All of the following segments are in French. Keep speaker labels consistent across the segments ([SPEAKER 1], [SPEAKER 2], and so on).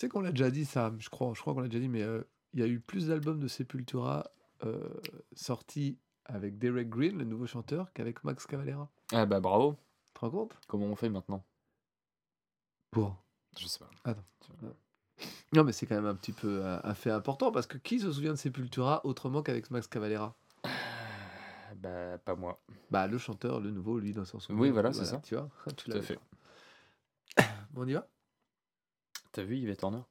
[SPEAKER 1] sais qu'on l'a déjà dit ça, je crois, je crois qu'on l'a déjà dit, mais euh, il y a eu plus d'albums de Sepultura euh, sortis avec Derek Green, le nouveau chanteur, qu'avec Max Cavalera.
[SPEAKER 2] Ah bah bravo.
[SPEAKER 1] Tu te rends compte?
[SPEAKER 2] Comment on fait maintenant?
[SPEAKER 1] Bon.
[SPEAKER 2] Je sais pas.
[SPEAKER 1] Attends. Non, mais c'est quand même un petit peu un, un fait important parce que qui se souvient de Sepultura autrement qu'avec Max Cavalera?
[SPEAKER 2] Bah pas moi.
[SPEAKER 1] Bah, le chanteur, le nouveau, lui, dans son souvenir.
[SPEAKER 2] Oui, voilà, c'est ça.
[SPEAKER 1] Tu vois tu
[SPEAKER 2] Tout à fait.
[SPEAKER 1] Bon, on y va?
[SPEAKER 2] T'as vu Yvette Horner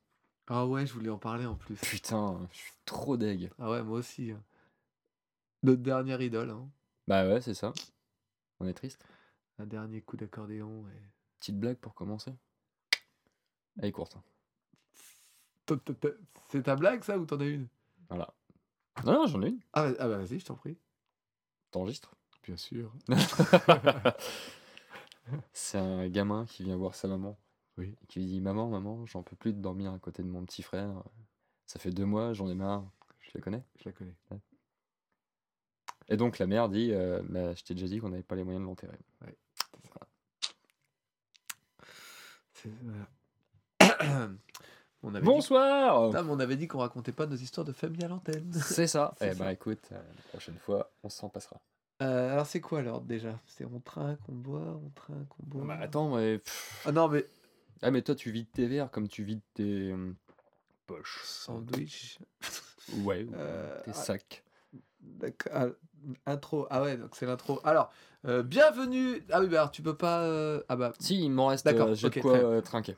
[SPEAKER 1] Ah ouais, je voulais en parler en plus.
[SPEAKER 2] Putain, je suis trop deg.
[SPEAKER 1] Ah ouais, moi aussi. hein. Notre dernière idole, hein.
[SPEAKER 2] Bah ouais, c'est ça. On est triste.
[SPEAKER 1] un dernier coup d'accordéon. Et...
[SPEAKER 2] Petite blague pour commencer. Elle est courte. hein.
[SPEAKER 1] C'est ta blague, ça, ou t'en as une?
[SPEAKER 2] Voilà. Non, non, j'en ai une.
[SPEAKER 1] Ah, ah bah vas-y, je t'en prie.
[SPEAKER 2] T'enregistres?
[SPEAKER 1] Bien sûr.
[SPEAKER 2] C'est un gamin qui vient voir sa maman.
[SPEAKER 1] Oui.
[SPEAKER 2] Qui lui dit Maman, maman, j'en peux plus de dormir à côté de mon petit frère. Ça fait deux mois, j'en ai marre. Je la connais?
[SPEAKER 1] Je la connais.
[SPEAKER 2] Et donc la mère dit euh, Bah, Je t'ai déjà dit qu'on n'avait pas les moyens de l'enterrer.
[SPEAKER 1] C'est- voilà. on avait dit...
[SPEAKER 2] Bonsoir
[SPEAKER 1] mais on avait dit qu'on racontait pas nos histoires de famille à l'antenne.
[SPEAKER 2] C'est ça. Eh ben écoute, euh, la prochaine fois, on s'en passera.
[SPEAKER 1] Euh, alors, c'est quoi l'ordre déjà? C'est on trinque, on boit, on trinque, on boit?
[SPEAKER 2] Bah, attends, mais.
[SPEAKER 1] Ah non, mais
[SPEAKER 2] Ah, mais toi, tu vides tes verres comme tu vides tes euh, poches.
[SPEAKER 1] sandwich.
[SPEAKER 2] Ouais, ou
[SPEAKER 1] Euh,
[SPEAKER 2] tes
[SPEAKER 1] ah,
[SPEAKER 2] sacs.
[SPEAKER 1] D'accord. ah, intro. Ah ouais, donc c'est l'intro. Alors, euh, bienvenue. Ah oui, bah alors tu peux pas. euh, Ah bah.
[SPEAKER 2] Si, il m'en reste.
[SPEAKER 1] D'accord,
[SPEAKER 2] euh, J'ai
[SPEAKER 1] ok,
[SPEAKER 2] de quoi euh, trinquer.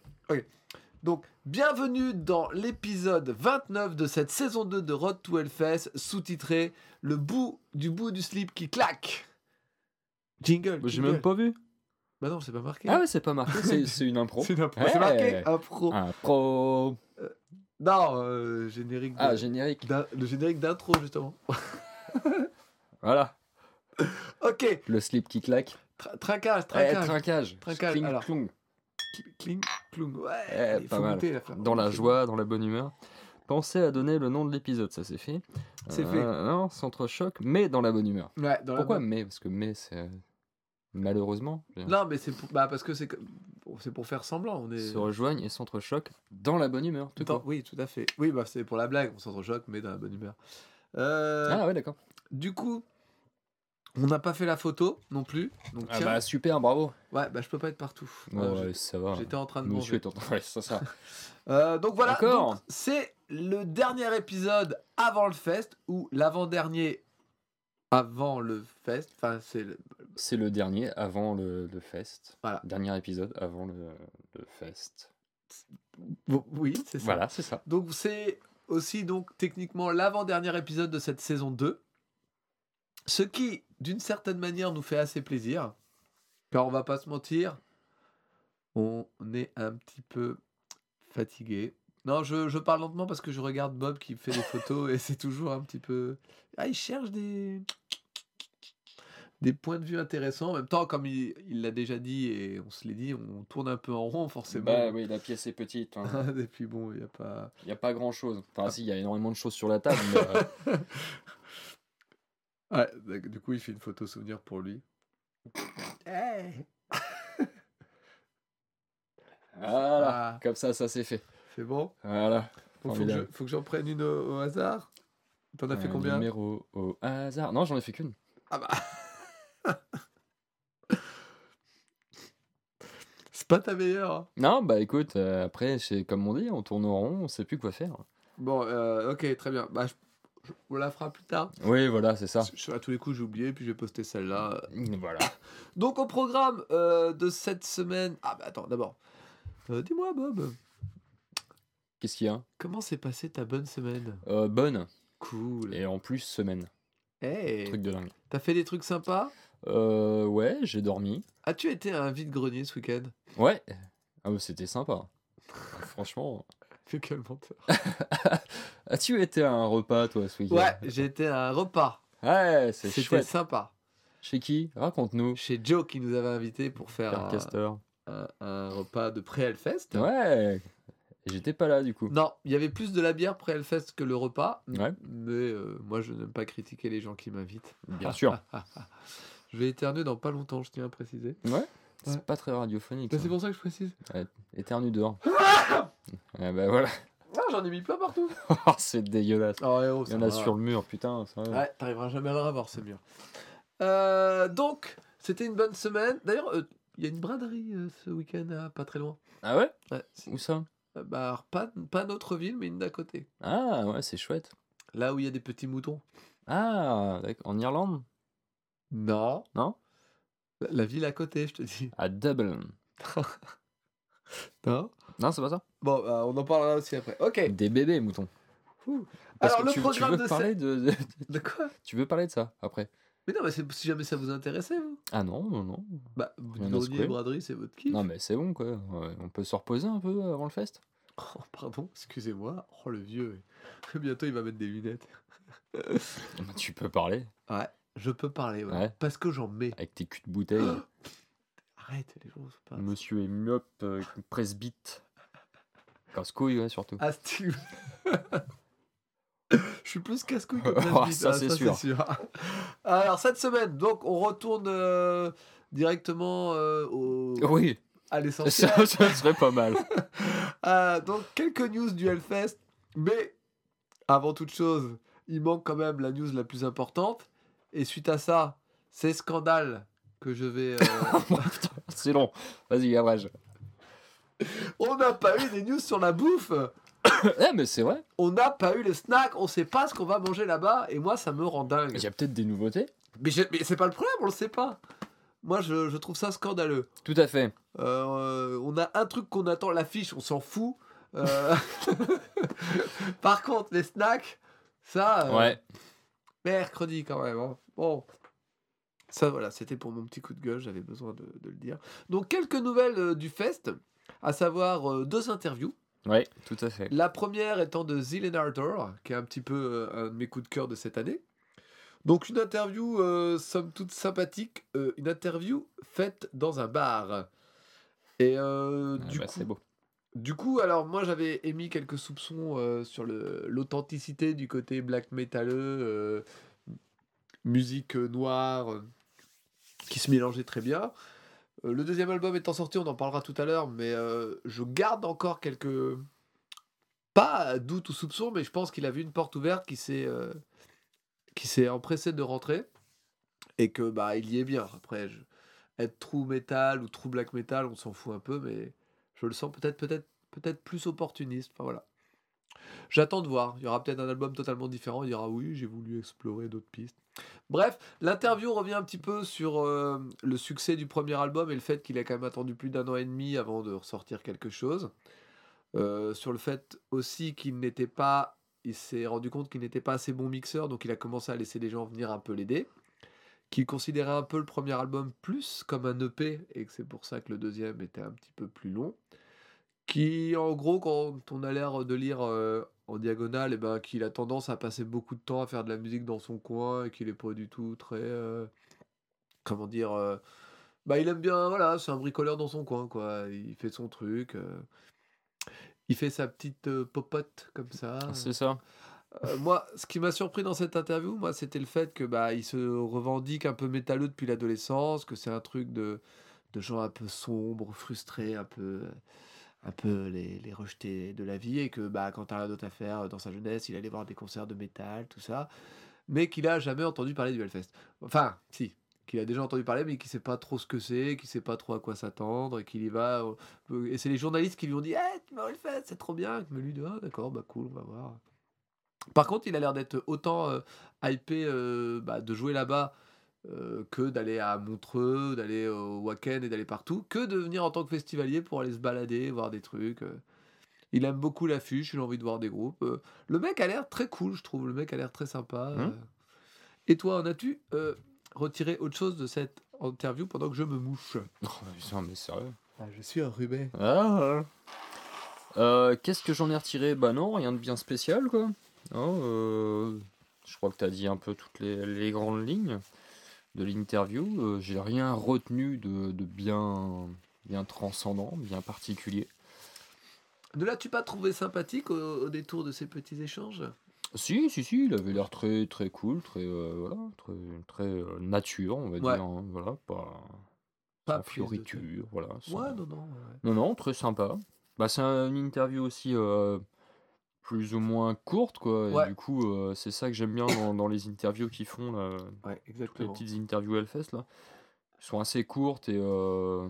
[SPEAKER 1] Donc, bienvenue dans l'épisode 29 de cette saison 2 de Road to Hellfest, sous-titré Le bout du bout du slip qui claque. Jingle.
[SPEAKER 2] Bah, J'ai
[SPEAKER 1] jingle.
[SPEAKER 2] même pas vu.
[SPEAKER 1] Bah non, c'est pas marqué.
[SPEAKER 2] Ah ouais, c'est pas marqué, c'est une impro.
[SPEAKER 1] c'est impro- c'est marqué impro.
[SPEAKER 2] Un pro.
[SPEAKER 1] Non, euh, générique. de-
[SPEAKER 2] Ah, générique.
[SPEAKER 1] le générique d'intro, justement.
[SPEAKER 2] Voilà.
[SPEAKER 1] ok,
[SPEAKER 2] Le slip qui claque.
[SPEAKER 1] Tra- trinquage,
[SPEAKER 2] Eh,
[SPEAKER 1] trinquage.
[SPEAKER 2] trinquage.
[SPEAKER 1] Trinquage,
[SPEAKER 2] Cling,
[SPEAKER 1] alors.
[SPEAKER 2] clong.
[SPEAKER 1] Cling, cloung. Ouais,
[SPEAKER 2] Eh,
[SPEAKER 1] il
[SPEAKER 2] pas
[SPEAKER 1] faut
[SPEAKER 2] mal.
[SPEAKER 1] goûter, la.
[SPEAKER 2] Dans la joie, dans la bonne humeur. Pensez à donner le nom de l'épisode, ça c'est fait.
[SPEAKER 1] C'est
[SPEAKER 2] Euh,
[SPEAKER 1] fait.
[SPEAKER 2] Non, centre choc, mais dans la bonne humeur.
[SPEAKER 1] Ouais, dans la
[SPEAKER 2] Pourquoi
[SPEAKER 1] bonne-
[SPEAKER 2] mais? Parce que mais c'est euh, malheureusement.
[SPEAKER 1] Non, mais c'est pour... bah, parce que c'est c'est pour faire semblant. On est...
[SPEAKER 2] Se rejoignent et centre choc dans la bonne humeur. Tout
[SPEAKER 1] Dans-. Oui, tout à fait. Oui, bah, c'est pour la blague, on s'entrechoque, mais dans la bonne humeur. Euh,
[SPEAKER 2] Ah ouais, d'accord.
[SPEAKER 1] Du coup, on n'a pas fait la photo non plus. Donc,
[SPEAKER 2] Ah bah super, bravo.
[SPEAKER 1] Ouais, bah, je peux pas être partout.
[SPEAKER 2] Ouais,
[SPEAKER 1] Euh,
[SPEAKER 2] ouais, ça va.
[SPEAKER 1] J'étais en train de
[SPEAKER 2] Monsieur
[SPEAKER 1] manger.
[SPEAKER 2] est en train. Ouais, c'est ça.
[SPEAKER 1] Euh, donc voilà, c'est le dernier épisode avant le fest, ou l'avant-dernier avant le fest. Enfin, c'est le-
[SPEAKER 2] C'est le dernier avant le, le fest.
[SPEAKER 1] Voilà.
[SPEAKER 2] Dernier épisode avant le, le fest.
[SPEAKER 1] Oui, c'est ça.
[SPEAKER 2] Voilà, c'est ça.
[SPEAKER 1] Donc c'est aussi donc techniquement l'avant-dernier épisode de cette saison 2. Ce qui, d'une certaine manière, nous fait assez plaisir. Car on va pas se mentir, on est un petit peu fatigué. Non, je, je parle lentement parce que je regarde Bob qui fait des photos et c'est toujours un petit peu... Ah, il cherche des... des points de vue intéressants. En même temps, comme il l'a déjà dit et on se l'est dit, on tourne un peu en rond forcément.
[SPEAKER 2] Bah oui, la pièce est petite. hein.
[SPEAKER 1] et puis bon, il n'y a pas...
[SPEAKER 2] Il n'y a pas grand chose. Enfin, si, il y a énormément de choses sur la table. mais, euh,
[SPEAKER 1] Ouais, donc, du coup, il fait une photo souvenir pour lui.
[SPEAKER 2] voilà.
[SPEAKER 1] Ah,
[SPEAKER 2] Comme ça, ça s'est fait.
[SPEAKER 1] c'est bon?
[SPEAKER 2] Voilà.
[SPEAKER 1] Faut, que je- j'en prenne une au, au hasard? T'en as fait combien?
[SPEAKER 2] numéro au hasard? Non, j'en ai fait qu'une.
[SPEAKER 1] Ah bah. Pas ta meilleure. hein.
[SPEAKER 2] Non, bah écoute, euh, après, c'est comme on dit, on tourne au rond, on sait plus quoi faire.
[SPEAKER 1] Bon, euh, ok, très bien. Bah, je- je- on la fera plus tard.
[SPEAKER 2] Oui, voilà, c'est ça.
[SPEAKER 1] Je- à tous les coups, j'ai oublié, puis j'ai posté celle-là.
[SPEAKER 2] Voilà.
[SPEAKER 1] Donc, au programme euh, de cette semaine. Ah, bah attends, d'abord. Dis-moi, Bob,
[SPEAKER 2] Qu'est-ce qu'il y a?
[SPEAKER 1] Comment s'est passée ta bonne semaine?
[SPEAKER 2] Bonne.
[SPEAKER 1] Cool.
[SPEAKER 2] Et en plus, semaine.
[SPEAKER 1] Hey,
[SPEAKER 2] Truc de dingue.
[SPEAKER 1] t'as fait des trucs sympas?
[SPEAKER 2] Euh, ouais, j'ai dormi.
[SPEAKER 1] As-tu été à un vide-grenier ce week-end?
[SPEAKER 2] Ouais. Ah, bah, c'était sympa. Franchement.
[SPEAKER 1] Fais quel menteur.
[SPEAKER 2] As-tu été à un repas, toi, ce week-end?
[SPEAKER 1] Ouais, j'ai été à un repas.
[SPEAKER 2] Ouais, c'est
[SPEAKER 1] C'était sympa.
[SPEAKER 2] Chez qui? Raconte-nous.
[SPEAKER 1] Chez Joe qui nous avait invités pour faire un, un- un repas de pré-Hellfest.
[SPEAKER 2] Ouais. J'étais pas là, du coup.
[SPEAKER 1] Non, il y avait plus de la bière pré-Hellfest que le repas.
[SPEAKER 2] Ouais.
[SPEAKER 1] Mais euh, moi, je n'aime pas critiquer les gens qui m'invitent.
[SPEAKER 2] Bien sûr.
[SPEAKER 1] Je vais éternuer dans pas longtemps, je tiens à préciser.
[SPEAKER 2] Ouais. C'est
[SPEAKER 1] Ouais.
[SPEAKER 2] pas très radiophonique.
[SPEAKER 1] Bah, c'est pour ça que je précise.
[SPEAKER 2] Éternue dehors. Ah bah voilà.
[SPEAKER 1] Ah, j'en ai mis plein partout.
[SPEAKER 2] Oh, c'est dégueulasse.
[SPEAKER 1] Ah ouais, oh,
[SPEAKER 2] Il y en a
[SPEAKER 1] va.
[SPEAKER 2] sur le mur, putain. Ça...
[SPEAKER 1] Ouais, t'arriveras jamais à le revoir, c'est mur. Euh, donc, c'était une bonne semaine. D'ailleurs, euh, il y a une braderie euh, ce week-end, pas très loin.
[SPEAKER 2] Ah ouais?
[SPEAKER 1] Ouais,
[SPEAKER 2] Où ça?
[SPEAKER 1] Euh, bah, pas, pas notre ville, mais une d'à côté.
[SPEAKER 2] Ah ouais, c'est chouette.
[SPEAKER 1] Là où il y a des petits moutons.
[SPEAKER 2] Ah. En Irlande?
[SPEAKER 1] Non.
[SPEAKER 2] Non?
[SPEAKER 1] La, la ville à côté, je te dis.
[SPEAKER 2] À Dublin.
[SPEAKER 1] Non?
[SPEAKER 2] Non, c'est pas ça
[SPEAKER 1] Bon, bah, on en parlera aussi après. Ok.
[SPEAKER 2] Des bébés moutons.
[SPEAKER 1] Ouh.
[SPEAKER 2] Parce
[SPEAKER 1] Alors,
[SPEAKER 2] que
[SPEAKER 1] le
[SPEAKER 2] tu, tu
[SPEAKER 1] programme
[SPEAKER 2] veux
[SPEAKER 1] de
[SPEAKER 2] parler de, de-
[SPEAKER 1] De quoi?
[SPEAKER 2] Tu veux parler de ça après?
[SPEAKER 1] Mais non, mais si jamais ça vous intéressait, vous.
[SPEAKER 2] Ah non, non, non.
[SPEAKER 1] Bah,
[SPEAKER 2] secouer.
[SPEAKER 1] et braderie, c'est votre kiff.
[SPEAKER 2] Non, mais c'est bon quoi. Ouais, on peut se reposer un peu avant le fest
[SPEAKER 1] Oh, pardon, excusez-moi. Oh, le vieux. Bientôt, il va mettre des lunettes.
[SPEAKER 2] Bah, Tu peux parler
[SPEAKER 1] Ouais, je peux parler, ouais.
[SPEAKER 2] Ouais.
[SPEAKER 1] Parce que j'en mets.
[SPEAKER 2] avec tes culs de bouteille.
[SPEAKER 1] Arrête, les gens sont pas.
[SPEAKER 2] Monsieur est myope, euh, presse-bite. Casse-couille, ouais, surtout.
[SPEAKER 1] Ah, style. Je suis plus casse-couille que
[SPEAKER 2] Ah,
[SPEAKER 1] presbyte,
[SPEAKER 2] ça,
[SPEAKER 1] hein,
[SPEAKER 2] c'est sûr.
[SPEAKER 1] Alors, cette semaine, donc, on retourne euh, directement euh, au...
[SPEAKER 2] Oui,
[SPEAKER 1] à l'essentiel.
[SPEAKER 2] ça, ça serait pas mal.
[SPEAKER 1] Euh, donc, quelques news du Hellfest. Mais, avant toute chose, il manque quand même la news la plus importante. Et suite à ça, ces scandales que je vais... euh,
[SPEAKER 2] c'est long. Vas-y, abrège.
[SPEAKER 1] on n'a pas eu des news sur la bouffe
[SPEAKER 2] Eh, mais c'est vrai.
[SPEAKER 1] On n'a pas eu les snacks, on sait pas ce qu'on va manger là-bas, et moi ça me rend dingue.
[SPEAKER 2] Il y a peut-être des nouveautés.
[SPEAKER 1] Mais, c'est pas le problème, on le sait pas. Moi je, je trouve ça scandaleux.
[SPEAKER 2] Tout à fait.
[SPEAKER 1] Euh, on a un truc qu'on attend, l'affiche, on s'en fout. Euh, Par contre, les snacks, ça, euh,
[SPEAKER 2] Ouais.
[SPEAKER 1] mercredi quand même. hein. Bon. Ça voilà, c'était pour mon petit coup de gueule, j'avais besoin de, de le dire. Donc quelques nouvelles euh, du fest, à savoir euh, deux interviews.
[SPEAKER 2] Ouais, tout à fait.
[SPEAKER 1] La première étant de Zilen Ardor, qui est un petit peu euh, un de mes coups de cœur de cette année. Donc une interview, somme toute sympathique, une interview faite dans un bar. Et
[SPEAKER 2] Ah
[SPEAKER 1] du,
[SPEAKER 2] bah,
[SPEAKER 1] coup,
[SPEAKER 2] c'est beau.
[SPEAKER 1] du coup, alors moi j'avais émis quelques soupçons sur l'authenticité du côté black metalleux, euh, musique euh, noire, euh, qui se mélangeait très bien. Euh, le deuxième album étant sorti, on en parlera tout à l'heure, mais je garde encore quelques. Pas doute ou soupçon, mais je pense qu'il a vu une porte ouverte qui s'est euh, de rentrer et que bah il y est bien. Après, être true metal ou true black metal, on s'en fout un peu, mais je le sens peut-être peut-être peut-être plus opportuniste. Voilà. J'attends de voir. Il y aura peut-être un album totalement différent. Il dira oui, j'ai voulu explorer d'autres pistes. Bref, l'interview revient un petit peu sur euh, le succès du premier album et le fait qu'il a quand même attendu plus d'un an et demi avant de ressortir quelque chose. Euh, sur le fait aussi qu'il n'était pas, il s'est rendu compte qu'il n'était pas assez bon mixeur, donc il a commencé à laisser des gens venir un peu l'aider. Qu'il considérait un peu le premier album plus comme un EP et que c'est pour ça que le deuxième était un petit peu plus long. Qui, en gros, quand on a l'air de lire euh, en diagonale, et ben, qu'il a tendance à passer beaucoup de temps à faire de la musique dans son coin et qu'il est pas du tout très. euh, comment dire. euh, bah, il aime bien, voilà, c'est un bricoleur dans son coin, quoi. Il fait son truc. il fait sa petite popote comme ça.
[SPEAKER 2] C'est ça.
[SPEAKER 1] Moi, ce qui m'a surpris dans cette interview, moi, c'était le fait que bah, il se revendique un peu métalleux depuis l'adolescence, que c'est un truc de, de gens un peu sombres, frustrés, un peu, un peu les, les rejetés de la vie, et que bah, quand t'as rien d'autre à faire dans sa jeunesse, il allait voir des concerts de métal, tout ça, mais qu'il a jamais entendu parler du Hellfest. Enfin, si, qu'il a déjà entendu parler, mais qu'il sait pas trop ce que c'est, qu'il sait pas trop à quoi s'attendre, et qu'il y va. euh, Et c'est les journalistes qui lui ont dit, hey, tu au Hellfest, c'est trop bien, mais lui dit, ah, d'accord, bah cool, on va voir. Par contre, il a l'air d'être autant euh, hypé euh, bah, de jouer là-bas euh, que d'aller à Montreux, d'aller au Wacken et d'aller partout, que de venir en tant que festivalier pour aller se balader, voir des trucs. euh. Il aime beaucoup l'affiche, il a envie de voir des groupes. euh. Le mec a l'air très cool, je trouve. Le mec a l'air très sympa. euh.
[SPEAKER 2] Mhm.
[SPEAKER 1] Et toi, en as-tu euh, retiré autre chose de cette interview pendant que je me mouche?
[SPEAKER 2] Oh, putain, mais sérieux.
[SPEAKER 1] Je suis un ruben.
[SPEAKER 2] Ah. Euh, Qu'est-ce que j'en ai retiré? Bah non, rien de bien spécial, quoi. Non, euh, je crois que tu as dit un peu toutes les, les grandes lignes de l'interview. Euh, J'ai rien retenu de, de bien, bien transcendant, bien particulier.
[SPEAKER 1] Ne l'as-tu pas trouvé sympathique au, au détour de ces petits échanges?
[SPEAKER 2] Si, si, si, il avait l'air très, très cool, très, euh, voilà, très, très euh, nature, on va
[SPEAKER 1] Ouais.
[SPEAKER 2] dire. hein, voilà, pas,
[SPEAKER 1] Pas
[SPEAKER 2] sans
[SPEAKER 1] de
[SPEAKER 2] fioriture, voilà. sans-
[SPEAKER 1] Ouais, non, non. ouais.
[SPEAKER 2] Non, non, très sympa. Bah, c'est un- une interview aussi euh, plus ou moins courte, quoi. Et
[SPEAKER 1] Ouais.
[SPEAKER 2] du coup, euh, c'est ça que j'aime bien dans, dans les interviews qu'ils font, là,
[SPEAKER 1] Ouais,
[SPEAKER 2] toutes les
[SPEAKER 1] exactement.
[SPEAKER 2] petites interviews Hellfest, là. Elles sont assez courtes et euh,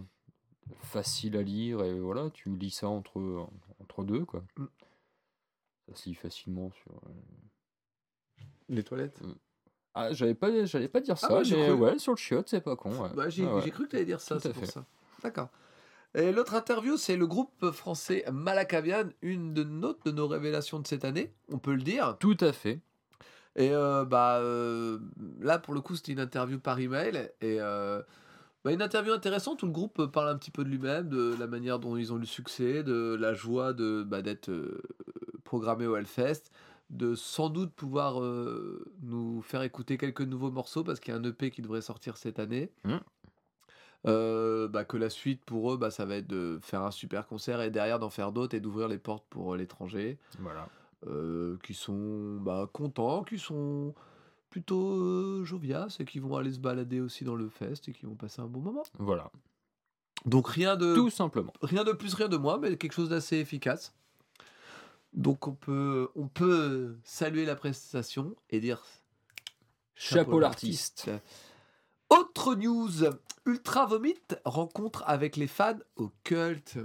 [SPEAKER 2] faciles à lire. Et voilà, tu lis ça entre, entre deux, quoi.
[SPEAKER 1] Mm.
[SPEAKER 2] Ça se lit facilement sur. euh,
[SPEAKER 1] Les toilettes.
[SPEAKER 2] Ah, j'allais pas, j'allais pas dire
[SPEAKER 1] Ah
[SPEAKER 2] ça,
[SPEAKER 1] ouais, j'ai
[SPEAKER 2] mais
[SPEAKER 1] cru.
[SPEAKER 2] ouais, sur le chiotte, c'est pas con. Ouais.
[SPEAKER 1] Bah, j'ai
[SPEAKER 2] Ah ouais.
[SPEAKER 1] cru que tu allais dire ça, c'est pour
[SPEAKER 2] fait.
[SPEAKER 1] ça. D'accord. Et l'autre interview, c'est le groupe français Malacavian, une de, nos- de nos révélations de cette année, on peut le dire.
[SPEAKER 2] Tout à fait.
[SPEAKER 1] Et euh, bah, euh, là, pour le coup, c'était une interview par email. Et euh, bah, une interview intéressante où le groupe parle un petit peu de lui-même, de la manière dont ils ont eu le succès, de la joie de bah, d'être programmé au Hellfest, de sans doute pouvoir nous faire écouter quelques nouveaux morceaux parce qu'il y a un EP qui devrait sortir cette année.
[SPEAKER 2] Mm.
[SPEAKER 1] Euh, bah, que la suite pour eux, bah, ça va être de faire un super concert et derrière d'en faire d'autres et d'ouvrir les portes pour euh, l'étranger
[SPEAKER 2] Voilà.
[SPEAKER 1] euh, qui sont bah, contents, qui sont plutôt euh, joviales et qui vont aller se balader aussi dans le fest et qui vont passer un bon moment.
[SPEAKER 2] Voilà.
[SPEAKER 1] Donc rien de,
[SPEAKER 2] Tout simplement.
[SPEAKER 1] rien de plus, rien de moins, mais quelque chose d'assez efficace. Donc on peut, on peut saluer la prestation et dire
[SPEAKER 2] Chapeau l'artiste.
[SPEAKER 1] Autre news, Ultra Vomit rencontre avec les fans au culte.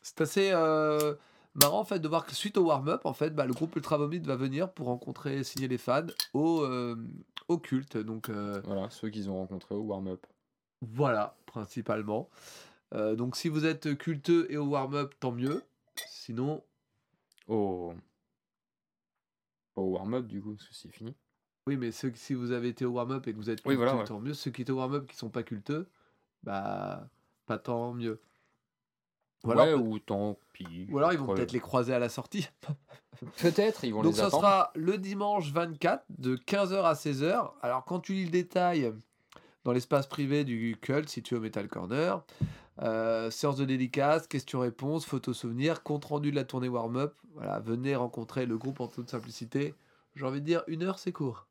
[SPEAKER 1] C'est assez euh, marrant en fait de voir que suite au warm-up, en fait, bah, le groupe Ultra Vomit va venir pour rencontrer et signer les fans au, euh, au culte. Donc euh,
[SPEAKER 2] Voilà, ceux qu'ils ont rencontrés au warm-up.
[SPEAKER 1] voilà, principalement. Donc si vous êtes culteux et au warm-up, tant mieux. Sinon,
[SPEAKER 2] Au... Au warm-up, du coup, parce que c'est fini.
[SPEAKER 1] Oui, mais ceux, si vous avez été au warm-up et que vous êtes
[SPEAKER 2] Oui,
[SPEAKER 1] culteux,
[SPEAKER 2] voilà, ouais.
[SPEAKER 1] tant mieux. Ceux qui étaient au warm-up qui sont pas culteux, bah pas tant mieux. Ou alors,
[SPEAKER 2] ouais, ou tant pis.
[SPEAKER 1] ou alors ils vont peut-être les croiser à la sortie.
[SPEAKER 2] Peut-être, ils vont
[SPEAKER 1] Donc
[SPEAKER 2] les
[SPEAKER 1] ça
[SPEAKER 2] attendre.
[SPEAKER 1] sera le dimanche 24 de 15h à 16h. Alors quand tu lis le détail dans l'espace privé du culte situé au Metal Corner, euh, séance de dédicace, questions-réponses, photos souvenirs, compte rendu de la tournée warm-up. Voilà, venez rencontrer le groupe en toute simplicité. J'ai envie de dire une heure c'est court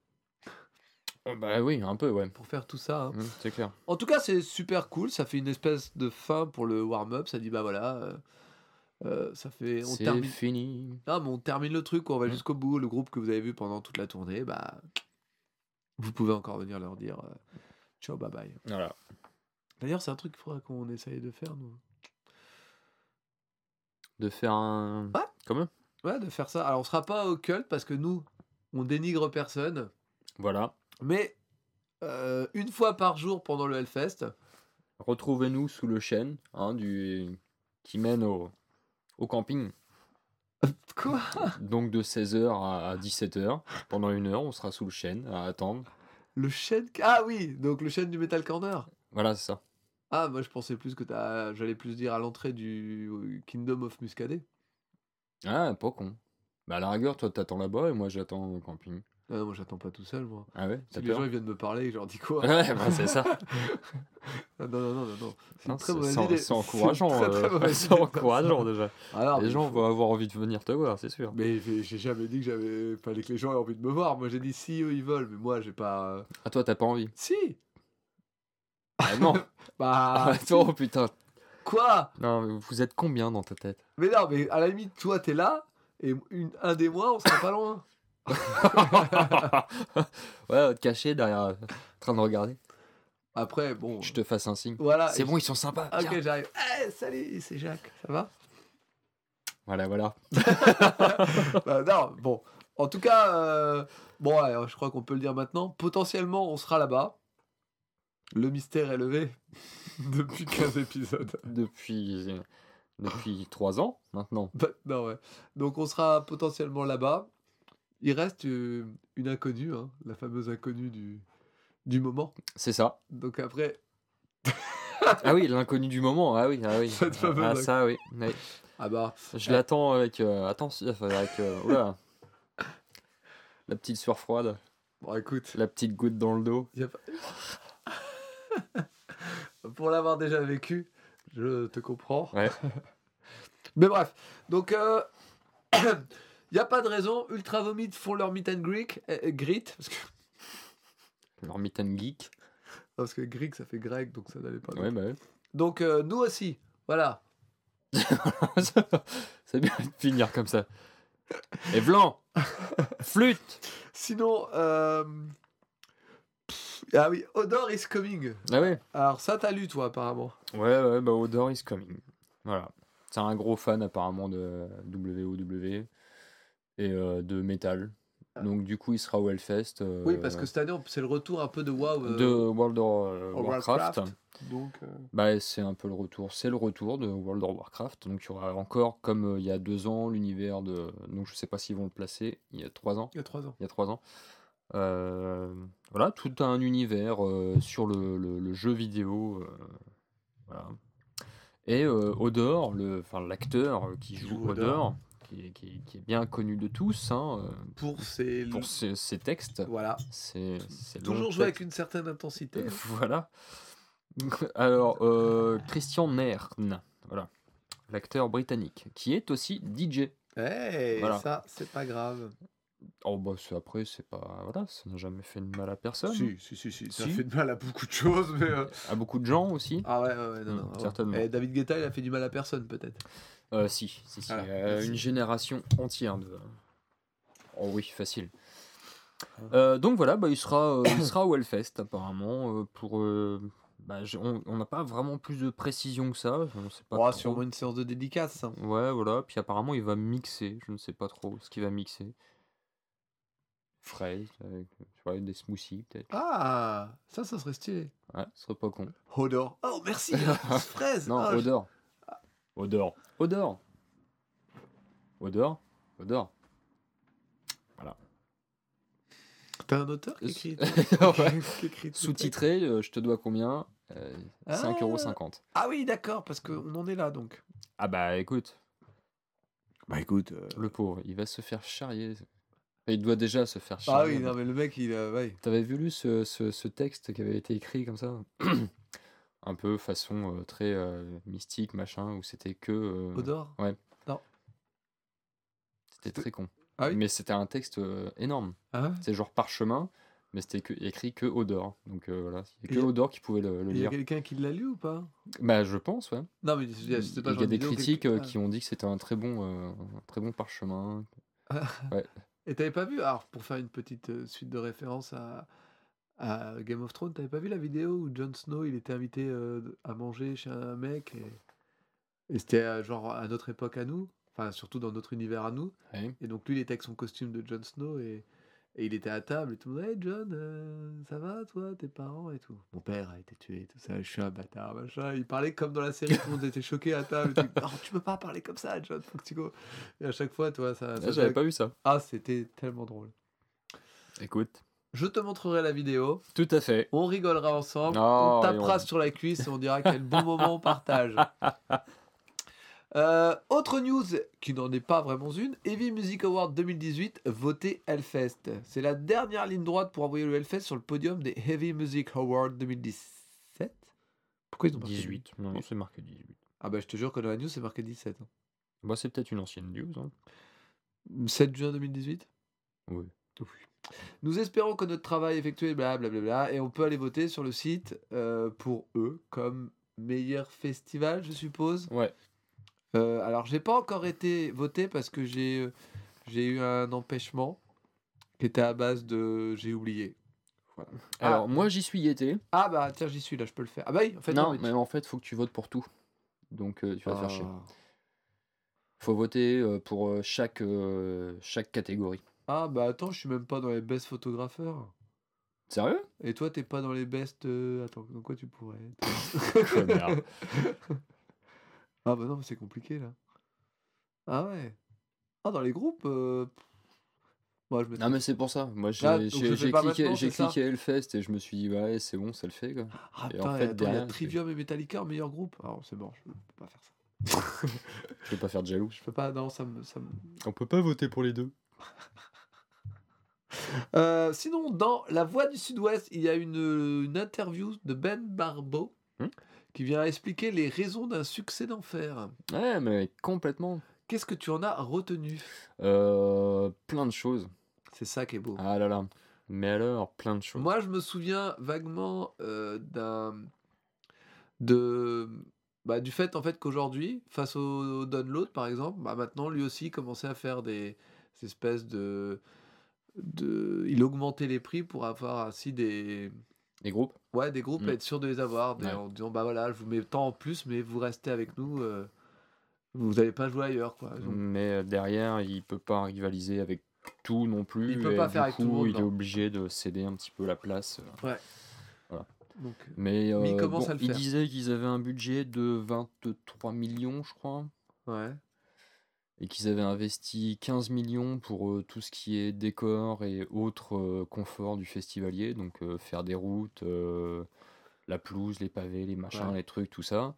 [SPEAKER 2] Bah oui, un peu, ouais.
[SPEAKER 1] pour faire tout ça. hein.
[SPEAKER 2] Hum, c'est clair.
[SPEAKER 1] En tout cas, c'est super cool. Ça fait une espèce de fin pour le warm-up. Ça dit bah voilà, euh, euh, ça fait on
[SPEAKER 2] C'est
[SPEAKER 1] termine.
[SPEAKER 2] fini.
[SPEAKER 1] Non, mais on termine le truc, on va
[SPEAKER 2] Mm.
[SPEAKER 1] jusqu'au bout. Le groupe que vous avez vu pendant toute la tournée, bah, vous pouvez encore venir leur dire euh, ciao, bye bye.
[SPEAKER 2] Voilà.
[SPEAKER 1] D'ailleurs, c'est un truc qu'il faudra qu'on essaye de faire, nous.
[SPEAKER 2] De faire un.
[SPEAKER 1] Ouais.
[SPEAKER 2] Comme eux.
[SPEAKER 1] Ouais, de faire ça. Alors, on sera pas au cult parce que nous, on dénigre personne.
[SPEAKER 2] Voilà.
[SPEAKER 1] Mais euh, une fois par jour pendant le Hellfest,
[SPEAKER 2] Retrouvez-nous sous le chêne hein, du... qui mène au... au camping.
[SPEAKER 1] quoi?
[SPEAKER 2] Donc de 16h à 17h. Pendant une heure, on sera sous le chêne à attendre.
[SPEAKER 1] Le chêne. Ah oui, donc le chêne du Metal Corner.
[SPEAKER 2] Voilà, c'est ça.
[SPEAKER 1] Ah, moi je pensais plus que t'as. J'allais plus dire à l'entrée du Kingdom of Muscadet.
[SPEAKER 2] Ah, pas con. Bah à la rigueur, toi t'attends là-bas et moi j'attends au camping.
[SPEAKER 1] Ah, non, moi j'attends pas tout seul, moi.
[SPEAKER 2] Ah ouais
[SPEAKER 1] Si les gens ils viennent me parler, je leur dis quoi?
[SPEAKER 2] Ouais, bah, c'est ça.
[SPEAKER 1] Ah, Non, non, non, non, non. C'est très
[SPEAKER 2] C'est
[SPEAKER 1] mauvaise
[SPEAKER 2] c'est-
[SPEAKER 1] idée.
[SPEAKER 2] c'est encourageant.
[SPEAKER 1] C'est
[SPEAKER 2] euh, encourageant déjà.
[SPEAKER 1] Alors,
[SPEAKER 2] Les gens vont avoir envie de venir te voir, c'est sûr.
[SPEAKER 1] Mais j'ai jamais dit que j'avais fallait que les gens aient envie de me voir. Moi j'ai dit si eux ils veulent, mais moi j'ai pas.
[SPEAKER 2] Ah toi t'as pas envie
[SPEAKER 1] Si.
[SPEAKER 2] Ah non
[SPEAKER 1] Bah.
[SPEAKER 2] Ah, toi, oh, putain
[SPEAKER 1] Quoi?
[SPEAKER 2] Non, mais vous êtes combien dans ta tête?
[SPEAKER 1] Mais non, mais à la limite toi t'es là et une, un des mois on sera pas loin.
[SPEAKER 2] Ouais, te cacher derrière, euh, en train de regarder.
[SPEAKER 1] Après bon.
[SPEAKER 2] Je te fasse un signe.
[SPEAKER 1] Voilà.
[SPEAKER 2] C'est bon, ils sont sympas.
[SPEAKER 1] Ok
[SPEAKER 2] viens.
[SPEAKER 1] j'arrive. Eh, salut, c'est Jacques. Ça va?
[SPEAKER 2] Voilà, voilà.
[SPEAKER 1] Bah, Non, bon. En tout cas, euh, bon, ouais, je crois qu'on peut le dire maintenant. Potentiellement, on sera là-bas. Le mystère est levé depuis 15 épisodes.
[SPEAKER 2] Depuis, euh, depuis 3 ans maintenant.
[SPEAKER 1] Bah, non, ouais. Donc, on sera potentiellement là-bas. Il reste euh, une inconnue, hein, la fameuse inconnue du, du moment.
[SPEAKER 2] C'est ça.
[SPEAKER 1] Donc, après,
[SPEAKER 2] Ah oui, l'inconnu du moment. Ah oui, ah oui.
[SPEAKER 1] Cette fameuse
[SPEAKER 2] Ah ça, oui. Oui.
[SPEAKER 1] ah bah,
[SPEAKER 2] Je l'attends avec euh, attention, avec euh, oula. la petite sueur froide,
[SPEAKER 1] bon, écoute,
[SPEAKER 2] la petite goutte dans le dos.
[SPEAKER 1] pas- pour l'avoir déjà vécu, je te comprends.
[SPEAKER 2] Ouais.
[SPEAKER 1] Mais bref, donc il n'y a pas de raison. Ultra Vomit font leur meet and greet, euh, greet parce que,
[SPEAKER 2] Leur meet and geek.
[SPEAKER 1] parce que Greek ça fait grec donc ça n'allait pas.
[SPEAKER 2] Ouais, bah ouais.
[SPEAKER 1] Donc euh, nous aussi, voilà.
[SPEAKER 2] C'est bien de finir comme ça. Et blanc Flûte
[SPEAKER 1] Sinon, euh, pff, ah oui, Odor is coming.
[SPEAKER 2] Ah ouais
[SPEAKER 1] Alors ça, t'as lu toi apparemment.
[SPEAKER 2] Ouais, ouais, bah Odor is coming. Voilà. C'est un gros fan apparemment de WoW et euh, de métal. Donc du coup, il sera au Hellfest. euh,
[SPEAKER 1] Oui, parce que cette année, c'est le retour un peu de WoW. euh,
[SPEAKER 2] de World of Warcraft.
[SPEAKER 1] Donc, euh,
[SPEAKER 2] Bah, c'est un peu le retour. C'est le retour de World of Warcraft. Donc il y aura encore, comme il y a deux ans, l'univers de. Donc je sais pas s'ils vont le placer. Il y a trois ans.
[SPEAKER 1] il y a trois ans.
[SPEAKER 2] Il y a trois ans. Voilà, tout un univers sur le, le- le jeu vidéo. voilà. Et Odor, le, enfin l'acteur qui joue
[SPEAKER 1] joue
[SPEAKER 2] Odor,
[SPEAKER 1] Odor.
[SPEAKER 2] Qui, est- qui est- qui est bien connu de tous, hein, euh,
[SPEAKER 1] Pour ses.
[SPEAKER 2] pour ses, ses textes.
[SPEAKER 1] Voilà.
[SPEAKER 2] C'est
[SPEAKER 1] Toujours joué avec une certaine intensité.
[SPEAKER 2] Voilà. Alors, euh, Christian Nairn, voilà, l'acteur britannique, qui est aussi DJ.
[SPEAKER 1] Hey,
[SPEAKER 2] Voilà.
[SPEAKER 1] ça, c'est pas grave.
[SPEAKER 2] Oh bah après c'est pas voilà, ça n'a jamais fait de mal à personne.
[SPEAKER 1] Si, si, si, si. Ça
[SPEAKER 2] Si.
[SPEAKER 1] fait de mal à beaucoup de choses, mais. euh,
[SPEAKER 2] À beaucoup de gens aussi.
[SPEAKER 1] Ah ouais, ouais, ouais, non,
[SPEAKER 2] Mm,
[SPEAKER 1] non.
[SPEAKER 2] certainement.
[SPEAKER 1] Et David Guetta, il a fait du mal à personne, peut-être.
[SPEAKER 2] Euh, si, si, si.
[SPEAKER 1] Voilà,
[SPEAKER 2] euh, une génération entière de. Oh oui, facile. Euh, donc voilà, bah, il sera, euh, il sera au Hellfest apparemment pour. bah, on n'a pas vraiment plus de précision que ça. On sait pas
[SPEAKER 1] Oh, sûrement une séance de dédicace. hein.
[SPEAKER 2] Ouais, voilà. Puis apparemment, il va mixer. Je ne sais pas trop ce qu'il va mixer. Frais, avec des smoothies peut-être.
[SPEAKER 1] Ah, ça, ça serait stylé.
[SPEAKER 2] Ouais, ce serait pas con.
[SPEAKER 1] Odor. Oh, merci. fraise.
[SPEAKER 2] Non,
[SPEAKER 1] Ah, je-
[SPEAKER 2] odor. Odor. Odor. Odor. Odor.
[SPEAKER 1] T'as un auteur qui écrit,
[SPEAKER 2] Ouais. Sous-titré, euh, je te dois combien euh,
[SPEAKER 1] Ah.
[SPEAKER 2] 5,50€.
[SPEAKER 1] Ah oui, d'accord, parce qu'on en est là, donc.
[SPEAKER 2] Ah bah écoute,
[SPEAKER 1] Bah écoute.
[SPEAKER 2] le pauvre, il va se faire charrier. Il doit déjà se faire
[SPEAKER 1] Ah
[SPEAKER 2] charrier.
[SPEAKER 1] oui, non, mais le mec, il a. Ouais.
[SPEAKER 2] T'avais vu lu ce, ce, ce texte qui avait été écrit comme ça? Un peu façon euh, très euh, mystique, machin, où c'était que. euh,
[SPEAKER 1] Odor?
[SPEAKER 2] c'était très con.
[SPEAKER 1] Ah oui?
[SPEAKER 2] Mais c'était un texte énorme.
[SPEAKER 1] Ah ouais?
[SPEAKER 2] C'est genre parchemin, mais c'était que- écrit que Odor. Donc euh, voilà, il y a que Odor qui pouvait le, le
[SPEAKER 1] Il y a
[SPEAKER 2] lire.
[SPEAKER 1] quelqu'un qui l'a lu ou pas?
[SPEAKER 2] Bah je pense, ouais.
[SPEAKER 1] Non, mais
[SPEAKER 2] Il y a des critiques
[SPEAKER 1] quelque-
[SPEAKER 2] euh, qui ont dit que c'était un très bon, euh, un très bon parchemin.
[SPEAKER 1] Et t'avais pas vu, alors pour faire une petite suite de références à, à Game of Thrones, t'avais pas vu la vidéo où Jon Snow il était invité euh, à manger chez un mec et, et c'était euh, genre à notre époque à nous, enfin surtout dans notre univers à nous. Et donc lui il était avec son costume de Jon Snow et, et il était à table et tout hey John, euh, ça va toi, tes parents et tout. Mon père a été tué, tout ça, je suis un bâtard, machin. Il parlait comme dans la série, tout le monde était choqué à table. tout. non, tu peux pas parler comme ça, John, faut que tu go. Et à chaque fois, toi, ça.
[SPEAKER 2] Ah,
[SPEAKER 1] ça
[SPEAKER 2] J'avais pas vu ça.
[SPEAKER 1] ah, c'était tellement drôle.
[SPEAKER 2] Écoute.
[SPEAKER 1] Je te montrerai la vidéo.
[SPEAKER 2] Tout à fait.
[SPEAKER 1] On rigolera ensemble.
[SPEAKER 2] Oh,
[SPEAKER 1] on tapera
[SPEAKER 2] on-
[SPEAKER 1] sur la cuisse et on dira quel bon moment on partage. Euh, autre news qui n'en est pas vraiment une Heavy Music Award 2018 voté Hellfest. C'est la dernière ligne droite pour envoyer le Hellfest sur le podium des Heavy Music Awards 2017. Pourquoi ils ont marqué
[SPEAKER 2] 18. Non, non, c'est marqué 18.
[SPEAKER 1] Ah bah je te jure que dans la news c'est marqué 17. hein.
[SPEAKER 2] Bah, c'est peut-être une ancienne news. Hein.
[SPEAKER 1] 7 juin 2018
[SPEAKER 2] Oui.
[SPEAKER 1] Nous espérons que notre travail effectué, blablabla, et on peut aller voter sur le site euh, pour eux comme meilleur festival, je suppose.
[SPEAKER 2] Ouais.
[SPEAKER 1] Euh, alors, j'ai pas encore été voté parce que j'ai euh, j'ai eu un empêchement qui était à base de j'ai oublié. Voilà.
[SPEAKER 2] Alors,
[SPEAKER 1] ah,
[SPEAKER 2] moi, j'y suis été.
[SPEAKER 1] ah bah tiens, j'y suis là, je peux le faire. Ah bah oui, en fait
[SPEAKER 2] non,
[SPEAKER 1] mais
[SPEAKER 2] mais en fait, faut que tu votes pour tout. Donc, euh, tu vas te faire chier.
[SPEAKER 1] Ah.
[SPEAKER 2] faut voter pour chaque, chaque catégorie.
[SPEAKER 1] Ah bah attends, je suis même pas dans les best photographeurs.
[SPEAKER 2] Sérieux?
[SPEAKER 1] Et toi, t'es pas dans les best. euh, Attends, dans quoi tu pourrais être?
[SPEAKER 2] Connard.
[SPEAKER 1] Ah bah non, mais c'est compliqué là. Ah ouais. Ah, dans les groupes. euh, pff, Moi, je mettrais-
[SPEAKER 2] Non, mais c'est pour ça. Moi, j'ai
[SPEAKER 1] Ah, donc
[SPEAKER 2] j'ai-
[SPEAKER 1] je
[SPEAKER 2] j'ai
[SPEAKER 1] fais pas
[SPEAKER 2] cliqué,
[SPEAKER 1] maintenant,
[SPEAKER 2] j'ai
[SPEAKER 1] c'est ça
[SPEAKER 2] cliqué Hellfest et je me suis dit, ouais, c'est bon, ça le fait. Quoi.
[SPEAKER 1] Ah
[SPEAKER 2] et en
[SPEAKER 1] putain,
[SPEAKER 2] fait,
[SPEAKER 1] attends, il y a
[SPEAKER 2] derrière, c'est-
[SPEAKER 1] Trivium et Metallica en meilleur groupe. Alors c'est bon, je peux pas faire ça.
[SPEAKER 2] Je vais pas faire de jaloux.
[SPEAKER 1] Je peux pas, non, ça me. Ça me...
[SPEAKER 2] On peut pas voter pour les deux.
[SPEAKER 1] Euh, sinon, dans La Voix du Sud-Ouest, il y a une, une interview de Ben Barbeau
[SPEAKER 2] Hmm.
[SPEAKER 1] qui vient expliquer les raisons d'un succès d'enfer.
[SPEAKER 2] Ouais, mais complètement.
[SPEAKER 1] Qu'est-ce que tu en as retenu?
[SPEAKER 2] Euh, plein de choses.
[SPEAKER 1] C'est ça qui est beau.
[SPEAKER 2] Ah là là. Mais alors, plein de choses.
[SPEAKER 1] Moi, je me souviens vaguement euh, d'un. de. bah, du fait en fait qu'aujourd'hui, face au, au download par exemple, bah, maintenant lui aussi commençait à faire des, des espèces de, de. Il augmentait les prix pour avoir ainsi des.
[SPEAKER 2] Les groupes
[SPEAKER 1] Ouais, des groupes,
[SPEAKER 2] Mm.
[SPEAKER 1] être sûr de les avoir, des-
[SPEAKER 2] Ouais.
[SPEAKER 1] en disant bah voilà, je vous mets tant en plus, mais vous restez avec nous, euh, vous n'allez pas jouer ailleurs quoi. Donc,
[SPEAKER 2] Mais euh, derrière, il peut pas rivaliser avec tout non plus.
[SPEAKER 1] Il peut pas faire avec tout le monde,
[SPEAKER 2] Il est obligé de céder un petit peu la place. euh.
[SPEAKER 1] donc,
[SPEAKER 2] Mais,
[SPEAKER 1] Mais il
[SPEAKER 2] euh, bon, il
[SPEAKER 1] faire.
[SPEAKER 2] disait qu'ils avaient un budget de 23 millions, je crois.
[SPEAKER 1] ouais.
[SPEAKER 2] Et qu'ils avaient investi 15 millions pour euh, tout ce qui est décor et autres euh, conforts du festivalier, donc euh, faire des routes, euh, la pelouse, les pavés, les machins,
[SPEAKER 1] Ouais.
[SPEAKER 2] les trucs, tout ça.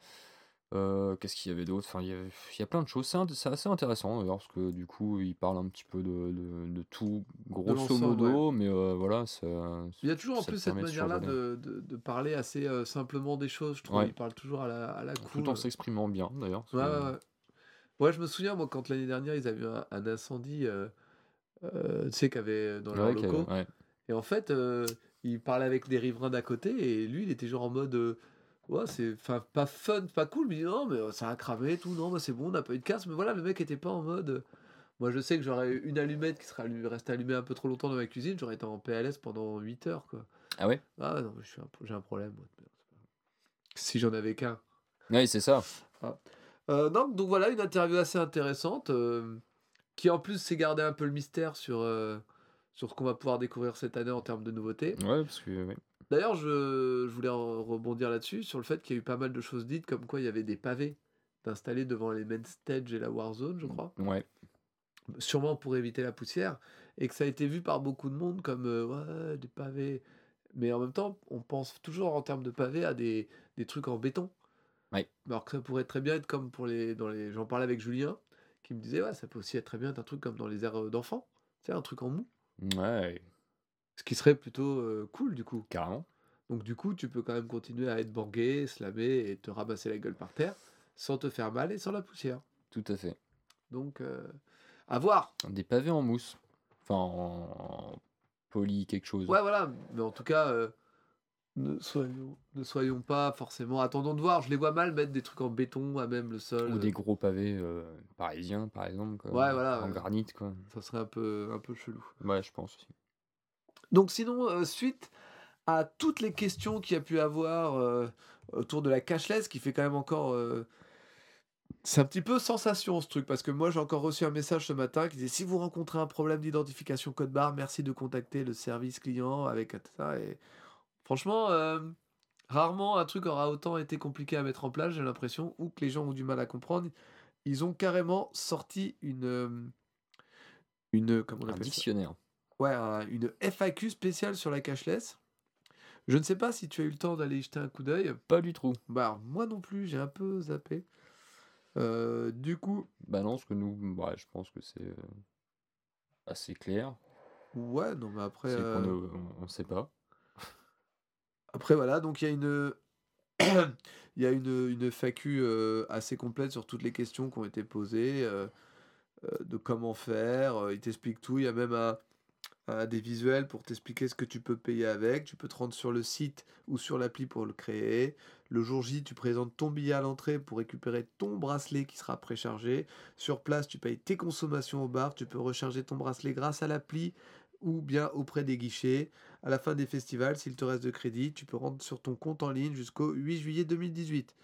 [SPEAKER 2] Qu'est-ce qu'il y avait d'autre? Enfin, il y, avait- il y a plein de choses. C'est assez intéressant d'ailleurs, parce que du coup, il parle un petit peu de, de- de tout, grosso modo, mais voilà. Ça,
[SPEAKER 1] Il y a toujours en plus cette manière-là de, parler assez simplement des choses, je trouve.
[SPEAKER 2] Ouais.
[SPEAKER 1] Il parle toujours à la, à la cool.
[SPEAKER 2] Tout en s'exprimant bien d'ailleurs.
[SPEAKER 1] Ouais, ouais. Ouais, je me souviens, moi, quand l'année dernière, ils avaient eu un, un incendie, euh, euh, tu sais, qu'il y avait dans leurs
[SPEAKER 2] Ouais,
[SPEAKER 1] locaux.
[SPEAKER 2] ouais.
[SPEAKER 1] Et en fait, euh, il parlait avec des riverains d'à côté, et lui, il était genre en mode. euh, ouais, c'est enfin, pas fun, pas cool, mais non, mais euh, ça a cramé, tout, non, bah, c'est bon, on n'a pas eu de casse. Mais voilà, le mec était pas en mode. euh, Moi, je sais que j'aurais eu une allumette qui serait restée allumée un peu trop longtemps dans ma cuisine, j'aurais été en PLS pendant 8 heures, quoi.
[SPEAKER 2] Ah ouais?
[SPEAKER 1] Ah non, un- j'ai un problème. moi. Si j'en avais qu'un.
[SPEAKER 2] Ouais, c'est ça.
[SPEAKER 1] Euh, non, donc voilà, une interview assez intéressante, euh, qui en plus s'est gardé un peu le mystère sur, euh, sur ce qu'on va pouvoir découvrir cette année en termes de nouveautés.
[SPEAKER 2] Ouais, parce que ouais.
[SPEAKER 1] D'ailleurs, je, je voulais rebondir là-dessus, sur le fait qu'il y a eu pas mal de choses dites, comme quoi il y avait des pavés installés devant les main stage et la Warzone, je crois,
[SPEAKER 2] Ouais.
[SPEAKER 1] sûrement pour éviter la poussière, et que ça a été vu par beaucoup de monde comme ouais, des pavés. Mais en même temps, on pense toujours en termes de pavés à des, des trucs en béton.
[SPEAKER 2] Ouais.
[SPEAKER 1] Alors que ça pourrait très bien être comme pour les. Dans les J'en parlais avec Julien, qui me disait ouais, ça peut aussi être très bien être un truc comme dans les aires euh, d'enfants, tu sais, un truc en mou.
[SPEAKER 2] Ouais,
[SPEAKER 1] Ce qui serait plutôt euh, cool du coup.
[SPEAKER 2] carrément.
[SPEAKER 1] Donc du coup, tu peux quand même continuer à être bangué, slammer et te ramasser la gueule par terre sans te faire mal et sans la poussière.
[SPEAKER 2] Tout à fait.
[SPEAKER 1] Donc, euh, à voir.
[SPEAKER 2] Des pavés en mousse. Enfin, en poly quelque chose.
[SPEAKER 1] Ouais, voilà. Mais en tout cas, euh, ne, soyons, ne soyons pas forcément. Attendons de voir. Je les vois mal mettre des trucs en béton à même le sol.
[SPEAKER 2] Ou des gros pavés euh, parisiens, par exemple. Quoi.
[SPEAKER 1] Ouais, voilà,
[SPEAKER 2] En
[SPEAKER 1] ouais.
[SPEAKER 2] granit, quoi.
[SPEAKER 1] Ça serait un peu, un peu chelou.
[SPEAKER 2] Ouais, je pense aussi.
[SPEAKER 1] Donc sinon, euh, suite à toutes les questions qu'il y a pu avoir euh, autour de la cashless, qui fait quand même encore... euh, c'est un petit peu sensation ce truc, parce que moi j'ai encore reçu un message ce matin qui disait si vous rencontrez un problème d'identification code barre, merci de contacter le service client avec ça. Et franchement, euh, rarement un truc aura autant été compliqué à mettre en place, j'ai l'impression, ou que les gens ont du mal à comprendre. Ils ont carrément sorti une... euh, Une... Comment on
[SPEAKER 2] Un
[SPEAKER 1] ça
[SPEAKER 2] dictionnaire.
[SPEAKER 1] Ouais, un- une FAQ spéciale sur la cashless. Je ne sais pas si tu as eu le temps d'aller y jeter un coup d'œil.
[SPEAKER 2] Pas du tout.
[SPEAKER 1] Bah, moi non plus, j'ai un peu zappé. Euh, du coup,
[SPEAKER 2] Bah non, parce que nous, ouais, je pense que c'est euh, assez clair.
[SPEAKER 1] ouais, non, mais après, euh,
[SPEAKER 2] ne on, on sait pas.
[SPEAKER 1] Après voilà, donc il y a une, il FAQ euh, assez complète sur toutes les questions qui ont été posées, euh, euh, de comment faire. il t'explique tout. Il y a même des visuels pour t'expliquer ce que tu peux payer avec. Tu peux te rendre sur le site ou sur l'appli pour le créer. Le jour J, tu présentes ton billet à l'entrée pour récupérer ton bracelet qui sera préchargé. Sur place, tu payes tes consommations au bar. Tu peux recharger ton bracelet grâce à l'appli ou bien auprès des guichets. À la fin des festivals, s'il te reste de crédit, tu peux rendre sur ton compte en ligne jusqu'au 8 juillet 2018.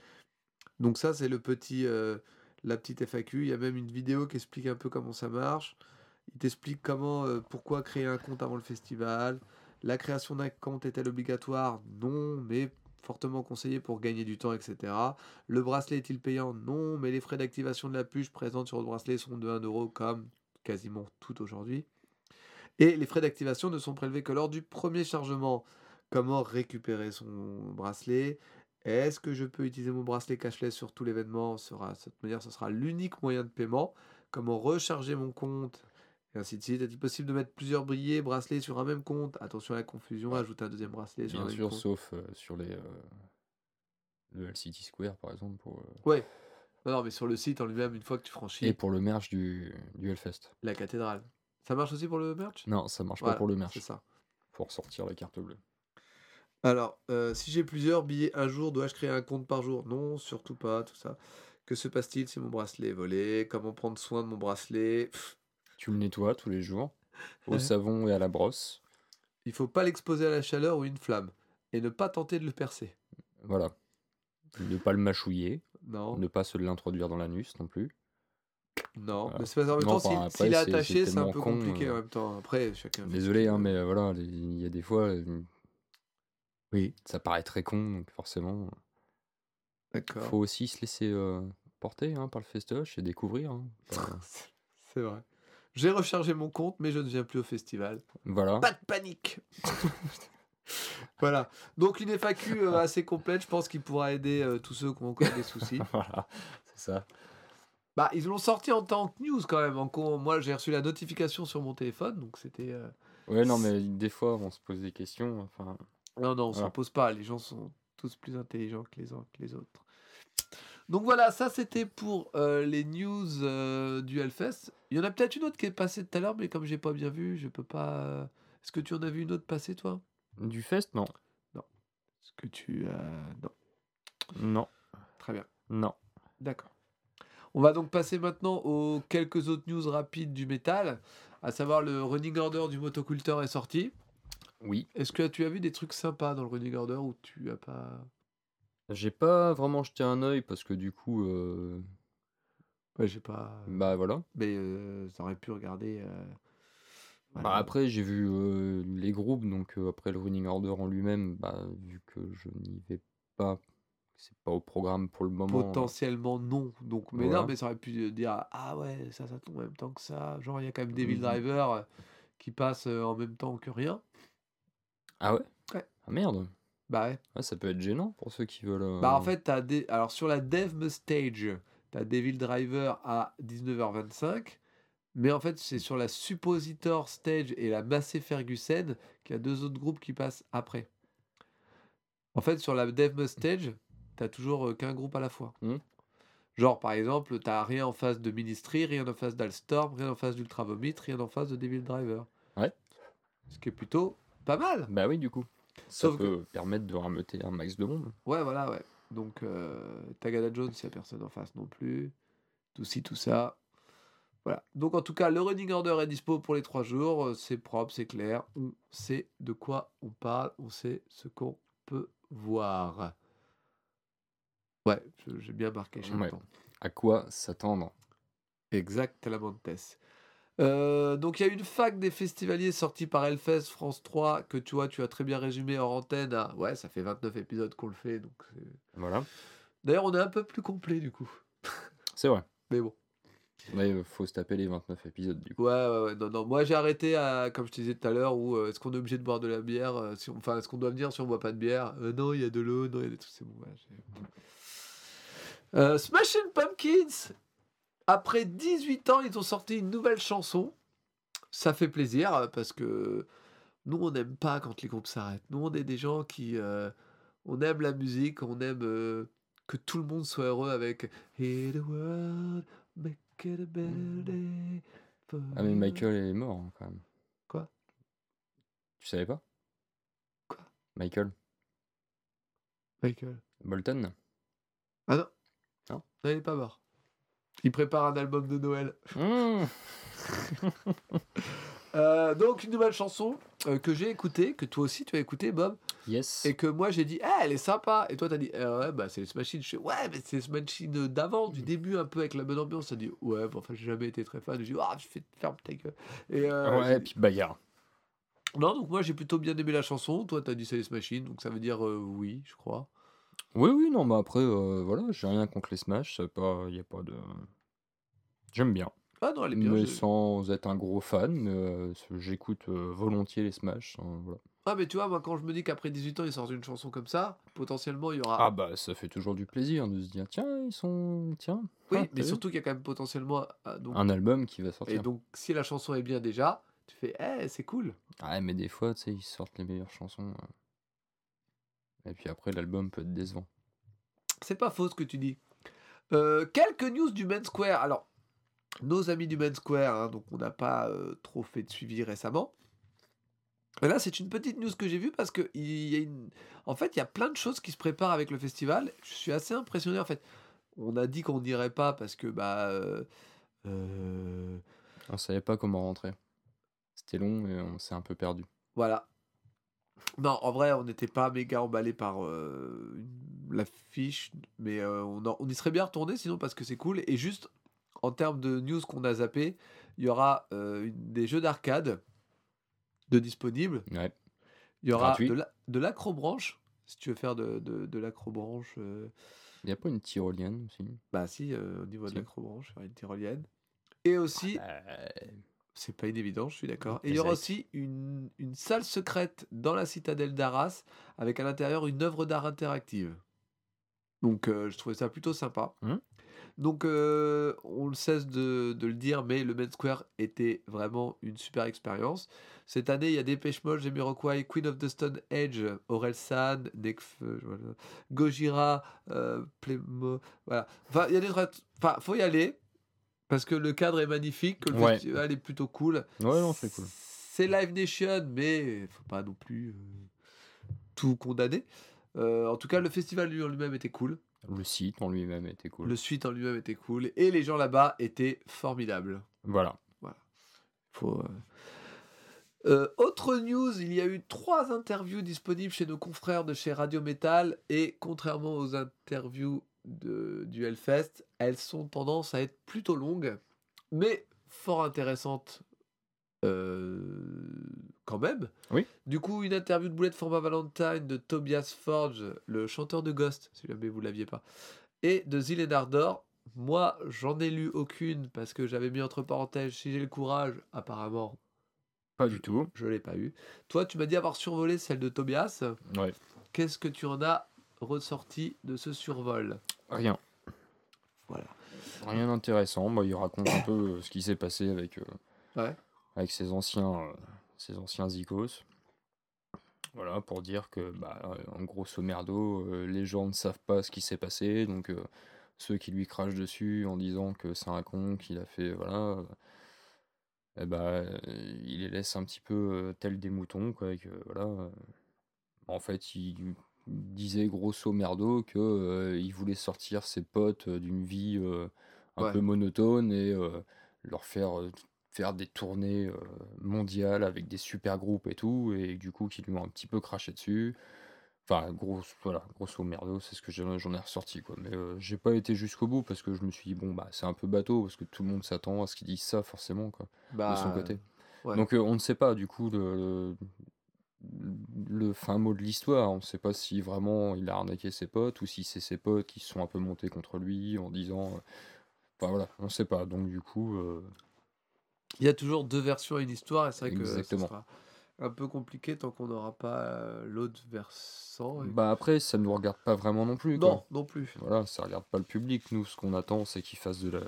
[SPEAKER 1] Donc ça, c'est le petit, euh, la petite FAQ. Il y a même une vidéo qui explique un peu comment ça marche. Il t'explique comment, euh, pourquoi créer un compte avant le festival. La création d'un compte est-elle obligatoire? Non, mais fortement conseillé pour gagner du temps, etc. Le bracelet est-il payant? Non, mais les frais d'activation de la puce présente sur le bracelet sont de 1 euro comme quasiment tout aujourd'hui. Et les frais d'activation ne sont prélevés que lors du premier chargement. Comment récupérer son bracelet? Est-ce que je peux utiliser mon bracelet cashless sur tout l'événement? De cette manière, ce sera l'unique moyen de paiement. Comment recharger mon compte? Et ainsi de suite. Est-il possible de mettre plusieurs billets, bracelets sur un même compte? Attention à la confusion, ajouter un deuxième bracelet sur un
[SPEAKER 2] Bien
[SPEAKER 1] même
[SPEAKER 2] sûr,
[SPEAKER 1] compte.
[SPEAKER 2] sauf euh, sur les. euh, le LCT Square, par exemple. Pour, euh,
[SPEAKER 1] Ouais. Non, non, mais sur le site en lui-même, une fois que tu franchis
[SPEAKER 2] Et pour le merch du, du Hellfest.
[SPEAKER 1] la cathédrale. Ça marche aussi pour le merch?
[SPEAKER 2] Non, ça marche
[SPEAKER 1] Voilà,
[SPEAKER 2] pas pour le
[SPEAKER 1] C'est
[SPEAKER 2] merch.
[SPEAKER 1] ça.
[SPEAKER 2] Pour sortir la carte bleue.
[SPEAKER 1] Alors, euh, si j'ai plusieurs billets un jour, dois-je créer un compte par jour? Non, surtout pas, tout ça. Que se passe-t-il si mon bracelet est volé? Comment prendre soin de mon bracelet? Pff,
[SPEAKER 2] Tu le nettoies tous les jours, au savon et à la brosse.
[SPEAKER 1] Il faut pas l'exposer à la chaleur ou une flamme. Et ne pas tenter de le percer.
[SPEAKER 2] Voilà. Ne pas le mâchouiller,
[SPEAKER 1] Non,
[SPEAKER 2] ne pas se l'introduire dans l'anus non plus.
[SPEAKER 1] Non.
[SPEAKER 2] Voilà.
[SPEAKER 1] Mais c'est pas en même temps, s'il-
[SPEAKER 2] enfin,
[SPEAKER 1] s'il est attaché,
[SPEAKER 2] c'est
[SPEAKER 1] un peu
[SPEAKER 2] con,
[SPEAKER 1] compliqué
[SPEAKER 2] euh.
[SPEAKER 1] en même temps. Après, chacun.
[SPEAKER 2] Désolé, hein, mais euh, voilà, il y a des fois, euh,
[SPEAKER 1] Oui,
[SPEAKER 2] ça paraît très con, donc forcément,
[SPEAKER 1] d'accord.
[SPEAKER 2] faut aussi se laisser euh, porter hein, par le festoche et découvrir. hein.
[SPEAKER 1] C'est vrai. J'ai rechargé mon compte, mais je ne viens plus au festival.
[SPEAKER 2] Voilà.
[SPEAKER 1] Pas de panique Voilà. Donc une FAQ euh, assez complète, je pense qu'il pourra aider euh, tous ceux qui ont encore des soucis.
[SPEAKER 2] voilà, c'est ça.
[SPEAKER 1] Bah, ils l'ont sorti en tant que news quand même. En Moi, j'ai reçu la notification sur mon téléphone, donc c'était. euh,
[SPEAKER 2] Ouais, non, mais des fois, on se pose des questions. Enfin,
[SPEAKER 1] Non, non, on s'en
[SPEAKER 2] Voilà.
[SPEAKER 1] pose pas. Les gens sont tous plus intelligents que les uns que les autres. Donc voilà, ça c'était pour euh, les news euh, du Hellfest. Il y en a peut-être une autre qui est passée tout à l'heure, mais comme j'ai pas bien vu, je peux pas. Est-ce que tu en as vu une autre passer, toi?
[SPEAKER 2] Du fest, non.
[SPEAKER 1] Est-ce que tu. euh, Non,
[SPEAKER 2] Non,
[SPEAKER 1] très bien.
[SPEAKER 2] non.
[SPEAKER 1] D'accord. On va donc passer maintenant aux quelques autres news rapides du métal, à savoir le running order du motoculteur est sorti.
[SPEAKER 2] Oui.
[SPEAKER 1] Est-ce que tu as vu des trucs sympas dans le running order ou tu as pas?
[SPEAKER 2] J'ai pas vraiment jeté un œil parce que du coup, euh,
[SPEAKER 1] Ouais, j'ai pas.
[SPEAKER 2] bah voilà.
[SPEAKER 1] Mais euh, ça aurait pu regarder. euh,
[SPEAKER 2] Bah, après, j'ai vu euh, les groupes, donc euh, après le running order en lui-même, bah, vu que je n'y vais pas, c'est pas au programme pour le moment.
[SPEAKER 1] Potentiellement non. Donc, mais
[SPEAKER 2] Voilà.
[SPEAKER 1] non, mais ça aurait pu dire Ah ouais, ça, ça tombe en même temps que ça. Genre, il y a quand même Devil
[SPEAKER 2] Mhm.
[SPEAKER 1] Driver euh, qui passe euh, en même temps que rien.
[SPEAKER 2] Ah ouais?
[SPEAKER 1] Ouais.
[SPEAKER 2] Ah merde.
[SPEAKER 1] Bah ouais.
[SPEAKER 2] Ah, ça peut être gênant pour ceux qui veulent. euh,
[SPEAKER 1] Bah en fait, t'as des... alors sur la Dev Stage, t'as Devil Driver à 19h25, mais en fait c'est sur la Suppositor Stage et la Massey Ferguson qu'il y a deux autres groupes qui passent après. En fait, sur la Dev Stage, t'as toujours euh, qu'un groupe à la fois.
[SPEAKER 2] Mhm.
[SPEAKER 1] Genre par exemple, t'as rien en face de Ministry, rien en face d'Alstorm, rien en face d'Ultra Vomit, rien en face de Devil Driver.
[SPEAKER 2] Ouais.
[SPEAKER 1] Ce qui est plutôt pas mal.
[SPEAKER 2] Bah oui, du coup. Ça
[SPEAKER 1] Sauf que-
[SPEAKER 2] peut permettre de rameuter un max de monde.
[SPEAKER 1] Ouais, voilà, ouais. Donc, euh, Tagada Jones, il n'y a personne en face non plus. Tout ci, tout ça. Voilà. Donc, en tout cas, le running order est dispo pour les trois jours. Euh, C'est propre, c'est clair. On sait de quoi on parle. On sait ce qu'on peut voir. Ouais, j'ai bien marqué.
[SPEAKER 2] Ouais. À quoi s'attendre?
[SPEAKER 1] Exactement. Euh, donc il y a une fac des festivaliers sortie par Hellfest France 3 que tu vois, tu as très bien résumé en antenne. à- Ouais, ça fait 29 épisodes qu'on le fait. Donc
[SPEAKER 2] Voilà.
[SPEAKER 1] D'ailleurs, on est un peu plus complet du coup.
[SPEAKER 2] C'est vrai.
[SPEAKER 1] Mais bon.
[SPEAKER 2] Ouais, euh, faut se taper les 29 épisodes du coup.
[SPEAKER 1] Ouais, ouais, ouais. Non, non. Moi, j'ai arrêté à, comme je te disais tout à l'heure, où euh, est-ce qu'on est obligé de boire de la bière euh, si on... Enfin, est-ce qu'on doit venir si on boit pas de bière? Non, il y a de l'eau, non, il y a des trucs, c'est bon. ouais, euh, Smashing Pumpkins Après 18 ans, ils ont sorti une nouvelle chanson. Ça fait plaisir euh, parce que nous, on n'aime pas quand les groupes s'arrêtent. Nous, on est des gens qui. euh, on aime la musique, on aime euh, que tout le monde soit heureux avec Hear the world, make it a better day. for
[SPEAKER 2] Ah mais. Michael est mort hein, quand même.
[SPEAKER 1] Quoi?
[SPEAKER 2] Tu savais pas?
[SPEAKER 1] Quoi?
[SPEAKER 2] Michael
[SPEAKER 1] Michael.
[SPEAKER 2] Bolton?
[SPEAKER 1] Ah non. Il est pas mort. Il prépare un album de Noël.
[SPEAKER 2] Mmh.
[SPEAKER 1] Euh, donc, une nouvelle chanson euh, que j'ai écoutée, que toi aussi tu as écoutée, Bob,
[SPEAKER 2] Yes.
[SPEAKER 1] et que moi j'ai dit, ah, elle est sympa. Et toi t'as dit, Ah ouais, bah c'est les. Je fais, ouais, mais c'est les Machine d'avant, du début, un peu avec la bonne ambiance. Ça dit, ouais, bon, enfin, j'ai jamais été très fan. Je dis, ah, je fais ferme ta gueule. Et, euh,
[SPEAKER 2] ouais,
[SPEAKER 1] j'ai-
[SPEAKER 2] puis bagarre.
[SPEAKER 1] Non, donc moi j'ai plutôt bien aimé la chanson. Toi t'as dit c'est les Machine, donc ça veut dire oui, je crois.
[SPEAKER 2] Oui, oui, non, mais après, euh, voilà, j'ai rien contre les Smash, c'est pas, y a pas de... J'aime bien,
[SPEAKER 1] Ah non, elle est bien.
[SPEAKER 2] mais
[SPEAKER 1] j'ai-
[SPEAKER 2] sans être un gros fan, euh, j'écoute euh, volontiers les Smash, hein, voilà.
[SPEAKER 1] Ah, mais tu vois, moi quand je me dis qu'après 18 ans ils sortent une chanson comme ça, potentiellement il y aura.
[SPEAKER 2] Ah bah, ça fait toujours du plaisir de se dire, tiens, ils sont... Tiens,
[SPEAKER 1] oui,
[SPEAKER 2] ah,
[SPEAKER 1] mais
[SPEAKER 2] vu
[SPEAKER 1] surtout qu'il y a quand même potentiellement. ah, donc...
[SPEAKER 2] Un album qui va
[SPEAKER 1] Et
[SPEAKER 2] sortir.
[SPEAKER 1] donc si la chanson est bien déjà, tu fais, eh, c'est cool.
[SPEAKER 2] Ouais, mais des fois, tu sais, ils sortent les meilleures chansons. euh. Et puis après, l'album peut être décevant.
[SPEAKER 1] C'est pas faux ce que tu dis. Euh, quelques news du Main Square. Alors, nos amis du Main Square, hein, donc on n'a pas euh, trop fait de suivi récemment. Et là, c'est une petite news que j'ai vue parce que il y a une... en fait, il y a plein de choses qui se préparent avec le festival. Je suis assez impressionné en fait. On a dit qu'on n'irait pas parce que bah euh, euh,
[SPEAKER 2] On savait pas comment rentrer. C'était long et on s'est un peu perdu.
[SPEAKER 1] voilà. Non, en vrai, on n'était pas méga emballé par euh, l'affiche, mais euh, on, en- on y serait bien retourné sinon parce que c'est cool. Et juste en termes de news qu'on a zappé, il y aura euh, une- des jeux d'arcade de disponibles.
[SPEAKER 2] Ouais.
[SPEAKER 1] Il y aura
[SPEAKER 2] Gratuit.
[SPEAKER 1] de la- de l'acrobranche, si tu veux faire de, de, de l'acrobranche.
[SPEAKER 2] Il y a pas une tyrolienne aussi?
[SPEAKER 1] Bah si, au niveau de l'acrobranche, il y aura une tyrolienne. Et aussi, c'est pas une évidence, je suis d'accord. Et il y aura aussi une, une salle secrète dans la citadelle d'Arras, avec à l'intérieur une œuvre d'art interactive. Donc euh, je trouvais ça plutôt sympa.
[SPEAKER 2] Mhm.
[SPEAKER 1] Donc euh, on ne cesse de, de le dire, mais le Main Square était vraiment une super expérience. Cette année, il y a Dépêche Mode, Jamiroquai, Queen of the Stone Age, Aurel San, Nekfeu, voilà, Gojira, euh, Playmo, voilà. Enfin, il y a des Enfin, faut y aller parce que le cadre est magnifique, que le
[SPEAKER 2] Ouais.
[SPEAKER 1] festival est plutôt cool.
[SPEAKER 2] Ouais, non, c'est cool.
[SPEAKER 1] C'est Live Nation, mais faut pas non plus euh, tout condamner. Euh, en tout cas, le festival lui- en lui-même était cool.
[SPEAKER 2] Le site en lui-même était cool.
[SPEAKER 1] Le suite en lui-même était cool. Et les gens là-bas étaient formidables.
[SPEAKER 2] Voilà.
[SPEAKER 1] Faut, euh, euh, autre news, il y a eu trois interviews disponibles chez nos confrères de chez Radio Metal et contrairement aux interviews de, du Hellfest, elles sont tendance à être plutôt longues, mais fort intéressantes euh, quand même.
[SPEAKER 2] Oui.
[SPEAKER 1] Du coup, une interview de Bullet for My Valentine de Tobias Forge, le chanteur de Ghost, si jamais vous l'aviez pas, et de Zillen Ardor. Moi, j'en ai lu aucune parce que j'avais mis entre parenthèses si j'ai le courage, apparemment,
[SPEAKER 2] Pas du tout.
[SPEAKER 1] je l'ai pas eu. Toi, tu m'as dit avoir survolé celle de Tobias.
[SPEAKER 2] Ouais.
[SPEAKER 1] Qu'est-ce que tu en as ressorti de ce survol?
[SPEAKER 2] Rien.
[SPEAKER 1] Voilà.
[SPEAKER 2] Rien d'intéressant. Bah, il raconte un peu euh, ce qui s'est passé avec, euh,
[SPEAKER 1] Ouais.
[SPEAKER 2] avec ses anciens, euh, ses anciens zikos. Voilà, pour dire que, bah, en grosso merdo, euh, les gens ne savent pas ce qui s'est passé, donc ceux qui lui crachent dessus en disant que c'est un con, qu'il a fait, voilà, eh bah, il les laisse un petit peu tels des moutons, quoi, et que, voilà, en fait, il disait grosso merdo que euh, il voulait sortir ses potes euh, d'une vie euh, un
[SPEAKER 1] Ouais.
[SPEAKER 2] peu monotone et leur faire faire des tournées mondiales avec des super groupes et tout et du coup qui lui ont un petit peu craché dessus enfin gros voilà grosso merdo c'est ce que j'en ai ressorti quoi mais j'ai pas été jusqu'au bout parce que je me suis dit bon bah c'est un peu bateau parce que tout le monde s'attend à ce qu'ils disent ça forcément quoi
[SPEAKER 1] Bah,
[SPEAKER 2] de son côté
[SPEAKER 1] ouais.
[SPEAKER 2] donc on ne sait pas du coup le, le, le fin mot de l'histoire. On ne sait pas si vraiment il a arnaqué ses potes ou si c'est ses potes qui se sont un peu montés contre lui en disant. euh, Enfin voilà, on ne sait pas. Donc du coup, euh,
[SPEAKER 1] Il y a toujours deux versions à une histoire et c'est vrai que ce
[SPEAKER 2] Exactement.
[SPEAKER 1] sera un peu compliqué tant qu'on n'aura pas euh, l'autre versant. et-
[SPEAKER 2] bah après ça ne nous regarde pas vraiment non plus. quoi.
[SPEAKER 1] non, non plus.
[SPEAKER 2] Voilà, ça regarde pas le public. Nous, ce qu'on attend, c'est qu'il fasse de la,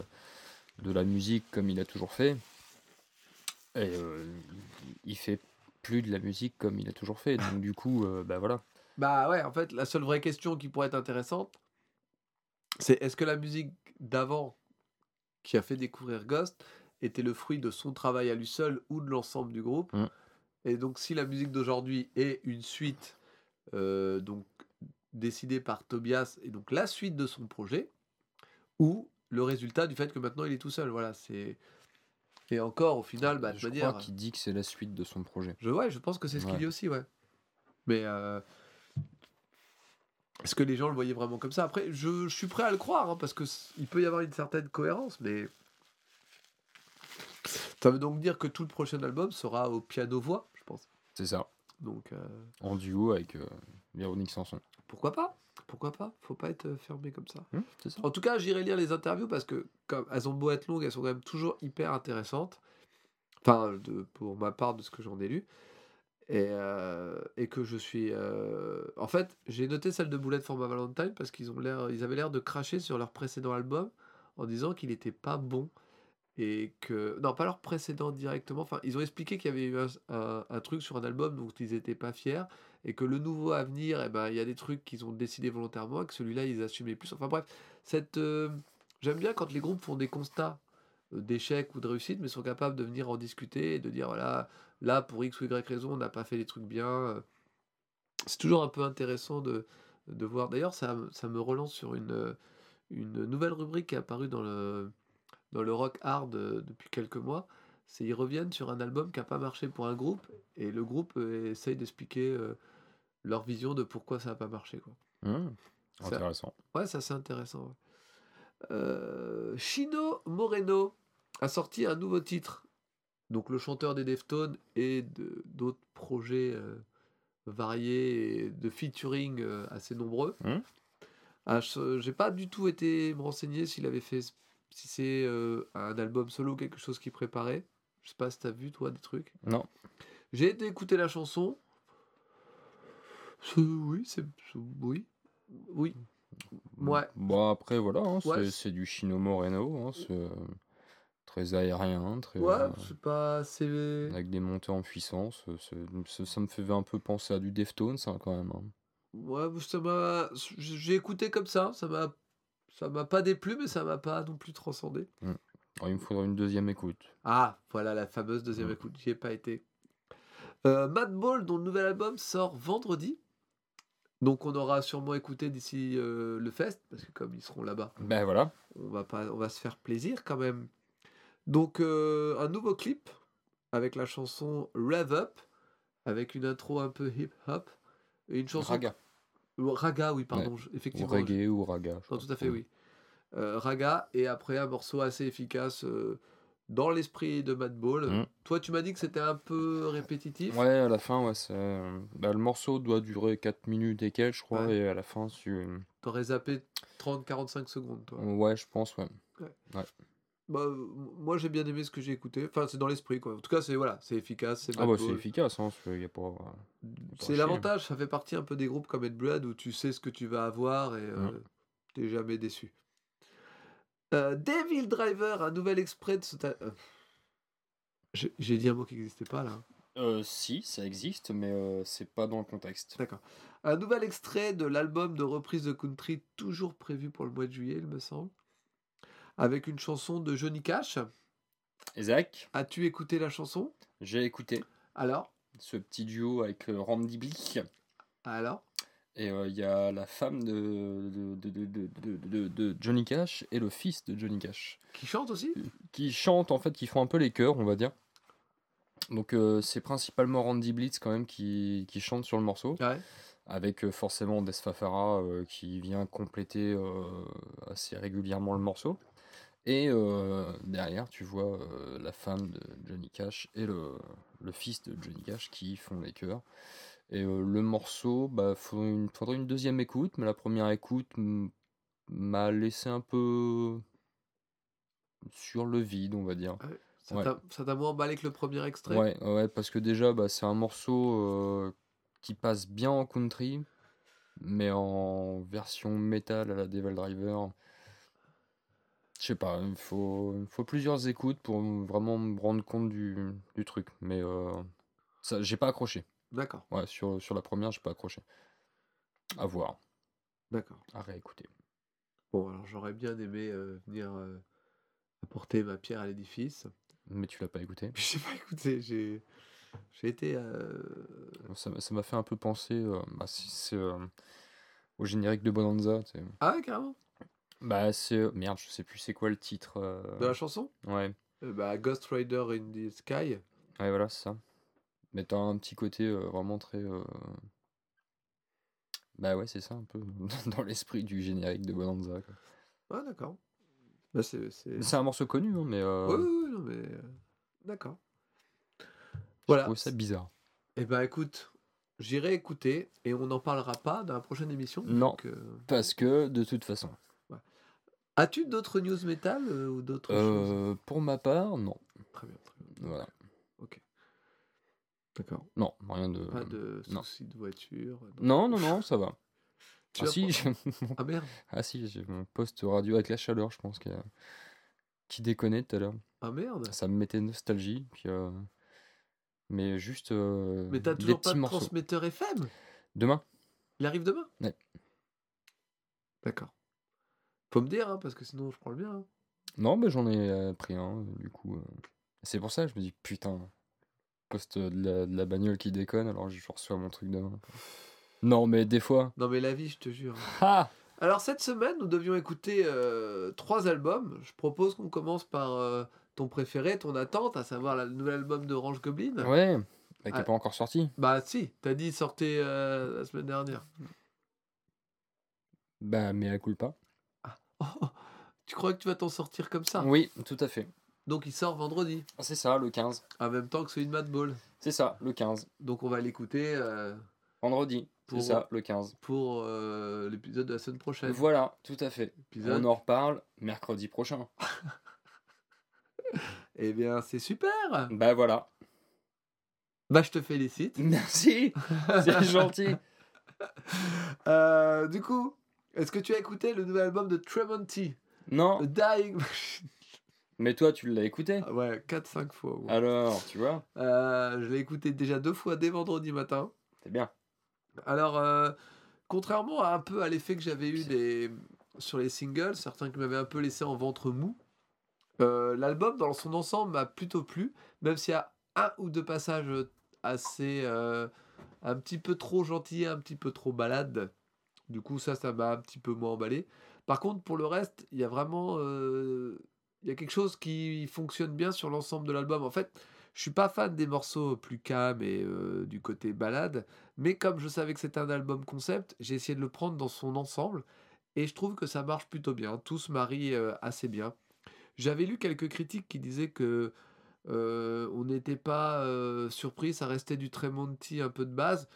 [SPEAKER 2] de la musique comme il a toujours fait. Et euh, il fait plus de la musique comme il a toujours fait. Donc du coup, euh, bah voilà.
[SPEAKER 1] Bah ouais, en fait, la seule vraie question qui pourrait être intéressante, c'est est-ce que la musique d'avant qui a fait découvrir Ghost était le fruit de son travail à lui seul ou de l'ensemble du groupe
[SPEAKER 2] Mm.
[SPEAKER 1] Et donc, si la musique d'aujourd'hui est une suite euh, donc décidée par Tobias et donc la suite de son projet, ou le résultat du fait que maintenant il est tout seul. Voilà, c'est. Et encore, au final, bah,
[SPEAKER 2] Je
[SPEAKER 1] manière.
[SPEAKER 2] crois qu'il dit que c'est la suite de son projet.
[SPEAKER 1] Je, ouais, je pense que c'est ce qu'il dit aussi, ouais. Mais euh, est-ce que les gens le voyaient vraiment comme ça? Après, je, je suis prêt à le croire, hein, parce que c- il peut y avoir une certaine cohérence, mais ça veut donc dire que tout le prochain album sera au piano-voix, je pense.
[SPEAKER 2] C'est ça.
[SPEAKER 1] Donc, euh,
[SPEAKER 2] En duo avec euh, Véronique Sanson.
[SPEAKER 1] pourquoi pas? Pourquoi pas Faut pas être euh, fermé comme ça.
[SPEAKER 2] C'est ça.
[SPEAKER 1] En tout cas, j'irai lire les interviews parce que, comme elles ont beau être longues, elles sont quand même toujours hyper intéressantes. Enfin, de, pour ma part, de ce que j'en ai lu. Et, euh, et que je suis. euh, En fait, j'ai noté celle de Bullet for My Valentine parce qu'ils ont l'air, ils avaient l'air de cracher sur leur précédent album en disant qu'il n'était pas bon. Et que. Non, pas leur précédent directement. Enfin, ils ont expliqué qu'il y avait eu un, un- un truc sur un album dont ils n'étaient pas fiers. Et que le nouveau à venir, eh ben, il y a des trucs qu'ils ont décidé volontairement. Et que celui-là, ils assumaient plus. Enfin bref, euh, J'aime bien quand les groupes font des constats d'échecs ou de réussite, mais sont capables de venir en discuter et de dire voilà, là pour X ou Y raison, on n'a pas fait les trucs bien. euh. C'est toujours un peu intéressant de, de voir. D'ailleurs, ça, ça me relance sur une, euh, une nouvelle rubrique qui est apparue dans le, dans le rock hard euh, depuis quelques mois. C'est ils reviennent sur un album qui n'a pas marché pour un groupe et le groupe euh, essaye d'expliquer euh, leur vision de pourquoi ça n'a pas marché. Quoi.
[SPEAKER 2] Hum,
[SPEAKER 1] Ça-
[SPEAKER 2] Intéressant.
[SPEAKER 1] Ouais, ça c'est intéressant. ouais. Euh, Chino Moreno a sorti un nouveau titre. Donc le chanteur des Deftones et de- d'autres projets euh, variés et de featuring euh, assez nombreux.
[SPEAKER 2] Mhm.
[SPEAKER 1] Ah, je- J'ai pas du tout été me renseigner s'il avait fait si c'est euh, un album solo ou quelque chose qu'il préparait. Je sais pas si t'as vu toi des trucs.
[SPEAKER 2] Non.
[SPEAKER 1] J'ai été écouter la chanson. C'est- Oui, c'est oui, oui. Ouais.
[SPEAKER 2] Bon, après, voilà, hein,
[SPEAKER 1] Ouais,
[SPEAKER 2] c'est
[SPEAKER 1] c'est-
[SPEAKER 2] c'est du Chino Moreno. hein, c'est euh, très aérien, très,
[SPEAKER 1] Ouais,
[SPEAKER 2] euh,
[SPEAKER 1] c'est pas. C'est.
[SPEAKER 2] avec des montées en puissance. euh, c'est- ça, ça me fait un peu penser à du Deftones, hein, quand même. hein.
[SPEAKER 1] Ouais, ça m'a. J'ai écouté comme ça, ça m'a. Ça m'a pas déplu, mais ça m'a pas non plus transcendé.
[SPEAKER 2] Alors, il me faudrait une deuxième écoute.
[SPEAKER 1] Ah, voilà la fameuse deuxième
[SPEAKER 2] Mm.
[SPEAKER 1] écoute, j'y ai pas été. Euh, Madball, dont le nouvel album sort vendredi. Donc on aura sûrement écouté d'ici euh, le fest, parce que comme ils seront là-bas,
[SPEAKER 2] Ben voilà.
[SPEAKER 1] on va, pas, on va se faire plaisir quand même. Donc euh, un nouveau clip avec la chanson Rev Up, avec une intro un peu hip-hop, et une chanson...
[SPEAKER 2] Raga.
[SPEAKER 1] Raga, oui, pardon, je-
[SPEAKER 2] Ou
[SPEAKER 1] effectivement.
[SPEAKER 2] reggae ou raga.
[SPEAKER 1] Non, tout à fait, oui. Euh, Raga, et après un morceau assez efficace euh, dans l'esprit de Madball.
[SPEAKER 2] Mm.
[SPEAKER 1] Toi, tu m'as dit que c'était un peu répétitif.
[SPEAKER 2] Ouais, à la fin, ouais, c'est... bah, le morceau doit durer 4 minutes et quelques, je crois,
[SPEAKER 1] Ouais.
[SPEAKER 2] et à la fin, tu...
[SPEAKER 1] T'aurais zappé 30-45 secondes, toi.
[SPEAKER 2] Ouais, je pense, ouais.
[SPEAKER 1] Bah, euh, moi, j'ai bien aimé ce que j'ai écouté. Enfin, c'est dans l'esprit, quoi. En tout cas, c'est voilà, c'est efficace, c'est
[SPEAKER 2] Ah bah, c'est efficace, hein, il y a pas...
[SPEAKER 1] C'est l'avantage, ça fait partie un peu des groupes comme Ed Blood où tu sais ce que tu vas avoir et euh,
[SPEAKER 2] Mm.
[SPEAKER 1] t'es jamais déçu. Euh, Devil Driver, un nouvel extrait de ce. euh, J'ai dit un mot qui n'existait pas là.
[SPEAKER 2] Euh, si, ça existe, mais euh, c'est pas dans le contexte.
[SPEAKER 1] D'accord. Un nouvel extrait de l'album de reprise de country toujours prévu pour le mois de juillet, il me semble. Avec une chanson de Johnny Cash.
[SPEAKER 2] Zach,
[SPEAKER 1] As-tu écouté la chanson?
[SPEAKER 2] J'ai écouté
[SPEAKER 1] Alors?
[SPEAKER 2] Ce petit duo avec euh, Randy Blick,
[SPEAKER 1] Alors?
[SPEAKER 2] Et euh, il y a la femme de, de, de, de, de, Johnny Cash et le fils de Johnny Cash.
[SPEAKER 1] Qui chante aussi
[SPEAKER 2] qui chantent en fait, qui font un peu les chœurs, on va dire. Donc euh, c'est principalement Randy Blitz quand même qui, qui chante sur le morceau,
[SPEAKER 1] Ouais.
[SPEAKER 2] avec euh, forcément Des Fafara euh, qui vient compléter euh, assez régulièrement le morceau. Et euh, derrière, tu vois euh, la femme de Johnny Cash et le, le fils de Johnny Cash qui font les chœurs. Et euh, le morceau, bah, faudrait une, faudrait une deuxième écoute, mais la première écoute m'a laissé un peu sur le vide, on va dire.
[SPEAKER 1] Ça
[SPEAKER 2] Ouais.
[SPEAKER 1] t'a- ça t'a moins emballé que le premier extrait?
[SPEAKER 2] Ouais, ouais, parce que déjà, bah, c'est un morceau euh, qui passe bien en country, mais en version métal à la Devil Driver. Je sais pas, il faut, faut plusieurs écoutes pour vraiment me rendre compte du, du truc. Mais euh, j'ai pas accroché.
[SPEAKER 1] D'accord,
[SPEAKER 2] Ouais, sur, sur la première, j'ai pas accroché. À voir,
[SPEAKER 1] d'accord.
[SPEAKER 2] à réécouter.
[SPEAKER 1] Bon, alors j'aurais bien aimé euh, venir euh, apporter ma pierre à l'édifice.
[SPEAKER 2] Mais tu l'as pas écouté.
[SPEAKER 1] Je sais pas écouté, j'ai j'ai été. euh,
[SPEAKER 2] Ça m'a ça m'a fait un peu penser bah, c'est- c'est, au générique de Bonanza. tu sais.
[SPEAKER 1] Ah ouais, carrément
[SPEAKER 2] Bah, c'est. Merde, je sais plus c'est quoi le titre. euh,
[SPEAKER 1] De la chanson?
[SPEAKER 2] Ouais,
[SPEAKER 1] Euh, bah, Ghost Rider in the Sky.
[SPEAKER 2] ouais, voilà, c'est ça. Mais t'as un petit côté euh, vraiment très. euh, Bah, ouais, c'est ça, un peu dans l'esprit du générique de Bonanza. quoi.
[SPEAKER 1] Ah, d'accord. Bah, c'est.
[SPEAKER 2] un morceau connu, hein, mais. euh,
[SPEAKER 1] Oui, oui, non, mais. euh, D'accord.
[SPEAKER 2] je
[SPEAKER 1] Voilà.
[SPEAKER 2] trouvais ça bizarre.
[SPEAKER 1] Eh ben écoute, j'irai écouter et on n'en parlera pas dans la prochaine émission.
[SPEAKER 2] Non.
[SPEAKER 1] donc, euh,
[SPEAKER 2] Parce que, de toute façon.
[SPEAKER 1] As-tu d'autres news métal euh, ou d'autres choses?
[SPEAKER 2] pour ma part, non.
[SPEAKER 1] Très bien, très bien.
[SPEAKER 2] Voilà.
[SPEAKER 1] D'accord.
[SPEAKER 2] Non, rien de.
[SPEAKER 1] Pas de
[SPEAKER 2] non.
[SPEAKER 1] soucis de voiture.
[SPEAKER 2] Non, non, non, ça va.
[SPEAKER 1] Tu
[SPEAKER 2] ah, si,
[SPEAKER 1] Ah merde.
[SPEAKER 2] ah si, j'ai mon poste radio avec la chaleur, je pense, qui, a- qui déconnait tout à l'heure.
[SPEAKER 1] Ah merde.
[SPEAKER 2] Ça me mettait nostalgie. Puis, euh, Mais juste. euh,
[SPEAKER 1] Mais t'as toujours pas de
[SPEAKER 2] morceaux.
[SPEAKER 1] transmetteur FM
[SPEAKER 2] Demain
[SPEAKER 1] Il arrive demain?
[SPEAKER 2] Ouais.
[SPEAKER 1] D'accord. Faut me dire, hein, parce que sinon je prends le bien. hein.
[SPEAKER 2] Non, mais j'en ai euh, pris un, euh, du coup. euh. C'est pour ça que je me dis, putain, poste de la, de la bagnole qui déconne, alors je reçois mon truc demain. Non, mais des fois.
[SPEAKER 1] Non, mais la vie, je te jure.
[SPEAKER 2] Ah
[SPEAKER 1] Alors, cette semaine, nous devions écouter euh, trois albums. Je propose qu'on commence par euh, ton préféré, ton attente, à savoir la- le nouvel album de Orange Goblin.
[SPEAKER 2] Ouais, qui
[SPEAKER 1] Ah.
[SPEAKER 2] est pas encore sorti.
[SPEAKER 1] Bah, si, t'as dit, sortait euh, la semaine dernière.
[SPEAKER 2] Bah, mais elle coule pas.
[SPEAKER 1] tu crois que tu vas t'en sortir comme ça?
[SPEAKER 2] Oui, tout à fait.
[SPEAKER 1] Donc, il sort vendredi,
[SPEAKER 2] C'est ça, le 15.
[SPEAKER 1] en même temps que celui de Madball.
[SPEAKER 2] C'est ça, le 15.
[SPEAKER 1] Donc, on va l'écouter euh,
[SPEAKER 2] Vendredi,
[SPEAKER 1] Pour-
[SPEAKER 2] c'est ça, le 15.
[SPEAKER 1] pour euh, l'épisode de la semaine prochaine.
[SPEAKER 2] Voilà, tout à fait.
[SPEAKER 1] Épisode.
[SPEAKER 2] On en reparle mercredi prochain.
[SPEAKER 1] Eh bien, c'est super
[SPEAKER 2] Bah voilà.
[SPEAKER 1] Bah, je te félicite.
[SPEAKER 2] Merci, c'est gentil.
[SPEAKER 1] Euh, du coup, est-ce que tu as écouté le nouvel album de Tremonti
[SPEAKER 2] Non,
[SPEAKER 1] Dying
[SPEAKER 2] mais toi, tu l'as écouté?
[SPEAKER 1] Ah Ouais, 4-5 fois. ouais.
[SPEAKER 2] Alors, tu vois,
[SPEAKER 1] Euh, je l'ai écouté déjà deux fois dès vendredi matin.
[SPEAKER 2] c'est bien.
[SPEAKER 1] Alors, euh, contrairement à un peu à l'effet que j'avais eu des... sur les singles, certains qui m'avaient un peu laissé en ventre mou, euh, l'album dans son ensemble m'a plutôt plu, même s'il y a un ou deux passages assez. un petit peu trop gentils, un petit peu trop balade. Du coup, ça, ça m'a un petit peu moins emballé. Par contre, pour le reste, il y a vraiment. Il y a quelque chose qui fonctionne bien sur l'ensemble de l'album. En fait, je suis pas fan des morceaux plus calmes et euh, du côté balade, mais comme je savais que c'était un album concept, j'ai essayé de le prendre dans son ensemble et je trouve que ça marche plutôt bien. Tout se marie euh, assez bien. J'avais lu quelques critiques qui disaient que euh, on n'était pas surpris, ça restait du Tremonti un peu de base.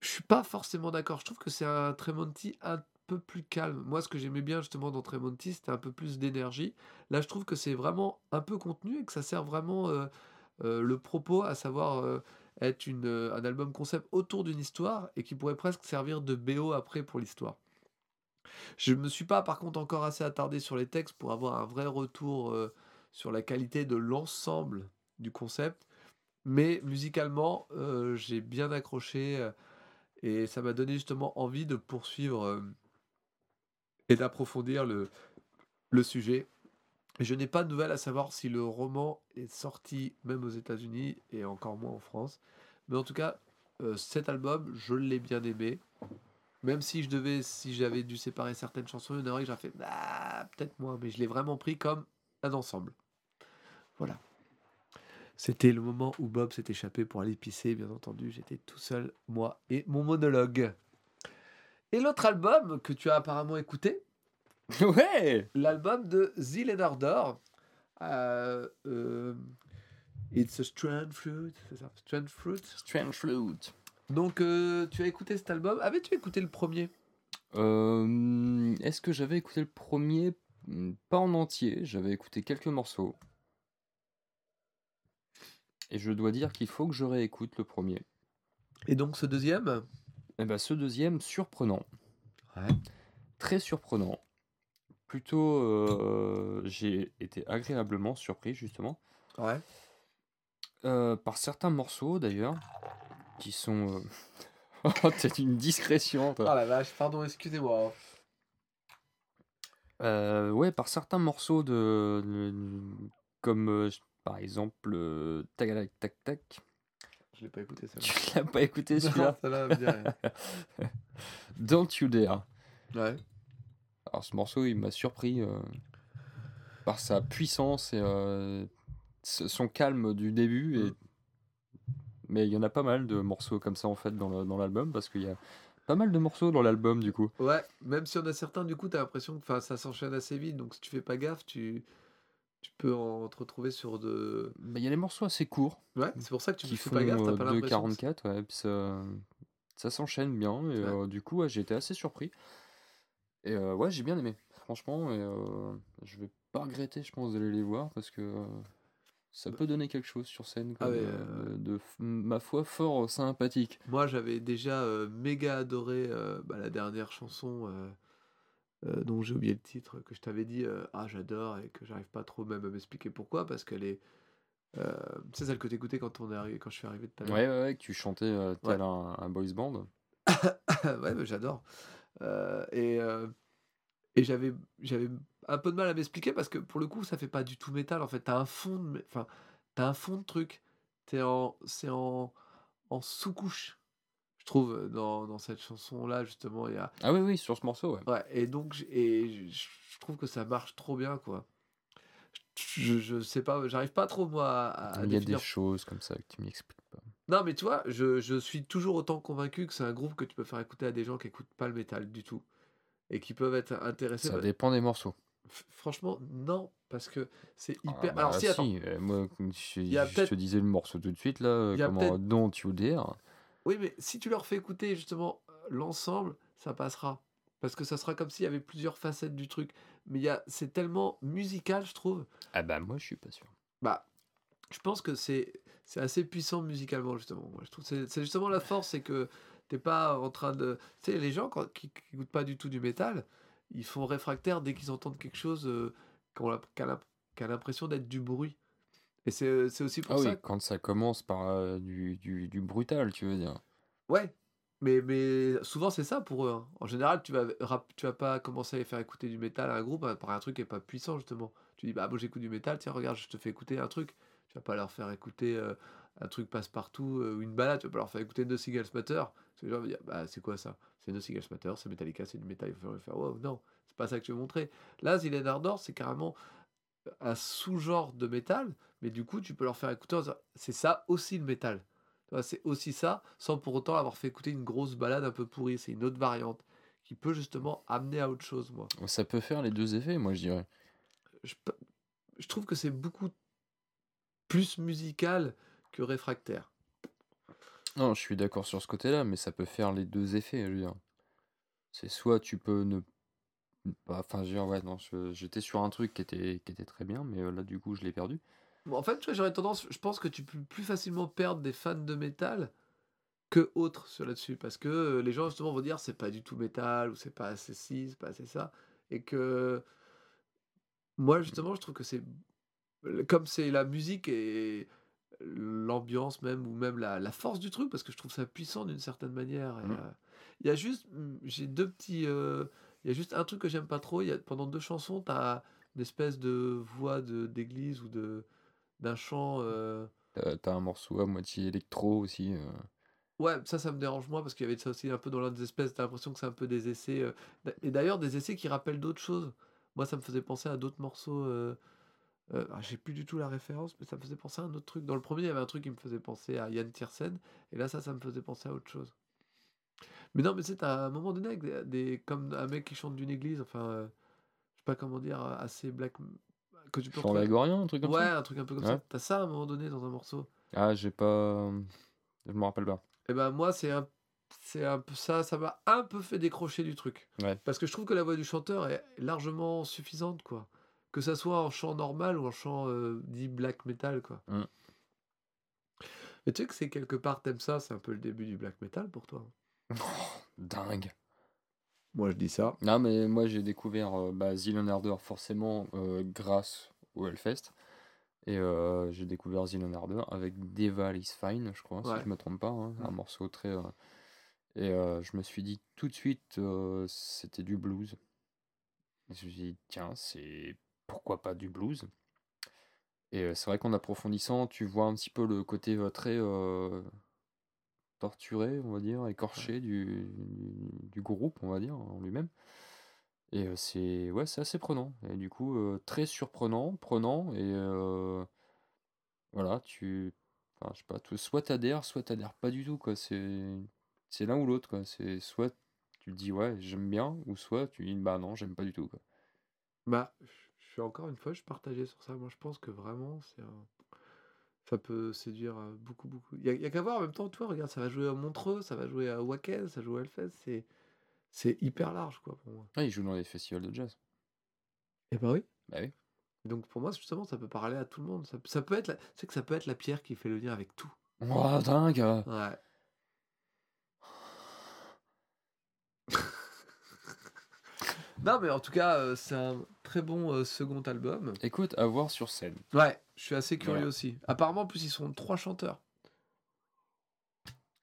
[SPEAKER 1] Je suis pas forcément d'accord. Je trouve que c'est un Tremonti un peu plus calme. Moi, ce que j'aimais bien justement dans Tremonti, c'était un peu plus d'énergie. Là, je trouve que c'est vraiment un peu contenu et que ça sert vraiment euh, euh, le propos, à savoir euh, être une, un album concept autour d'une histoire et qui pourrait presque servir de BO après pour l'histoire. Je me suis pas par contre encore assez attardé sur les textes pour avoir un vrai retour sur la qualité de l'ensemble du concept, mais musicalement j'ai bien accroché et ça m'a donné justement envie de poursuivre et d'approfondir le, sujet. Je n'ai pas de nouvelles à savoir si le roman est sorti même aux États-Unis et encore moins en France. Mais en tout cas, euh, cet album, je l'ai bien aimé. Même si je devais, si j'avais dû séparer certaines chansons, il y en aurait que j'aurais fait bah, peut-être moins, mais je l'ai vraiment pris comme un ensemble. Voilà. C'était le moment où Bob s'est échappé pour aller pisser, bien entendu. J'étais tout seul, moi et mon monologue. Et l'autre album que tu as apparemment écouté,
[SPEAKER 2] ouais
[SPEAKER 1] l'album de The D'or. Euh, euh, It's a Strand Fruit, c'est ça Strand Fruit.
[SPEAKER 2] Strange Flute.
[SPEAKER 1] Donc, euh, tu as écouté cet album? Avais-tu écouté le premier?
[SPEAKER 2] Est-ce que j'avais écouté le premier? Hmm, Pas en entier, j'avais écouté quelques morceaux. Et je dois dire qu'il faut que je réécoute le premier.
[SPEAKER 1] Et donc, ce deuxième?
[SPEAKER 2] Et ben ce deuxième, surprenant.
[SPEAKER 1] Ouais.
[SPEAKER 2] Très surprenant. Plutôt, euh, j'ai été agréablement surpris, justement.
[SPEAKER 1] Ouais.
[SPEAKER 2] Euh, par certains morceaux, d'ailleurs, qui sont... euh, Oh, une discrétion, toi.
[SPEAKER 1] Oh la vache, pardon, excusez-moi.
[SPEAKER 2] Euh, ouais, par certains morceaux de, de- comme par exemple Tac Tac Tac.
[SPEAKER 1] Je l'ai pas écouté ça.
[SPEAKER 2] Tu l'as pas écouté celui-là
[SPEAKER 1] celle-là.
[SPEAKER 2] Don't You Dare.
[SPEAKER 1] Ouais.
[SPEAKER 2] Alors ce morceau, il m'a surpris euh, par sa puissance et euh, son calme du début. Et...
[SPEAKER 1] Mm.
[SPEAKER 2] Mais il y en a pas mal de morceaux comme ça en fait dans l'album parce qu'il y a pas mal de morceaux dans l'album du coup.
[SPEAKER 1] Ouais, même si on a certains, du coup, t'as l'impression que ça s'enchaîne assez vite. Donc, si tu fais pas gaffe, tu, tu peux en te retrouver sur de.
[SPEAKER 2] Mais il y a des morceaux assez courts.
[SPEAKER 1] Ouais, c'est pour ça que tu
[SPEAKER 2] qui
[SPEAKER 1] fais pas gaffe, t'as
[SPEAKER 2] euh,
[SPEAKER 1] pas l'impression. que
[SPEAKER 2] 2,44, ouais, puis ça, ça s'enchaîne bien, et
[SPEAKER 1] Ouais.
[SPEAKER 2] euh, du coup, ouais, j'ai été assez surpris. Et euh, ouais, j'ai bien aimé, franchement, et euh, je vais pas regretter, je pense, d'aller les voir, parce que euh, ça peut donner quelque chose sur scène,
[SPEAKER 1] Ah ouais,
[SPEAKER 2] de,
[SPEAKER 1] euh,
[SPEAKER 2] de ma foi, fort sympathique.
[SPEAKER 1] Moi, j'avais déjà méga adoré bah, la dernière chanson euh, dont j'ai oublié le titre, que je t'avais dit, euh, ah, j'adore, et que j'arrive pas trop même à m'expliquer pourquoi, parce qu'elle est. Euh, c'est celle que t'écoutais quand, on est arrivé, quand je suis arrivé à l'heure.
[SPEAKER 2] Ouais, ouais, ouais, que tu chantais tel un, un boys band.
[SPEAKER 1] ouais, mais j'adore. Et, Et j'avais, j'avais un peu de mal à m'expliquer parce que pour le coup, ça fait pas du tout métal. En fait, t'as un fond de, enfin, t'as un fond de truc. T'es en, c'est en, en sous-couche. Je trouve dans, dans cette chanson-là justement, il y a.
[SPEAKER 2] Ah oui, oui, sur ce morceau, ouais.
[SPEAKER 1] Ouais. Et donc, et je trouve que ça marche trop bien, quoi. Je, je sais pas, j'arrive pas trop moi à, à
[SPEAKER 2] Il y a
[SPEAKER 1] définir
[SPEAKER 2] des choses comme ça que tu m'expliques pas.
[SPEAKER 1] Non, mais tu vois, je, je suis toujours autant convaincu que c'est un groupe que tu peux faire écouter à des gens qui écoutent pas le métal du tout et qui peuvent être intéressés.
[SPEAKER 2] Ça dépend des morceaux.
[SPEAKER 1] f- franchement, non, parce que c'est
[SPEAKER 2] Ah,
[SPEAKER 1] hyper.
[SPEAKER 2] bah,
[SPEAKER 1] Alors, si, attends,
[SPEAKER 2] euh, moi, je,
[SPEAKER 1] Il y a
[SPEAKER 2] je
[SPEAKER 1] peut-être-
[SPEAKER 2] te disais le morceau tout de suite, là, euh, comment Don't You Dare.
[SPEAKER 1] Oui, mais si tu leur fais écouter justement l'ensemble, ça passera. Parce que ça sera comme s'il y avait plusieurs facettes du truc. Mais y a, c'est tellement musical, je trouve.
[SPEAKER 2] Ah bah moi, je suis pas sûr.
[SPEAKER 1] Bah, je pense que c'est c'est assez puissant musicalement justement. Moi, je trouve que c'est c'est justement la force, c'est que t'es pas en train de. Tu sais, les gens quand, qui qui écoutent pas du tout du métal, ils font réfractaire dès qu'ils entendent quelque chose euh, qui a l'impression d'être du bruit. Et c'est c'est aussi pour
[SPEAKER 2] Ah
[SPEAKER 1] ça.
[SPEAKER 2] oui, quand ça commence par euh, du, du, du brutal, tu veux dire.
[SPEAKER 1] Ouais. Mais, mais souvent c'est ça pour eux. hein. En général, tu vas, rap- tu vas pas commencer à les faire écouter du métal à un groupe hein, par un truc qui est pas puissant justement. Tu dis bah moi j'écoute du métal, tiens regarde je te fais écouter un truc. Tu vas pas leur faire écouter euh, un truc passe-partout euh, ou une balade, tu vas pas leur faire écouter No Seagulls Matter. Les gens vont dire bah c'est quoi ça? C'est No Seagulls Matter, c'est Metallica, c'est du métal. Il faut faire wow, non, c'est pas ça que tu veux montrer. Là Zillen Ardor c'est carrément un sous-genre de métal, mais du coup tu peux leur faire écouter c'est ça aussi le métal. C'est aussi ça, sans pour autant avoir fait écouter une grosse balade un peu pourrie. C'est une autre variante qui peut justement amener à autre chose, moi.
[SPEAKER 2] Ça peut faire les deux effets, moi, je dirais.
[SPEAKER 1] Je trouve que c'est beaucoup plus musical que réfractaire.
[SPEAKER 2] Non, je suis d'accord sur ce côté-là, mais ça peut faire les deux effets, je veux dire. C'est soit tu peux ne pas... Enfin, je veux dire, ouais, non, je- j'étais sur un truc qui était, qui était très bien, mais euh, là, du coup, je l'ai perdu.
[SPEAKER 1] Bon, en fait, tu vois, j'aurais tendance, je pense que tu peux plus facilement perdre des fans de métal que autres sur là-dessus, parce que euh, les gens justement vont dire c'est pas du tout métal ou c'est pas assez ci, c'est pas assez ça, et que moi justement je trouve que c'est comme c'est la musique et l'ambiance même ou même la, la force du truc parce que je trouve ça puissant d'une certaine manière. et,
[SPEAKER 2] Mhm.
[SPEAKER 1] euh, Il y a juste, mm, j'ai deux petits, euh, il y a juste un truc que j'aime pas trop. Il y a pendant deux chansons, t'as une espèce de voix de d'église ou de d'un chant. euh,
[SPEAKER 2] T'as t'as un morceau à moitié électro aussi. euh.
[SPEAKER 1] Ouais, ça, ça me dérange moins parce qu'il y avait ça aussi un peu dans l'un des espèces. T'as l'impression que c'est un peu des essais. euh, Et d'ailleurs, des essais qui rappellent d'autres choses. Moi, ça me faisait penser à d'autres morceaux. euh, ah, J'ai plus du tout la référence, mais ça me faisait penser à un autre truc. Dans le premier, il y avait un truc qui me faisait penser à Yann Tiersen. Et là, ça, ça me faisait penser à autre chose. Mais non, mais t'as à un moment donné, avec des, des- comme un mec qui chante d'une église, enfin, euh, je sais pas comment dire, assez black. Que tu peux
[SPEAKER 2] Chant grégorien, un truc comme
[SPEAKER 1] Ouais,
[SPEAKER 2] ça
[SPEAKER 1] un truc un peu comme
[SPEAKER 2] Ouais.
[SPEAKER 1] ça. T'as ça à un moment donné dans un morceau?
[SPEAKER 2] Ah, j'ai pas... Je me rappelle pas.
[SPEAKER 1] Et ben moi, c'est un, c'est un peu ça, ça m'a un peu fait décrocher du truc.
[SPEAKER 2] Ouais.
[SPEAKER 1] Parce que je trouve que la voix du chanteur est largement suffisante, quoi. Que ça soit en chant normal ou en chant euh, dit black metal, quoi.
[SPEAKER 2] Mm.
[SPEAKER 1] Mais tu sais que c'est quelque part, t'aimes ça, c'est un peu le début du black metal pour toi.
[SPEAKER 2] Dingue.
[SPEAKER 1] Moi, je dis ça.
[SPEAKER 2] Non, mais moi j'ai découvert euh, bah, Ardor forcément euh, grâce au Hellfest. Et euh, j'ai découvert Zillion Ardor avec Deval is Fine, je crois,
[SPEAKER 1] Ouais.
[SPEAKER 2] si je me trompe pas. hein, Un
[SPEAKER 1] Mm.
[SPEAKER 2] morceau très. euh, Et je me suis dit tout de suite, c'était du blues. Et je me suis dit, tiens, c'est pourquoi pas du blues? Et c'est vrai qu'en approfondissant, tu vois un petit peu le côté très torturé, on va dire, écorché du, du, du groupe, on va dire, en lui-même. Et euh, c'est ouais, c'est assez prenant. Et du coup, euh, très surprenant, prenant. Et euh, voilà, tu. Enfin, je sais pas, tu- soit t'adhères, soit t'adhères pas du tout, quoi. C'est c'est l'un ou l'autre, quoi. C'est soit tu te dis, ouais, j'aime bien, ou soit tu dis, bah non, j'aime pas du tout, quoi.
[SPEAKER 1] Bah, je suis encore une fois, je partagé sur ça. Moi, je pense que vraiment, c'est un... ça peut séduire beaucoup, beaucoup. Il y a, qu'à voir en même temps, toi, regarde, ça va jouer à Montreux, ça va jouer à Wacken, ça joue à Hellfest. C'est, c'est hyper large, quoi, pour moi.
[SPEAKER 2] Ah, il joue dans les festivals de jazz.
[SPEAKER 1] Eh ben oui.
[SPEAKER 2] Bah oui.
[SPEAKER 1] Donc pour moi, justement, ça peut parler à tout le monde. Ça, ça peut être, la... c'est que ça peut être la pierre qui fait le lien avec tout.
[SPEAKER 2] Oh, dingue!
[SPEAKER 1] Ouais. non, mais en tout cas, c'est un très bon second album.
[SPEAKER 2] Écoute, à voir sur scène.
[SPEAKER 1] Ouais, je suis assez curieux
[SPEAKER 2] Voilà.
[SPEAKER 1] aussi. Apparemment, en plus, ils sont trois chanteurs.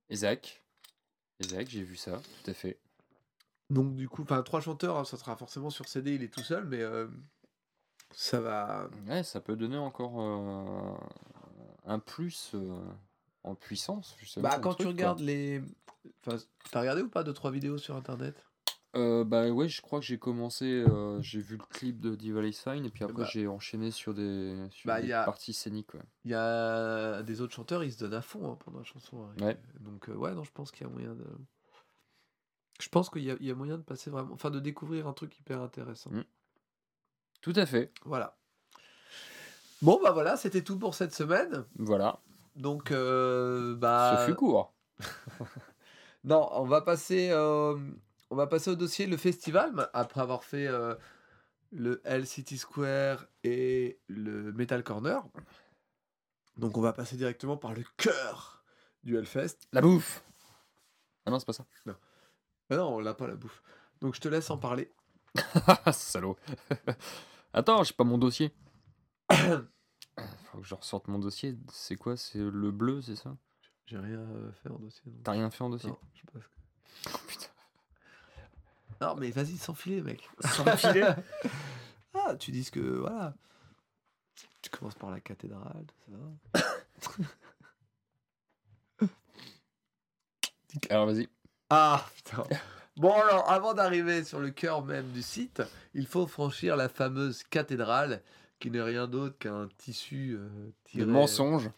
[SPEAKER 2] Isaac. Isaac, j'ai vu ça, tout à fait.
[SPEAKER 1] Donc du coup, enfin trois chanteurs, hein, ça sera forcément sur CD, il est tout seul, mais euh, ça va.
[SPEAKER 2] Ouais, ça peut donner encore euh, un plus euh, en puissance, justement.
[SPEAKER 1] Bah quand
[SPEAKER 2] truc,
[SPEAKER 1] tu
[SPEAKER 2] quoi.
[SPEAKER 1] regardes les, enfin, t'as regardé ou pas deux trois vidéos sur internet?
[SPEAKER 2] Euh, bah ouais, je crois que j'ai commencé, euh, j'ai vu le clip de Diva Fine, et puis après
[SPEAKER 1] Bah.
[SPEAKER 2] j'ai enchaîné sur des, sur
[SPEAKER 1] Bah,
[SPEAKER 2] des
[SPEAKER 1] a-
[SPEAKER 2] parties scéniques. ouais.
[SPEAKER 1] Il y a des autres chanteurs, ils se donnent à fond hein, pendant la chanson. hein.
[SPEAKER 2] Ouais.
[SPEAKER 1] Donc euh, ouais, non, je pense qu'il y a moyen de. Je pense qu'il y, y a moyen de passer vraiment, enfin de découvrir un truc hyper intéressant.
[SPEAKER 2] Mm. Tout à fait.
[SPEAKER 1] Voilà. Bon bah voilà, c'était tout pour cette semaine.
[SPEAKER 2] Voilà.
[SPEAKER 1] Donc bah.
[SPEAKER 2] Ce fut court.
[SPEAKER 1] Non, on va passer, on va passer au dossier le festival après avoir fait euh, le L City Square et le Metal Corner. Donc on va passer directement par le cœur du Hellfest.
[SPEAKER 2] La bouffe. Ah non, c'est pas ça.
[SPEAKER 1] Ah non, on l'a pas la bouffe. Donc je te laisse en parler.
[SPEAKER 2] Salaud. Attends, j'ai pas mon dossier. Faut que je ressorte mon dossier. C'est quoi? C'est le bleu, c'est ça?
[SPEAKER 1] J'ai rien euh, fait en dossier.
[SPEAKER 2] T'as rien fait en dossier?
[SPEAKER 1] Non, je sais pas ce que-
[SPEAKER 2] Oh, putain.
[SPEAKER 1] Non, mais vas-y, sans filer, mec.
[SPEAKER 2] Sans
[SPEAKER 1] ah, tu dis que voilà. Tu commences par la cathédrale, tout ça.
[SPEAKER 2] Alors vas-y.
[SPEAKER 1] Ah, putain. Bon, alors, avant d'arriver sur le cœur même du site, il faut franchir la fameuse cathédrale, qui n'est rien d'autre qu'un tissu euh, tiré...
[SPEAKER 2] Le mensonge.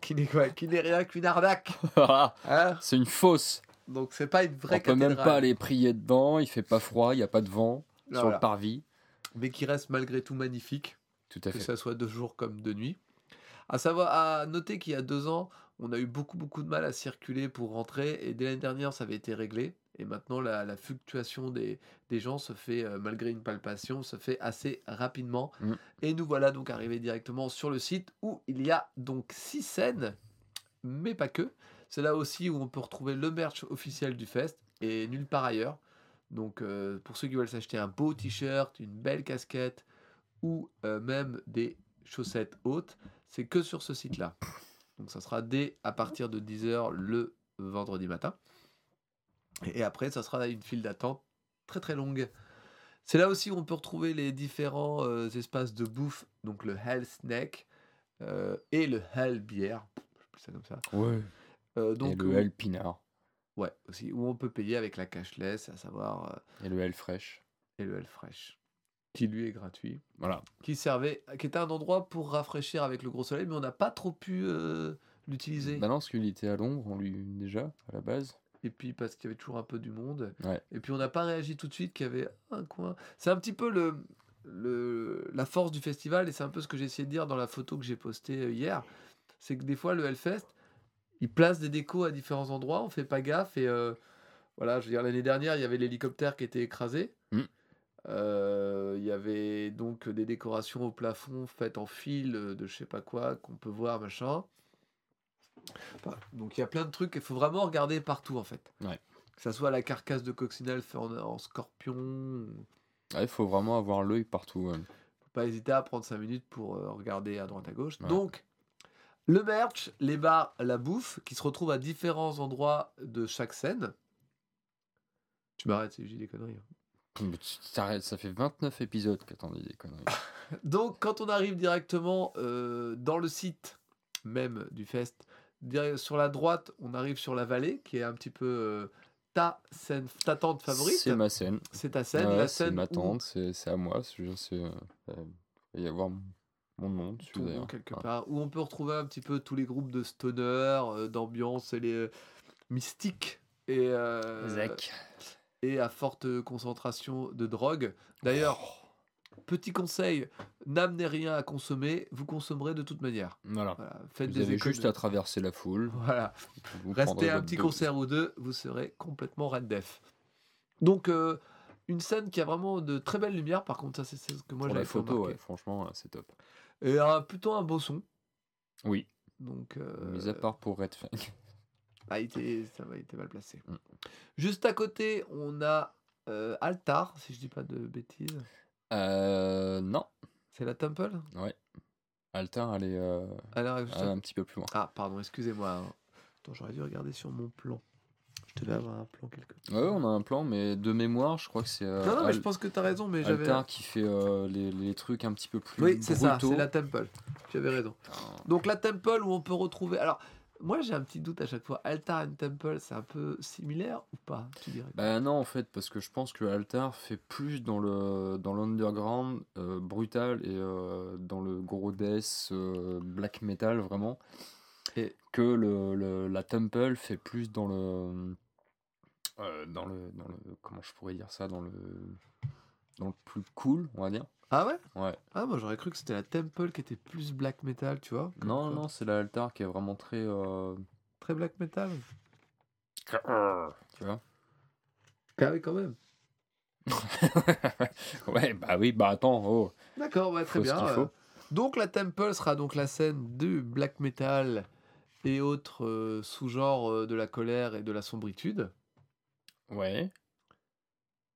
[SPEAKER 1] Qui n'est quoi? Qui n'est rien qu'une arnaque. Hein?
[SPEAKER 2] c'est une fausse.
[SPEAKER 1] Donc, c'est pas une vraie
[SPEAKER 2] On peut
[SPEAKER 1] cathédrale.
[SPEAKER 2] même pas aller prier dedans. Il fait pas froid. Il y a pas de vent sur le parvis.
[SPEAKER 1] Mais qui reste malgré tout magnifique.
[SPEAKER 2] Tout à
[SPEAKER 1] que
[SPEAKER 2] fait.
[SPEAKER 1] ça soit de jour comme de nuit. À savoir, à noter qu'il y a deux ans, on a eu beaucoup beaucoup de mal à circuler pour rentrer, et dès l'année dernière, ça avait été réglé. Et maintenant, la, la fluctuation des, des gens se fait, euh, malgré une palpation, se fait assez rapidement.
[SPEAKER 2] Mm.
[SPEAKER 1] Et nous voilà donc arrivés directement sur le site où il y a donc six scènes, mais pas que. C'est là aussi où on peut retrouver le merch officiel du fest et nulle part ailleurs. Donc euh, pour ceux qui veulent s'acheter un beau t-shirt, une belle casquette ou euh, même des chaussettes hautes, c'est que sur ce site-là. Donc ça sera dès à partir de 10h le vendredi matin. Et après, ça sera une file d'attente très très longue. C'est là aussi où on peut retrouver les différents euh, espaces de bouffe, donc le Hell Snack et le Hell Bière, je ça comme ça. Euh,
[SPEAKER 2] et
[SPEAKER 1] donc,
[SPEAKER 2] le
[SPEAKER 1] où-
[SPEAKER 2] L Pinard.
[SPEAKER 1] ouais, aussi, où on peut payer avec la cashless, à savoir, euh,
[SPEAKER 2] Et le L Fresh.
[SPEAKER 1] et le Hell Fresh, qui lui est gratuit.
[SPEAKER 2] Voilà.
[SPEAKER 1] qui servait, qui était un endroit pour rafraîchir avec le gros soleil, mais on n'a pas trop pu euh, l'utiliser.
[SPEAKER 2] Bah non, parce qu'il était à l'ombre, on lui déjà à la base.
[SPEAKER 1] Et puis parce qu'il y avait toujours un peu du monde.
[SPEAKER 2] Ouais.
[SPEAKER 1] Et puis on n'a pas réagi tout de suite qu'il y avait un coin. C'est un petit peu le, le, la force du festival, et c'est un peu ce que j'ai essayé de dire dans la photo que j'ai postée euh, hier. C'est que des fois, le Hellfest, il place des décos à différents endroits, on fait pas gaffe. Et euh, voilà, je veux dire, l'année dernière, il y avait l'hélicoptère qui était écrasé.
[SPEAKER 2] Mm.
[SPEAKER 1] Euh, Il y avait donc des décorations au plafond faites en fil de je sais pas quoi qu'on peut voir, machin. Enfin, donc il y a plein de trucs, il faut vraiment regarder partout en fait.
[SPEAKER 2] Ouais.
[SPEAKER 1] Que ça soit la carcasse de coccinelle fait en, en scorpion,
[SPEAKER 2] Il faut vraiment avoir l'œil partout. ouais.
[SPEAKER 1] faut pas hésiter à prendre 5 minutes pour euh, regarder à droite à gauche. Donc, le merch, les bars, la bouffe, qui se retrouvent à différents endroits de chaque scène. Tu m'arrêtes si je dis des conneries. hein.
[SPEAKER 2] Mais tu t'arrêtes, ça fait 29 épisodes que t'en dis des conneries.
[SPEAKER 1] Donc, quand on arrive directement euh, dans le site même du fest, sur la droite, on arrive sur la vallée, qui est un petit peu euh, ta scène, ta tente favorite.
[SPEAKER 2] C'est ma scène.
[SPEAKER 1] C'est ta scène,
[SPEAKER 2] Ouais,
[SPEAKER 1] la
[SPEAKER 2] c'est
[SPEAKER 1] scène
[SPEAKER 2] ma
[SPEAKER 1] où
[SPEAKER 2] tante, c'est c'est à moi. c'est- c'est, euh, euh, il va y avoir mon- nom dessus
[SPEAKER 1] ton nom,
[SPEAKER 2] d'ailleurs.
[SPEAKER 1] quelque
[SPEAKER 2] Ouais.
[SPEAKER 1] part, où on peut retrouver un petit peu tous les groupes de stoner, euh, d'ambiance et les euh, mystiques et, euh,
[SPEAKER 2] Zach.
[SPEAKER 1] et à forte concentration de drogue. D'ailleurs, petit conseil, n'amenez rien à consommer, vous consommerez de toute manière.
[SPEAKER 2] Voilà.
[SPEAKER 1] Voilà, faites
[SPEAKER 2] Vous
[SPEAKER 1] des
[SPEAKER 2] avez
[SPEAKER 1] économies.
[SPEAKER 2] juste à traverser la foule.
[SPEAKER 1] Voilà.
[SPEAKER 2] vous
[SPEAKER 1] Restez
[SPEAKER 2] prendrez
[SPEAKER 1] un
[SPEAKER 2] votre
[SPEAKER 1] petit
[SPEAKER 2] dose.
[SPEAKER 1] concert ou deux, vous serez complètement red def. Donc, euh, une scène qui a vraiment de très belles lumières, par contre, ça c'est ce que moi j'avais
[SPEAKER 2] photo, ouais, franchement, là, c'est top.
[SPEAKER 1] Et un- plutôt un beau son.
[SPEAKER 2] Oui,
[SPEAKER 1] Donc, euh,
[SPEAKER 2] mis à part pour Red Fang.
[SPEAKER 1] ah, il était, ça il était mal placé.
[SPEAKER 2] Mm.
[SPEAKER 1] Juste à côté, on a euh, Altar, si je dis pas de bêtises.
[SPEAKER 2] Euh, non.
[SPEAKER 1] C'est la Temple?
[SPEAKER 2] Altar, elle est euh,
[SPEAKER 1] juste à-
[SPEAKER 2] un petit peu plus loin.
[SPEAKER 1] Ah, pardon, excusez-moi. hein. Attends, j'aurais dû regarder sur mon plan. Devais avoir un plan quelque part.
[SPEAKER 2] Ouais, on a un plan, mais de mémoire, je crois que c'est euh,
[SPEAKER 1] non, non, mais
[SPEAKER 2] Al-
[SPEAKER 1] je pense que t'as raison, mais j'avais.
[SPEAKER 2] Altar qui fait euh, les, les trucs un petit peu plus
[SPEAKER 1] Oui, c'est ça, c'est la Temple. Tu avais raison. Donc la Temple où on peut retrouver. Alors, moi j'ai un petit doute à chaque fois. Altar et Temple, c'est un peu similaire ou pas Tu dirais?
[SPEAKER 2] Bah non, en fait, parce que je pense que Altar fait plus dans le dans l'underground euh, brutal et euh, dans le gros death euh, black metal vraiment,
[SPEAKER 1] Et-
[SPEAKER 2] que le, le- la Temple fait plus dans le euh, dans le dans le comment je pourrais dire ça dans le dans le plus cool, on va dire.
[SPEAKER 1] Ah ouais?
[SPEAKER 2] Ouais.
[SPEAKER 1] Ah, moi j'aurais cru que c'était la Temple qui était plus black metal, tu vois
[SPEAKER 2] Non,
[SPEAKER 1] quoi.
[SPEAKER 2] non, c'est la Altar qui est vraiment très euh,
[SPEAKER 1] Très black metal.
[SPEAKER 2] tu vois?
[SPEAKER 1] Ah oui, quand même.
[SPEAKER 2] ouais, bah oui, bah attends, oh.
[SPEAKER 1] D'accord, ouais, très
[SPEAKER 2] Faut
[SPEAKER 1] bien. euh. Donc la Temple sera donc la scène du black metal et autres euh, sous-genres euh, de la colère et de la sombritude.
[SPEAKER 2] Ouais.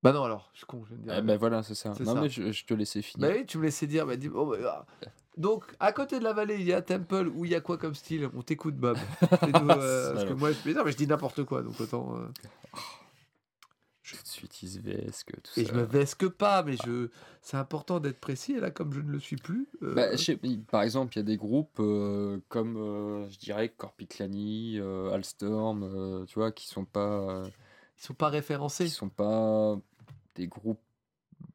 [SPEAKER 1] Bah non, alors, je suis con, je viens de dire.
[SPEAKER 2] Eh ben voilà, c'est ça.
[SPEAKER 1] C'est
[SPEAKER 2] Non
[SPEAKER 1] ça.
[SPEAKER 2] mais je, je te laissais finir.
[SPEAKER 1] Bah oui, tu me laissais dire. Bah, dis- oh, bah, ah. Donc, à côté de la vallée, il y a Temple où il y a quoi comme style? On t'écoute, Bob. Fais-nous, euh, parce que moi, je, mais non, mais je dis n'importe quoi, donc autant. euh,
[SPEAKER 2] Tout de suite, il se vesque, tout
[SPEAKER 1] Et
[SPEAKER 2] ça.
[SPEAKER 1] je me vesque pas, mais je. C'est important d'être précis. Et là, comme je ne le suis plus. euh,
[SPEAKER 2] Bah, je sais- par exemple, il y a des groupes euh, comme, euh, je dirais, Corpiclani, Alstorm, euh, tu vois, qui sont pas, euh,
[SPEAKER 1] ils sont pas référencés.
[SPEAKER 2] qui sont pas des groupes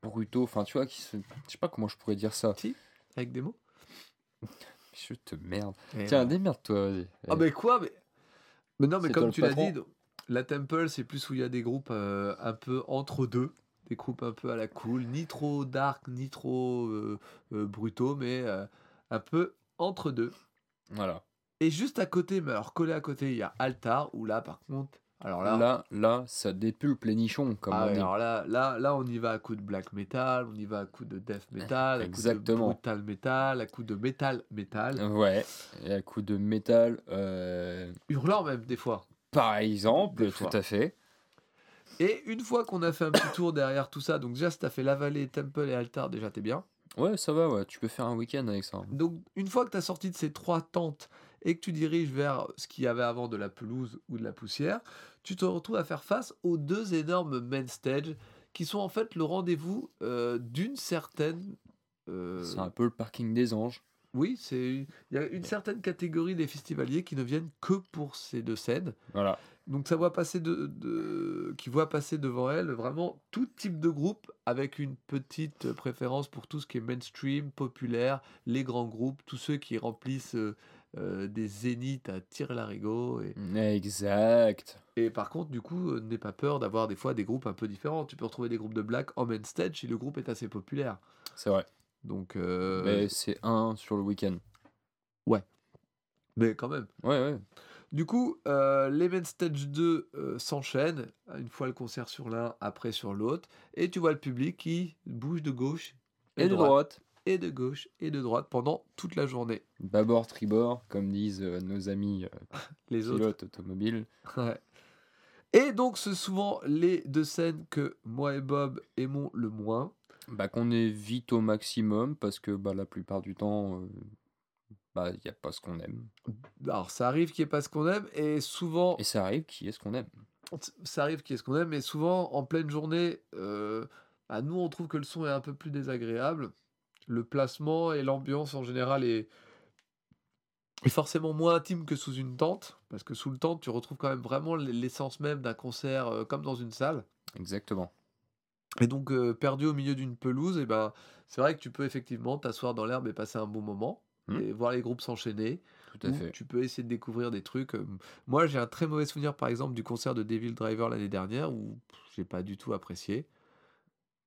[SPEAKER 2] brutaux. Enfin, tu vois, qui se... je sais pas comment je pourrais dire ça.
[SPEAKER 1] Si Avec des mots
[SPEAKER 2] Je te merde.
[SPEAKER 1] Et
[SPEAKER 2] Tiens,
[SPEAKER 1] voilà.
[SPEAKER 2] démerde-toi. vas-y.
[SPEAKER 1] Ah, mais quoi mais... mais non, mais comme tu l'as dit, la Temple, c'est plus où il y a des groupes euh, un peu entre deux. Des groupes un peu à la cool, ni trop dark, ni trop euh, euh, brutaux, mais un peu entre deux.
[SPEAKER 2] Voilà.
[SPEAKER 1] Et juste à côté, mais alors collé à côté, il y a Altar, où là, par contre, alors là,
[SPEAKER 2] Là, là, ça dépulpe les nichons, comme
[SPEAKER 1] ah
[SPEAKER 2] on
[SPEAKER 1] ouais, alors là, là, là, on y va à coup de black metal, on y va à coup de death metal, à coup de brutal metal, à coup de metal metal,
[SPEAKER 2] Ouais, et à coup de métal, euh,
[SPEAKER 1] hurlant même des fois.
[SPEAKER 2] par exemple,
[SPEAKER 1] Des
[SPEAKER 2] tout
[SPEAKER 1] fois.
[SPEAKER 2] à fait.
[SPEAKER 1] Et une fois qu'on a fait un petit tour derrière tout ça, donc déjà, si t'as fait la vallée, Temple et Altar, déjà t'es bien.
[SPEAKER 2] Ouais, ça va, ouais, tu peux faire un week-end avec ça.
[SPEAKER 1] Donc une fois que t'as sorti de ces trois tentes et que tu diriges vers ce qu'il y avait avant de la pelouse ou de la poussière, tu te retrouves à faire face aux deux énormes main stage qui sont en fait le rendez-vous euh, d'une certaine. euh,
[SPEAKER 2] C'est un peu le parking des anges.
[SPEAKER 1] Oui, c'est il y a une certaine catégorie des festivaliers qui ne viennent que pour ces deux scènes.
[SPEAKER 2] Voilà.
[SPEAKER 1] Donc ça voit passer de, de- qui voit passer devant elle vraiment tout type de groupe avec une petite préférence pour tout ce qui est mainstream, populaire, les grands groupes, tous ceux qui remplissent euh, euh, des zéniths à tir larigot et,
[SPEAKER 2] Exact.
[SPEAKER 1] et par contre du coup euh, n'aie pas peur d'avoir des fois des groupes un peu différents. Tu peux retrouver des groupes de black en main stage si le groupe est assez populaire.
[SPEAKER 2] C'est vrai.
[SPEAKER 1] Donc euh,
[SPEAKER 2] Mais c'est un sur le week-end.
[SPEAKER 1] mais quand même.
[SPEAKER 2] Ouais, ouais.
[SPEAKER 1] Du coup, euh, les main stage 2 euh, s'enchaînent, une fois le concert sur l'un, après sur l'autre, et tu vois le public qui bouge de gauche
[SPEAKER 2] Et de droite.
[SPEAKER 1] Et de gauche et de droite pendant toute la journée.
[SPEAKER 2] Bâbord, tribord, comme disent euh, nos amis euh,
[SPEAKER 1] Les autres.
[SPEAKER 2] pilotes automobiles.
[SPEAKER 1] Ouais. Et donc, c'est souvent les deux scènes que moi et Bob aimons le moins.
[SPEAKER 2] Bah, qu'on évite au maximum parce que bah, la plupart du temps, euh, bah, il n'y a pas ce qu'on aime.
[SPEAKER 1] Alors, ça arrive qu'il n'y ait pas ce qu'on aime, et souvent,
[SPEAKER 2] Et ça arrive qui est ce qu'on aime.
[SPEAKER 1] ça arrive qu'il y ait ce qu'on aime, mais souvent, en pleine journée, euh, bah, nous, on trouve que le son est un peu plus désagréable. Le placement et l'ambiance en général est, est forcément moins intime que sous une tente, parce que sous le tente, tu retrouves quand même vraiment l'essence même d'un concert euh, comme dans une salle.
[SPEAKER 2] Exactement.
[SPEAKER 1] Et donc, euh, perdu au milieu d'une pelouse, et ben, c'est vrai que tu peux effectivement t'asseoir dans l'herbe et passer un bon moment,
[SPEAKER 2] Hmm.
[SPEAKER 1] et voir les groupes s'enchaîner.
[SPEAKER 2] Tout à fait.
[SPEAKER 1] tu peux essayer de découvrir des trucs. euh, Moi, j'ai un très mauvais souvenir, par exemple, du concert de Devil Driver l'année dernière, où j'ai pas du tout apprécié.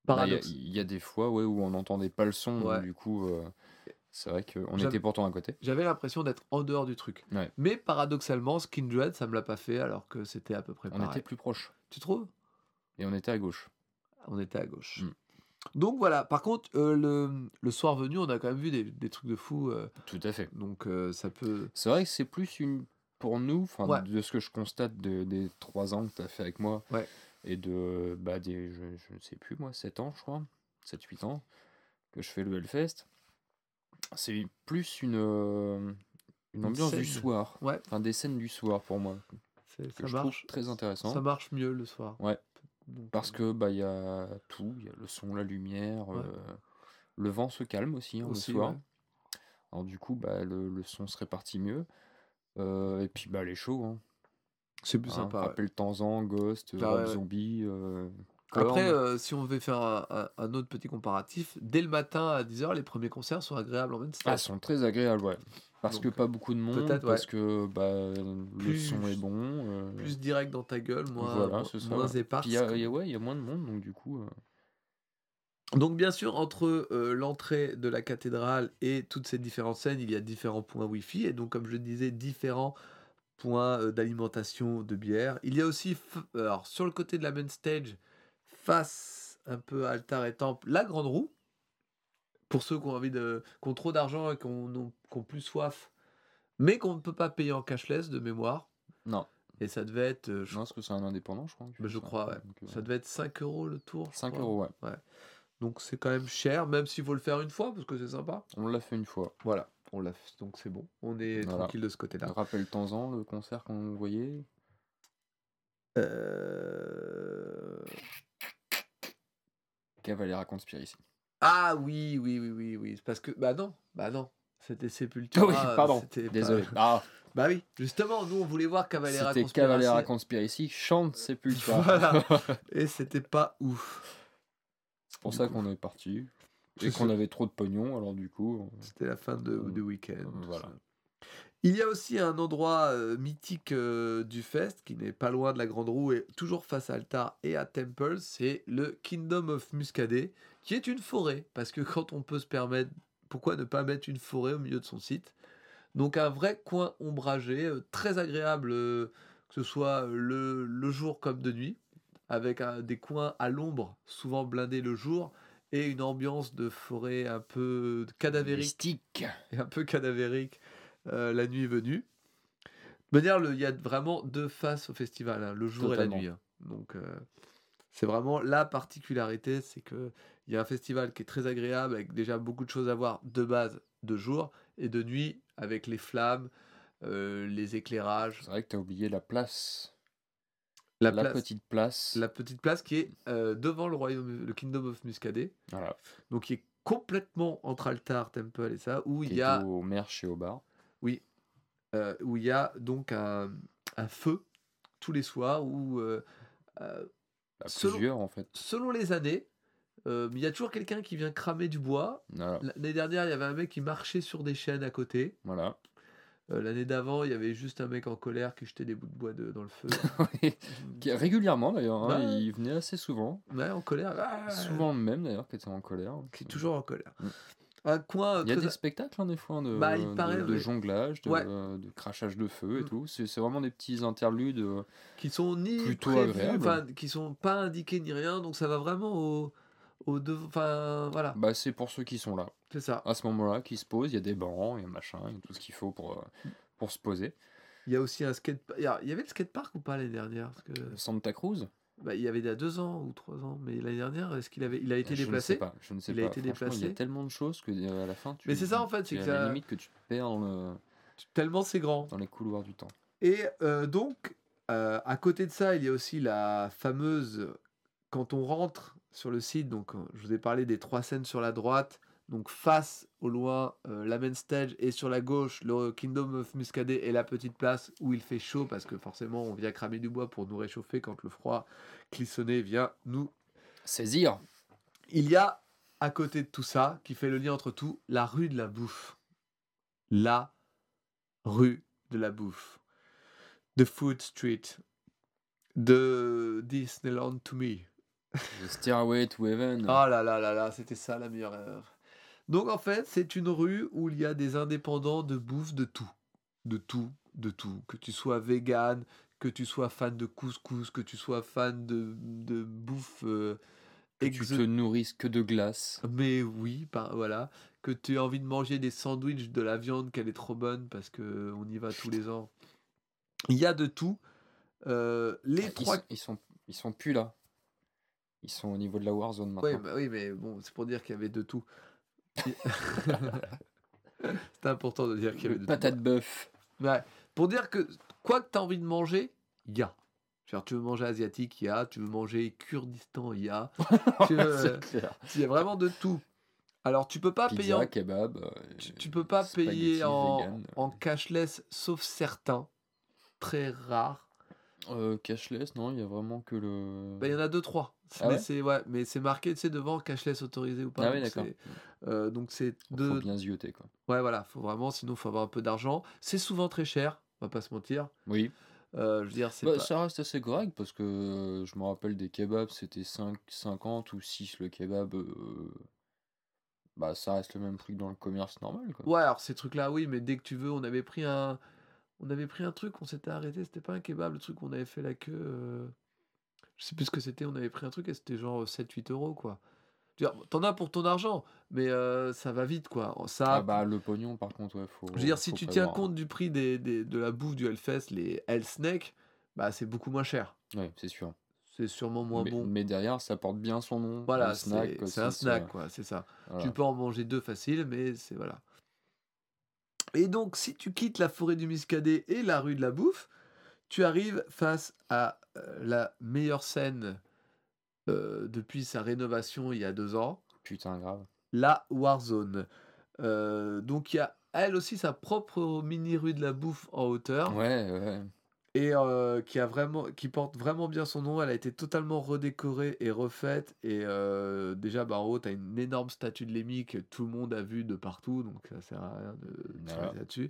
[SPEAKER 2] Bah, Il y, a-
[SPEAKER 1] Paradoxe.
[SPEAKER 2] il y a des fois ouais, où on n'entendait pas le son,
[SPEAKER 1] Ouais.
[SPEAKER 2] du coup, euh, c'est vrai qu'on était pourtant à côté.
[SPEAKER 1] J'avais l'impression d'être en dehors du truc.
[SPEAKER 2] Ouais.
[SPEAKER 1] Mais paradoxalement, Skindred, ça me l'a pas fait, alors que c'était à peu près
[SPEAKER 2] On
[SPEAKER 1] pareil.
[SPEAKER 2] était plus proche.
[SPEAKER 1] Tu trouves?
[SPEAKER 2] Et on était à gauche.
[SPEAKER 1] On était à gauche.
[SPEAKER 2] Mm.
[SPEAKER 1] Donc voilà, par contre, euh, le, le soir venu, on a quand même vu des, des trucs de fou. euh,
[SPEAKER 2] Tout à fait.
[SPEAKER 1] donc euh, ça peut.
[SPEAKER 2] C'est vrai que c'est plus une. Pour nous,
[SPEAKER 1] Ouais.
[SPEAKER 2] de ce que je constate de- des trois ans que tu as fait avec moi,
[SPEAKER 1] Ouais.
[SPEAKER 2] Et de. Bah, des, je, je ne sais plus, moi, 7 ans, je crois. 7-8 ans, que je fais le Hellfest. C'est plus une. euh, Une ambiance du soir.
[SPEAKER 1] Ouais.
[SPEAKER 2] Enfin, des scènes du soir pour moi.
[SPEAKER 1] C'est-
[SPEAKER 2] que
[SPEAKER 1] Ça
[SPEAKER 2] je trouve
[SPEAKER 1] marche.
[SPEAKER 2] très intéressant.
[SPEAKER 1] Ça marche mieux le soir.
[SPEAKER 2] Ouais.
[SPEAKER 1] Donc,
[SPEAKER 2] Parce
[SPEAKER 1] euh,
[SPEAKER 2] que bah il y a tout, il y a le son, la lumière,
[SPEAKER 1] Ouais.
[SPEAKER 2] euh, le vent se calme aussi, hein,
[SPEAKER 1] Aussi,
[SPEAKER 2] le soir.
[SPEAKER 1] ouais.
[SPEAKER 2] Alors du coup bah le, le son se répartit mieux. Euh, et puis bah les shows, hein.
[SPEAKER 1] C'est plus
[SPEAKER 2] Hein,
[SPEAKER 1] sympa. ouais.
[SPEAKER 2] rappelle Tanzan, Ghost,
[SPEAKER 1] Ah
[SPEAKER 2] Rob
[SPEAKER 1] ouais, ouais.
[SPEAKER 2] Zombie, euh,
[SPEAKER 1] Après, euh, si on veut faire un, un- un autre petit comparatif, dès le matin à 10h, les premiers concerts sont agréables en main
[SPEAKER 2] Ah,
[SPEAKER 1] stage.
[SPEAKER 2] sont très agréables, ouais. Parce que pas beaucoup de monde,
[SPEAKER 1] ouais.
[SPEAKER 2] parce que bah, le son est bon. euh,
[SPEAKER 1] Plus direct dans ta gueule, moins,
[SPEAKER 2] voilà,
[SPEAKER 1] moins-
[SPEAKER 2] ça. ouais.
[SPEAKER 1] épars.
[SPEAKER 2] Il y a, y ouais, y moins de monde, donc du coup.
[SPEAKER 1] Donc bien sûr, entre euh, l'entrée de la cathédrale et toutes ces différentes scènes, il y a différents points Wi-Fi, et donc comme je le disais, différents points d'alimentation de bière. Il y a aussi, alors, sur le côté de la main stage, face un peu à altar et temple, la grande roue, pour ceux qui ont envie de, qui ont trop d'argent et qui ont, n'ont- qui ont plus soif, mais qu'on ne peut pas payer en cashless de mémoire.
[SPEAKER 2] Non,
[SPEAKER 1] Et ça devait être, euh, je,
[SPEAKER 2] non, parce que c'est un indépendant, je crois. qui
[SPEAKER 1] bah, je
[SPEAKER 2] ça.
[SPEAKER 1] crois, ouais.
[SPEAKER 2] Donc,
[SPEAKER 1] ça devait être 5 euros le tour. je
[SPEAKER 2] 5
[SPEAKER 1] crois.
[SPEAKER 2] euros, ouais.
[SPEAKER 1] Donc c'est quand même cher, même s'il faut le faire une fois, parce que c'est sympa.
[SPEAKER 2] On l'a fait une fois.
[SPEAKER 1] Voilà, on l'a fait, donc c'est bon. On est
[SPEAKER 2] Voilà.
[SPEAKER 1] tranquille de ce côté-là.
[SPEAKER 2] Rappelle Tanzan, le concert qu'on voyait.
[SPEAKER 1] Euh,
[SPEAKER 2] Cavalera Conspiracy.
[SPEAKER 1] Ah oui, oui, oui, oui, oui. Parce que, bah non, bah non. C'était Sepultura.
[SPEAKER 2] Ah oui, pardon.
[SPEAKER 1] c'était pas-
[SPEAKER 2] Désolé. Ah,
[SPEAKER 1] Bah oui, justement, nous on voulait voir Cavalera
[SPEAKER 2] c'était
[SPEAKER 1] Conspiracy.
[SPEAKER 2] Cavalera Conspiracy chante Sepultura.
[SPEAKER 1] Voilà. Et c'était pas ouf.
[SPEAKER 2] C'est pour
[SPEAKER 1] Du
[SPEAKER 2] ça qu'on est parti.
[SPEAKER 1] C'est
[SPEAKER 2] Et qu'on avait trop de pognon, alors du coup.
[SPEAKER 1] C'était la fin de, de week-end.
[SPEAKER 2] voilà.
[SPEAKER 1] Il y a aussi un endroit euh, mythique euh, du fest qui n'est pas loin de la Grande Roue et toujours face à Altar et à Temple, c'est le Kingdom of Muscadet, qui est une forêt. Parce que quand on peut se permettre, pourquoi ne pas mettre une forêt au milieu de son site? Donc un vrai coin ombragé, euh, très agréable, que ce soit le, le jour comme de nuit, avec des coins à l'ombre, souvent blindés le jour, et une ambiance de forêt un peu cadavérique
[SPEAKER 2] Mystique.
[SPEAKER 1] et un peu cadavérique euh, la nuit venue. De manière, il y a vraiment deux faces au festival, hein, le jour
[SPEAKER 2] Totalement.
[SPEAKER 1] et la nuit. hein. Donc, euh, c'est vraiment la particularité, c'est que il y a un festival qui est très agréable, avec déjà beaucoup de choses à voir de base de jour et de nuit, avec les flammes, euh, les éclairages,
[SPEAKER 2] C'est vrai que t'as oublié la place.
[SPEAKER 1] La,
[SPEAKER 2] La,
[SPEAKER 1] place,
[SPEAKER 2] petite place.
[SPEAKER 1] la petite place qui est euh, devant le royaume, le Kingdom of Muscadet,
[SPEAKER 2] Voilà.
[SPEAKER 1] donc qui est complètement entre Altar, Temple et ça, où
[SPEAKER 2] Qui
[SPEAKER 1] il y a
[SPEAKER 2] au merch et au bar.
[SPEAKER 1] Oui, euh, où il y a donc un, un feu tous les soirs où, euh, euh, Selon-
[SPEAKER 2] en fait.
[SPEAKER 1] selon les années, il y a toujours quelqu'un qui vient cramer du bois.
[SPEAKER 2] Voilà.
[SPEAKER 1] L'année dernière, il y avait un mec qui marchait sur des chaînes à côté.
[SPEAKER 2] voilà.
[SPEAKER 1] Euh, L'année d'avant, il y avait juste un mec en colère qui jetait des bouts de bois de- dans le feu.
[SPEAKER 2] Qui- Régulièrement d'ailleurs. hein,
[SPEAKER 1] Bah ouais.
[SPEAKER 2] Il venait assez souvent.
[SPEAKER 1] ouais, en colère. ah,
[SPEAKER 2] Souvent le même d'ailleurs qui était en colère.
[SPEAKER 1] Qui est toujours en colère.
[SPEAKER 2] Mm.
[SPEAKER 1] Un coin
[SPEAKER 2] Il y a
[SPEAKER 1] très-
[SPEAKER 2] des spectacles hein, des fois de,
[SPEAKER 1] Bah, il
[SPEAKER 2] de-
[SPEAKER 1] paraît,
[SPEAKER 2] de jonglage, de,
[SPEAKER 1] Ouais.
[SPEAKER 2] de crachage de feu et
[SPEAKER 1] Mm.
[SPEAKER 2] tout. C'est c'est vraiment des petits interludes. euh,
[SPEAKER 1] qui sont ni
[SPEAKER 2] plutôt
[SPEAKER 1] prévus,
[SPEAKER 2] agréables.
[SPEAKER 1] enfin, qui sont pas indiqués ni rien. Donc ça va vraiment au, au dev- Enfin, voilà,
[SPEAKER 2] Bah, c'est pour ceux qui sont là.
[SPEAKER 1] c'est ça.
[SPEAKER 2] À ce moment-là, qui se posent, il y a des bancs, il y a machin, il y a tout ce qu'il faut pour, euh, pour se poser.
[SPEAKER 1] Il y a aussi un skate. Il y a- avait le skatepark ou pas l'année dernière? Parce que
[SPEAKER 2] Santa Cruz?
[SPEAKER 1] Bah, il y avait il y a deux ans ou trois ans, mais l'année dernière, est-ce qu'il avait, il a été
[SPEAKER 2] Je ne
[SPEAKER 1] déplacé?
[SPEAKER 2] sais pas. Je ne sais
[SPEAKER 1] Il a
[SPEAKER 2] pas.
[SPEAKER 1] été
[SPEAKER 2] Franchement, Il y
[SPEAKER 1] déplacé.
[SPEAKER 2] a tellement de choses que euh, à la fin, tu,
[SPEAKER 1] Mais c'est ça, en fait, c'est que
[SPEAKER 2] la
[SPEAKER 1] ça-
[SPEAKER 2] limite que tu perds dans, le,
[SPEAKER 1] Tellement c'est grand.
[SPEAKER 2] dans les couloirs du temps.
[SPEAKER 1] Et euh, donc, euh, à côté de ça, il y a aussi la fameuse. Quand on rentre sur le site, donc euh, je vous ai parlé des trois scènes sur la droite, donc face au loin euh, la main stage et sur la gauche le Kingdom of Muscadet et la petite place où il fait chaud parce que forcément on vient cramer du bois pour nous réchauffer quand le froid clissonné vient nous
[SPEAKER 2] Saisir
[SPEAKER 1] Il y a, à côté de tout ça, qui fait le lien entre tout, la rue de la bouffe. La rue de la bouffe. The Food Street. De Disneyland to me.
[SPEAKER 2] The Stairway to Heaven.
[SPEAKER 1] Oh là là là là, c'était ça la meilleure erreur. Donc en fait, c'est une rue où il y a des indépendants de bouffe de tout. De tout, de tout. Que tu sois vegan, que tu sois fan de couscous, que tu sois fan de, de bouffe euh,
[SPEAKER 2] que tu te nourrisses que de glace.
[SPEAKER 1] Mais oui, voilà. Que tu as envie de manger des sandwichs, de la viande, qu'elle est trop bonne parce que on y va tous les ans. Il y a de tout. Euh, les
[SPEAKER 2] Ils,
[SPEAKER 1] trois.
[SPEAKER 2] sont, ils, sont, ils sont plus là. Ils sont au niveau de la Warzone maintenant.
[SPEAKER 1] Oui, bah oui, mais bon, c'est pour dire qu'il y avait de tout. c'est important de dire qu'il y avait de
[SPEAKER 2] Patate bœuf.
[SPEAKER 1] tout. Ouais. Pour dire que quoi que tu as envie de manger, il y a. Genre, tu veux manger asiatique, il y a. Tu veux manger Kurdistan, il y a. Tu veux-
[SPEAKER 2] C'est clair.
[SPEAKER 1] Il y a vraiment de tout. Alors, tu peux pas payer en,
[SPEAKER 2] kebab. euh,
[SPEAKER 1] tu, tu peux pas payer en,
[SPEAKER 2] vegan.
[SPEAKER 1] en cashless, sauf certains, très rares.
[SPEAKER 2] Euh, cashless, non, il y a vraiment que le.
[SPEAKER 1] Bah, Il y en a deux, trois.
[SPEAKER 2] Ah
[SPEAKER 1] mais
[SPEAKER 2] ouais
[SPEAKER 1] c'est ouais, mais c'est marqué, tu sais, devant cashless autorisé ou pas.
[SPEAKER 2] Ah oui,
[SPEAKER 1] donc
[SPEAKER 2] d'accord.
[SPEAKER 1] c'est- euh, donc c'est
[SPEAKER 2] Faut
[SPEAKER 1] deux.
[SPEAKER 2] bien zioter, quoi.
[SPEAKER 1] Ouais, voilà, faut vraiment, sinon faut avoir un peu d'argent. C'est souvent très cher, on va pas se mentir.
[SPEAKER 2] Oui.
[SPEAKER 1] Euh, je veux dire,
[SPEAKER 2] Bah,
[SPEAKER 1] pas-
[SPEAKER 2] Ça reste assez correct parce que euh, je me rappelle des kebabs, c'était 5, 50 ou 6 le kebab. euh, Bah, ça reste le même prix que dans le commerce normal, quoi.
[SPEAKER 1] Ouais, alors ces trucs-là, oui, mais dès que tu veux, on avait pris un, on avait pris un truc, on s'était arrêté, c'était pas un kebab, le truc, on avait fait la queue. Euh, Je sais plus ce que c'était, on avait pris un truc et c'était genre 7-8 euros, quoi. T'en as pour ton argent, mais euh, ça va vite, quoi. Ça,
[SPEAKER 2] Ah bah, le pognon, par contre, ouais, faut.
[SPEAKER 1] je veux dire, si tu tiens compte du prix des, des- de la bouffe du Hellfest, les Hell Snake, bah c'est beaucoup moins cher.
[SPEAKER 2] Ouais, c'est sûr.
[SPEAKER 1] C'est sûrement moins
[SPEAKER 2] mais,
[SPEAKER 1] bon.
[SPEAKER 2] mais derrière, ça porte bien son nom.
[SPEAKER 1] Voilà,
[SPEAKER 2] snack
[SPEAKER 1] c'est c'est un snack, quoi, c'est ça.
[SPEAKER 2] voilà.
[SPEAKER 1] Tu peux en manger deux facile, mais c'est voilà. Et donc, si tu quittes la forêt du Muscadet et la rue de la Bouffe, tu arrives face à euh, la meilleure scène euh, depuis sa rénovation il y a deux ans,
[SPEAKER 2] Putain, grave.
[SPEAKER 1] la Warzone. Euh, donc, il y a elle aussi sa propre mini rue de la Bouffe en hauteur
[SPEAKER 2] Ouais, ouais.
[SPEAKER 1] et euh, qui a vraiment qui porte vraiment bien son nom elle a été totalement redécorée et refaite et déjà bah, en haut tu as une énorme statue de Lémi que tout le monde a vu de partout donc ça sert à rien de de
[SPEAKER 2] Voilà.
[SPEAKER 1] s'arrêter là-dessus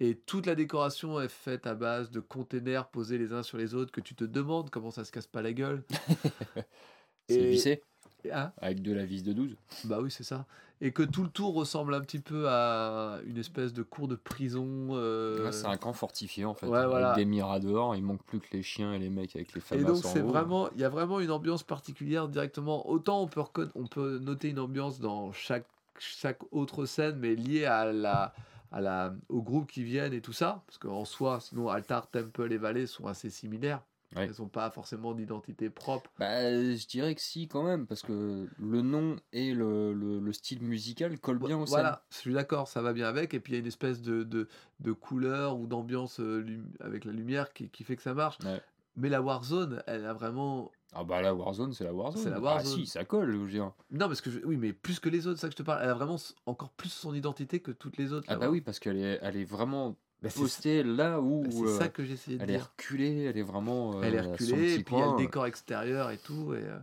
[SPEAKER 1] et toute la décoration est faite à base de containers posés les uns sur les autres que tu te demandes comment ça se casse pas la gueule
[SPEAKER 2] C'est
[SPEAKER 1] Et-
[SPEAKER 2] vissé
[SPEAKER 1] Et- hein?
[SPEAKER 2] Avec de la vis de 12.
[SPEAKER 1] bah oui c'est ça et que tout le tour ressemble un petit peu à une espèce de cour de prison euh,
[SPEAKER 2] Ouais, c'est un camp fortifié en fait.
[SPEAKER 1] ouais,
[SPEAKER 2] avec
[SPEAKER 1] voilà.
[SPEAKER 2] des miradors, il manque plus que les chiens et les mecs avec les
[SPEAKER 1] Et
[SPEAKER 2] famas
[SPEAKER 1] donc c'est vraiment, il y a vraiment une ambiance particulière directement. Autant on peut on peut noter une ambiance dans chaque chaque autre scène, mais liée à la à la au groupe qui viennent et tout ça, parce qu'en soi, sinon Altar, Temple et Valley sont assez similaires.
[SPEAKER 2] Ouais.
[SPEAKER 1] Elles n'ont pas forcément d'identité propre.
[SPEAKER 2] Bah, je dirais que si quand même, parce que le nom et le, le- le style musical collent bien au.
[SPEAKER 1] Voilà, je suis d'accord, ça va bien avec. Et puis il y a une espèce de, de, de couleur ou d'ambiance euh, avec la lumière qui, qui fait que ça marche.
[SPEAKER 2] Ouais.
[SPEAKER 1] Mais la Warzone, elle a vraiment.
[SPEAKER 2] Ah bah la Warzone, c'est la Warzone.
[SPEAKER 1] C'est la
[SPEAKER 2] Ah
[SPEAKER 1] Warzone.
[SPEAKER 2] si, ça colle, je veux dire.
[SPEAKER 1] Non, parce que je- oui, mais plus que les autres, c'est ça que je te parle. Elle a vraiment encore plus son identité que toutes les autres.
[SPEAKER 2] Ah bah
[SPEAKER 1] War-
[SPEAKER 2] oui, parce qu'elle est, elle est vraiment
[SPEAKER 1] Bah,
[SPEAKER 2] postée là où
[SPEAKER 1] bah, c'est
[SPEAKER 2] euh,
[SPEAKER 1] ça que essayé de
[SPEAKER 2] elle est
[SPEAKER 1] dire.
[SPEAKER 2] reculée, elle est vraiment.
[SPEAKER 1] Elle est
[SPEAKER 2] euh, à son
[SPEAKER 1] reculée, et puis il y a le
[SPEAKER 2] coin.
[SPEAKER 1] décor extérieur et tout. Et, euh,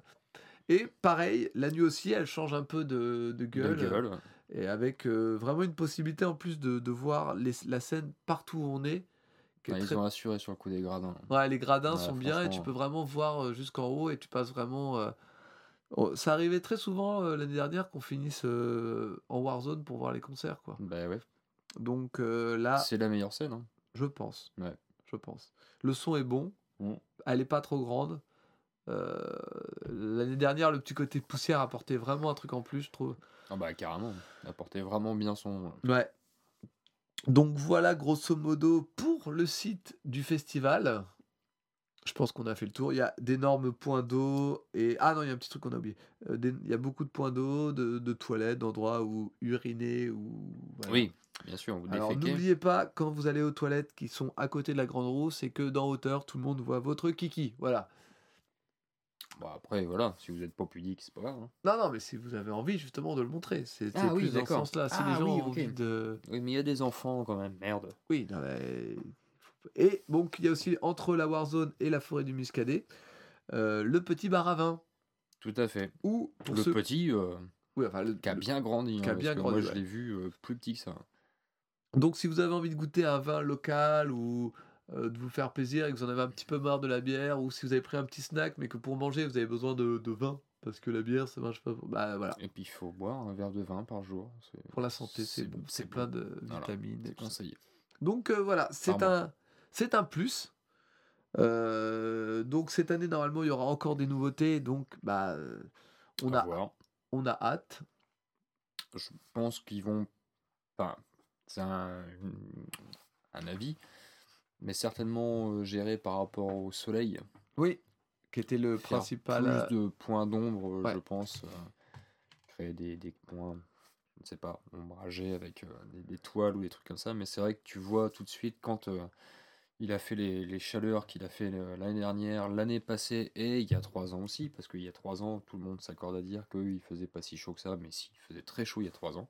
[SPEAKER 1] et pareil, la nuit aussi, elle change un peu de, de
[SPEAKER 2] De
[SPEAKER 1] gueule.
[SPEAKER 2] gueule.
[SPEAKER 1] Et avec euh, vraiment une possibilité en plus de, de voir les- la scène partout où on est.
[SPEAKER 2] Ouais,
[SPEAKER 1] très-
[SPEAKER 2] Ils ont assuré sur le coup des gradins.
[SPEAKER 1] Ouais, les gradins
[SPEAKER 2] Ouais,
[SPEAKER 1] sont bien et tu peux vraiment voir euh, jusqu'en haut et tu passes vraiment. euh, oh, Ça arrivait très souvent euh, l'année dernière qu'on finisse euh, en Warzone pour voir les concerts, quoi.
[SPEAKER 2] Bah ouais,
[SPEAKER 1] Donc là,
[SPEAKER 2] c'est la meilleure scène. hein.
[SPEAKER 1] je pense.
[SPEAKER 2] Ouais.
[SPEAKER 1] Je pense. Le son est bon.
[SPEAKER 2] Mm.
[SPEAKER 1] Elle est pas trop grande. L'année dernière, le petit côté poussière apportait vraiment un truc en plus, je trouve.
[SPEAKER 2] Ah bah carrément, elle portait vraiment bien son.
[SPEAKER 1] Ouais. Donc voilà, grosso modo, pour le site du festival. Je pense qu'on a fait le tour. Il y a d'énormes points d'eau. Et... Ah non, il y a un petit truc qu'on a oublié. Euh, des- Il y a beaucoup de points d'eau, de, de toilettes, d'endroits où uriner. Ou... voilà.
[SPEAKER 2] Oui, bien sûr, vous
[SPEAKER 1] Alors n'oubliez pas, quand vous allez aux toilettes qui sont à côté de la grande roue, c'est que dans hauteur, tout le monde voit votre kiki. Voilà.
[SPEAKER 2] Bon après, voilà, si vous êtes pas pudique, c'est pas grave. hein.
[SPEAKER 1] Non, non, mais si vous avez envie justement de le montrer, c'est c'est
[SPEAKER 2] Ah oui,
[SPEAKER 1] plus dans ce
[SPEAKER 2] d'accord.
[SPEAKER 1] sens-là. Si
[SPEAKER 2] Ah
[SPEAKER 1] les gens
[SPEAKER 2] oui,
[SPEAKER 1] ont
[SPEAKER 2] ok.
[SPEAKER 1] envie de...
[SPEAKER 2] Oui, mais il y a des enfants quand même, merde.
[SPEAKER 1] Oui, non, mais... Et donc, il y a aussi, entre la Warzone et la forêt du Muscadet, euh, le petit bar à vin.
[SPEAKER 2] Tout à fait.
[SPEAKER 1] Ou, pour
[SPEAKER 2] le
[SPEAKER 1] ceux...
[SPEAKER 2] petit, euh,
[SPEAKER 1] Oui, enfin, le-
[SPEAKER 2] qui a
[SPEAKER 1] le-
[SPEAKER 2] bien grandi.
[SPEAKER 1] qui a
[SPEAKER 2] hein,
[SPEAKER 1] bien
[SPEAKER 2] parce que
[SPEAKER 1] grandi,
[SPEAKER 2] Moi, je l'ai vu euh, plus petit que ça.
[SPEAKER 1] Donc, si vous avez envie de goûter un vin local ou euh, de vous faire plaisir et que vous en avez un petit peu marre de la bière, ou si vous avez pris un petit snack mais que pour manger, vous avez besoin de, de vin, parce que la bière, ça marche pas... Bah voilà.
[SPEAKER 2] Et puis, il faut boire un verre de vin par jour.
[SPEAKER 1] Pour la santé, c'est bon.
[SPEAKER 2] c'est
[SPEAKER 1] plein
[SPEAKER 2] bon.
[SPEAKER 1] de vitamines.
[SPEAKER 2] conseillé.
[SPEAKER 1] Donc euh, voilà, c'est un, c'est un plus. Euh, donc cette année, normalement, il y aura encore des nouveautés. Donc bah, on,
[SPEAKER 2] À
[SPEAKER 1] a,
[SPEAKER 2] voir.
[SPEAKER 1] on a hâte.
[SPEAKER 2] Je pense qu'ils vont. Enfin, c'est un, un avis, mais certainement euh, géré par rapport au soleil.
[SPEAKER 1] Oui. Qui était le
[SPEAKER 2] Faire
[SPEAKER 1] principal.
[SPEAKER 2] Plus
[SPEAKER 1] euh,
[SPEAKER 2] de points d'ombre, euh,
[SPEAKER 1] ouais.
[SPEAKER 2] je pense. créer des, des points, je ne sais pas, ombragés avec euh, des, des toiles ou des trucs comme ça. Mais c'est vrai que tu vois tout de suite quand euh, Il a fait les, les chaleurs qu'il a fait l'année dernière, l'année passée et il y a trois ans aussi, parce qu'il y a trois ans, tout le monde s'accorde à dire qu'il faisait pas si chaud que ça, mais si, il faisait très chaud il y a trois ans.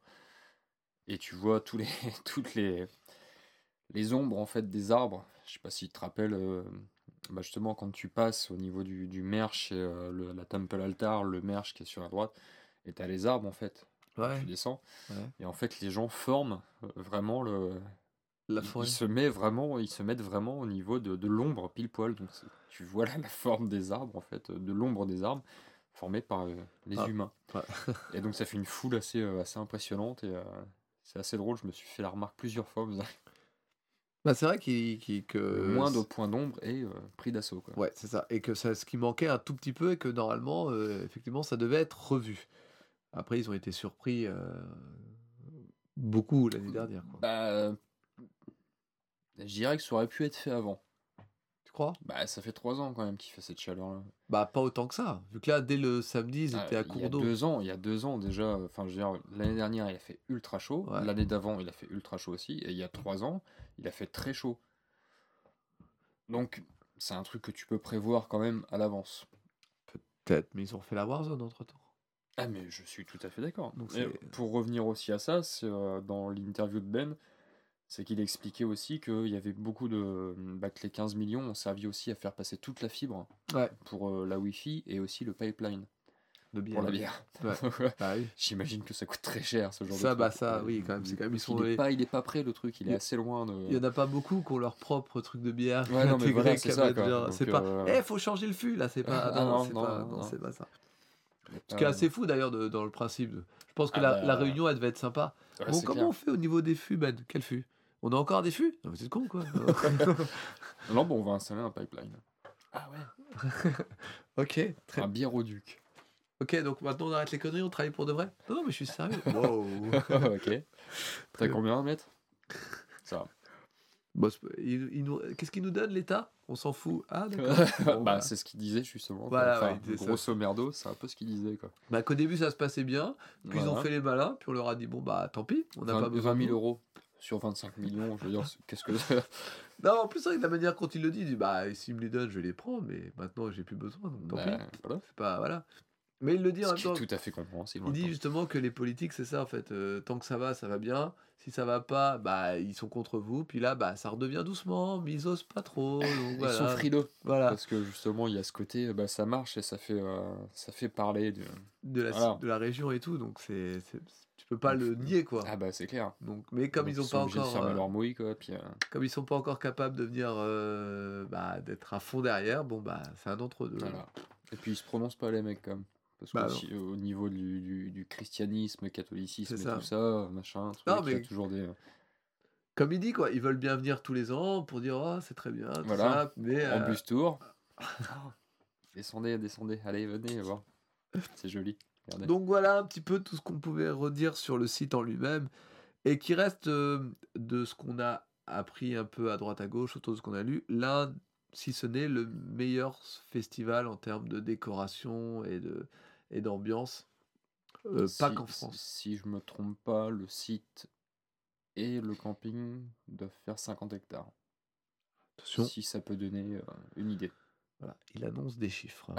[SPEAKER 2] Et tu vois tous les, toutes les, les ombres en fait des arbres. Je sais pas si tu te rappelles, euh, bah, justement quand tu passes au niveau du, du Merch et euh, le- la Temple Altar, le Merch qui est sur la droite, et tu as les arbres en fait.
[SPEAKER 1] Ouais.
[SPEAKER 2] Tu descends.
[SPEAKER 1] Ouais.
[SPEAKER 2] Et en fait, les gens forment euh, vraiment le,
[SPEAKER 1] La forêt.
[SPEAKER 2] il se met vraiment, ils se mettent vraiment au niveau de, de l'ombre pile poil. Donc tu vois là la forme des arbres en fait, de l'ombre des arbres formée par euh, les
[SPEAKER 1] Ah,
[SPEAKER 2] humains.
[SPEAKER 1] ouais.
[SPEAKER 2] et donc ça fait une foule assez, assez impressionnante et c'est assez drôle. Je me suis fait la remarque plusieurs fois. vous avez-
[SPEAKER 1] Bah, c'est vrai qu'il, qu'il- que.
[SPEAKER 2] Le moindre point d'ombre est euh, pris d'assaut. quoi.
[SPEAKER 1] Ouais, c'est ça. Et que ça, ce qui manquait un tout petit peu et que normalement, euh, effectivement, ça devait être revu. Après, ils ont été surpris euh, beaucoup l'année dernière. Quoi.
[SPEAKER 2] Bah, je dirais que ça aurait pu être fait avant.
[SPEAKER 1] Crois
[SPEAKER 2] Bah, ça fait trois ans quand même qu'il fait cette chaleur-là.
[SPEAKER 1] Bah, pas autant que ça. Vu que là, dès le samedi, ils
[SPEAKER 2] Ah,
[SPEAKER 1] étaient à
[SPEAKER 2] il y a
[SPEAKER 1] court d'eau.
[SPEAKER 2] deux ans, il y a deux ans déjà, enfin je veux dire, l'année dernière il a fait ultra chaud,
[SPEAKER 1] Ouais.
[SPEAKER 2] l'année d'avant il a fait ultra chaud aussi, et il y a trois ans il a fait très chaud. Donc c'est un truc que tu peux prévoir quand même à l'avance.
[SPEAKER 1] Peut-être, mais ils ont fait la Warzone entre temps.
[SPEAKER 2] Ah mais je suis tout à fait d'accord. Pour revenir aussi à ça, c'est euh, dans l'interview de Ben, c'est qu'il expliquait aussi qu'il y avait beaucoup de... Bah, que les 15 millions ont servi aussi à faire passer toute la fibre
[SPEAKER 1] Ouais.
[SPEAKER 2] pour euh, la Wi-Fi et aussi le pipeline
[SPEAKER 1] De bière.
[SPEAKER 2] pour la bière.
[SPEAKER 1] Ouais. Bah oui.
[SPEAKER 2] J'imagine que ça coûte très cher ce genre
[SPEAKER 1] Ça,
[SPEAKER 2] de
[SPEAKER 1] bah
[SPEAKER 2] truc.
[SPEAKER 1] ça,
[SPEAKER 2] Euh,
[SPEAKER 1] oui, quand même, c'est quand même- ils
[SPEAKER 2] il, est
[SPEAKER 1] les-
[SPEAKER 2] pas, il est pas prêt le truc, il est
[SPEAKER 1] Il-
[SPEAKER 2] assez loin de.
[SPEAKER 1] Il y en a pas beaucoup qui ont leur propre truc de bière.
[SPEAKER 2] Ouais,
[SPEAKER 1] intégré
[SPEAKER 2] voilà, c'est ça,
[SPEAKER 1] pas.
[SPEAKER 2] euh,
[SPEAKER 1] Eh, faut changer le fût là, c'est pas.
[SPEAKER 2] Ah,
[SPEAKER 1] non,
[SPEAKER 2] non,
[SPEAKER 1] c'est pas, pas ça. Ce qui est
[SPEAKER 2] pas-
[SPEAKER 1] assez fou d'ailleurs dans le principe. Je pense que
[SPEAKER 2] Ah
[SPEAKER 1] la,
[SPEAKER 2] bah,
[SPEAKER 1] réunion elle devait être sympa. Bon, comment on fait au niveau des fûts, Ben? Quel fût? On a encore des fûts? Non, mais c'est con quoi.
[SPEAKER 2] Non, bon, on va installer un pipeline. Ah ouais.
[SPEAKER 1] ok, très
[SPEAKER 2] Un biéroduc.
[SPEAKER 1] Ok, donc maintenant on arrête les conneries, on travaille pour de vrai? Non, non, mais je suis sérieux. Wow.
[SPEAKER 2] ok. T'as combien de mètres Ça va.
[SPEAKER 1] Bon, c'est- il- il nous- Qu'est-ce qu'il nous donne l'État? On s'en fout. Ah, d'accord. Bon,
[SPEAKER 2] bah,
[SPEAKER 1] bah.
[SPEAKER 2] c'est ce qu'il disait justement.
[SPEAKER 1] Voilà,
[SPEAKER 2] enfin,
[SPEAKER 1] ouais, il disait ça.
[SPEAKER 2] grosso merdo, c'est un peu ce qu'il disait quoi.
[SPEAKER 1] Bah, qu'au début ça se passait bien, puis ils ont
[SPEAKER 2] Voilà.
[SPEAKER 1] fait les malins, puis on leur a dit bon bah tant pis, on n'a
[SPEAKER 2] 20
[SPEAKER 1] pas besoin
[SPEAKER 2] 20
[SPEAKER 1] de
[SPEAKER 2] 000
[SPEAKER 1] vous.
[SPEAKER 2] euros sur 25 millions, je veux dire, qu'est-ce que
[SPEAKER 1] Non, en plus, avec la manière dont il le dit, il dit bah s'il me les donne, je les prendre, mais maintenant j'ai plus besoin, donc tant
[SPEAKER 2] Bah,
[SPEAKER 1] pis.
[SPEAKER 2] voilà.
[SPEAKER 1] C'est pas. Voilà. Mais il le dit en
[SPEAKER 2] Ce
[SPEAKER 1] même
[SPEAKER 2] qui est
[SPEAKER 1] temps.
[SPEAKER 2] tout à fait compréhensible. en
[SPEAKER 1] Il
[SPEAKER 2] même
[SPEAKER 1] dit justement que les politiques, c'est ça en fait. euh, tant que ça va, ça va bien. Si ça va pas, bah ils sont contre vous. Puis là, bah ça redevient doucement, mais ils osent pas trop. Donc
[SPEAKER 2] Ils
[SPEAKER 1] voilà.
[SPEAKER 2] sont frileux.
[SPEAKER 1] Voilà.
[SPEAKER 2] Parce que justement, il y a ce côté, bah, ça marche et ça fait, euh, ça fait parler. De...
[SPEAKER 1] De la,
[SPEAKER 2] Voilà.
[SPEAKER 1] de la région et tout. Donc c'est, peux pas le nier quoi.
[SPEAKER 2] Ah bah c'est clair.
[SPEAKER 1] Donc, mais comme
[SPEAKER 2] Donc,
[SPEAKER 1] ils ont pas
[SPEAKER 2] de
[SPEAKER 1] encore,
[SPEAKER 2] fermer
[SPEAKER 1] euh,
[SPEAKER 2] leur mouille, quoi. Puis, euh,
[SPEAKER 1] comme ils sont pas encore capables de venir, euh, bah, d'être à fond derrière, bon bah c'est un entre deux.
[SPEAKER 2] voilà. Et puis ils se prononcent pas les mecs quand même. Parce
[SPEAKER 1] Bah,
[SPEAKER 2] que au niveau du, du, du christianisme, catholicisme et
[SPEAKER 1] C'est ça.
[SPEAKER 2] tout ça, machin, truc,
[SPEAKER 1] Non,
[SPEAKER 2] il y a
[SPEAKER 1] mais-
[SPEAKER 2] toujours des.
[SPEAKER 1] Comme il dit quoi, ils veulent bien venir tous les ans pour dire oh c'est très bien, tout
[SPEAKER 2] Voilà.
[SPEAKER 1] ça, mais
[SPEAKER 2] En
[SPEAKER 1] euh,
[SPEAKER 2] bus tour. descendez, descendez, allez, venez voir. C'est joli. Regardez.
[SPEAKER 1] Donc voilà un petit peu tout ce qu'on pouvait redire sur le site en lui-même et qui reste euh, de ce qu'on a appris un peu à droite à gauche autour de ce qu'on a lu, l'un, si ce n'est le meilleur festival en termes de décoration et de et d'ambiance, euh, pas
[SPEAKER 2] Si-
[SPEAKER 1] qu'en
[SPEAKER 2] si-
[SPEAKER 1] France.
[SPEAKER 2] Si je me trompe pas, le site et le camping doivent faire 50 hectares.
[SPEAKER 1] Attention,
[SPEAKER 2] Si ça peut donner euh, une idée.
[SPEAKER 1] Voilà, il annonce des chiffres.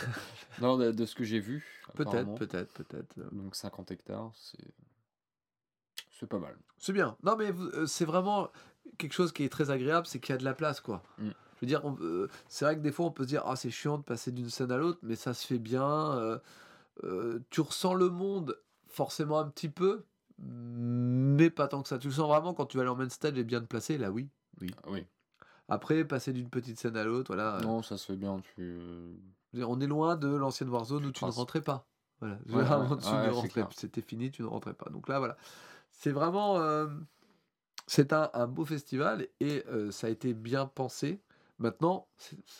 [SPEAKER 2] non, de, de ce que j'ai vu.
[SPEAKER 1] peut-être, peut-être, peut-être.
[SPEAKER 2] Donc 50 hectares, c'est. C'est pas mal.
[SPEAKER 1] C'est bien. Non, mais euh, c'est vraiment quelque chose qui est très agréable, c'est qu'il y a de la place, quoi.
[SPEAKER 2] Mm.
[SPEAKER 1] Je veux dire, euh, c'est vrai que des fois, on peut se dire, ah, c'est chiant de passer d'une scène à l'autre, mais ça se fait bien. euh, euh, tu ressens le monde forcément un petit peu, mais pas tant que ça. Tu le sens vraiment quand tu vas aller en main stage et bien te placer, là, oui.
[SPEAKER 2] Ah oui.
[SPEAKER 1] Après, passer d'une petite scène à l'autre, voilà. euh,
[SPEAKER 2] Non, ça se fait bien. Tu...
[SPEAKER 1] dire, on est loin de l'ancienne Warzone où tu ne rentrais pas. Voilà.
[SPEAKER 2] Ouais, ouais,
[SPEAKER 1] Avant, tu
[SPEAKER 2] ouais,
[SPEAKER 1] ne rentrais. C'était fini, tu ne rentrais pas. Donc là, voilà. C'est vraiment. euh, c'est un, un beau festival et euh, ça a été bien pensé. Maintenant,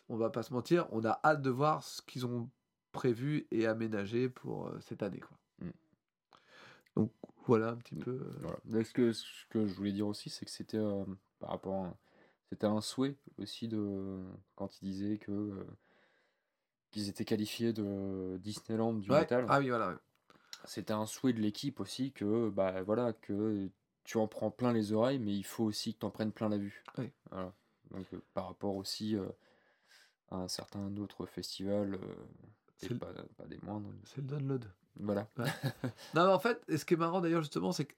[SPEAKER 1] on va pas se mentir, on a hâte de voir ce qu'ils ont prévu et aménagé pour euh, cette année. Quoi.
[SPEAKER 2] Mm.
[SPEAKER 1] Donc voilà un petit peu. euh,
[SPEAKER 2] Voilà. Ce, que, ce que je voulais dire aussi, c'est que c'était euh, par rapport à- C'était un souhait aussi de quand ils disaient que euh, qu'ils étaient qualifiés de Disneyland du
[SPEAKER 1] ouais.
[SPEAKER 2] métal.
[SPEAKER 1] Ah oui, voilà. ouais.
[SPEAKER 2] C'était un souhait de l'équipe aussi que bah voilà que tu en prends plein les oreilles, mais il faut aussi que tu en prennes plein la vue.
[SPEAKER 1] Oui.
[SPEAKER 2] Voilà. Donc, euh, par rapport aussi euh, à un certain autre festival, et
[SPEAKER 1] C'est le-
[SPEAKER 2] pas, pas des moindres.
[SPEAKER 1] C'est le download.
[SPEAKER 2] Voilà.
[SPEAKER 1] Non, mais en fait, et ce qui est marrant d'ailleurs, justement, c'est que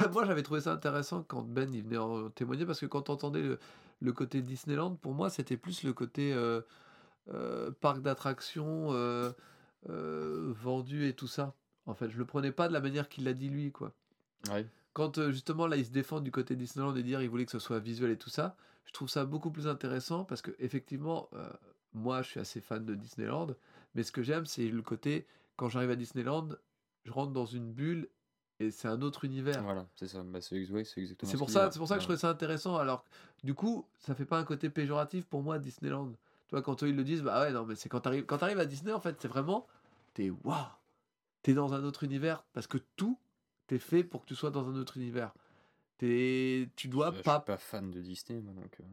[SPEAKER 1] moi j'avais trouvé ça intéressant quand Ben il venait en témoigner parce que quand on entendait le, le côté Disneyland, pour moi c'était plus le côté euh, euh, parc d'attractions euh, euh, vendu et tout ça. En fait, je le prenais pas de la manière qu'il l'a dit lui, quoi.
[SPEAKER 2] Ouais.
[SPEAKER 1] Quand justement là il se défend du côté Disneyland et dire il voulait que ce soit visuel et tout ça, je trouve ça beaucoup plus intéressant parce que effectivement, moi je suis assez fan de Disneyland, mais ce que j'aime c'est le côté quand j'arrive à Disneyland, je rentre dans une bulle et c'est un autre univers.
[SPEAKER 2] Voilà, c'est ça. Bah, c'est exactement
[SPEAKER 1] C'est
[SPEAKER 2] ce
[SPEAKER 1] pour ça, c'est pour ça que je trouvais ça intéressant. Alors, du coup, ça fait pas un côté péjoratif pour moi Disneyland. Tu vois, quand eux ils le disent, bah ouais, non, mais c'est quand t'arrives, quand t'arrives à Disney, en fait, c'est vraiment, t'es waouh, t'es dans un autre univers parce que tout t'es fait pour que tu sois dans un autre univers. T'es, tu dois
[SPEAKER 2] Je suis
[SPEAKER 1] pas,
[SPEAKER 2] pas fan de Disney, moi, donc. euh,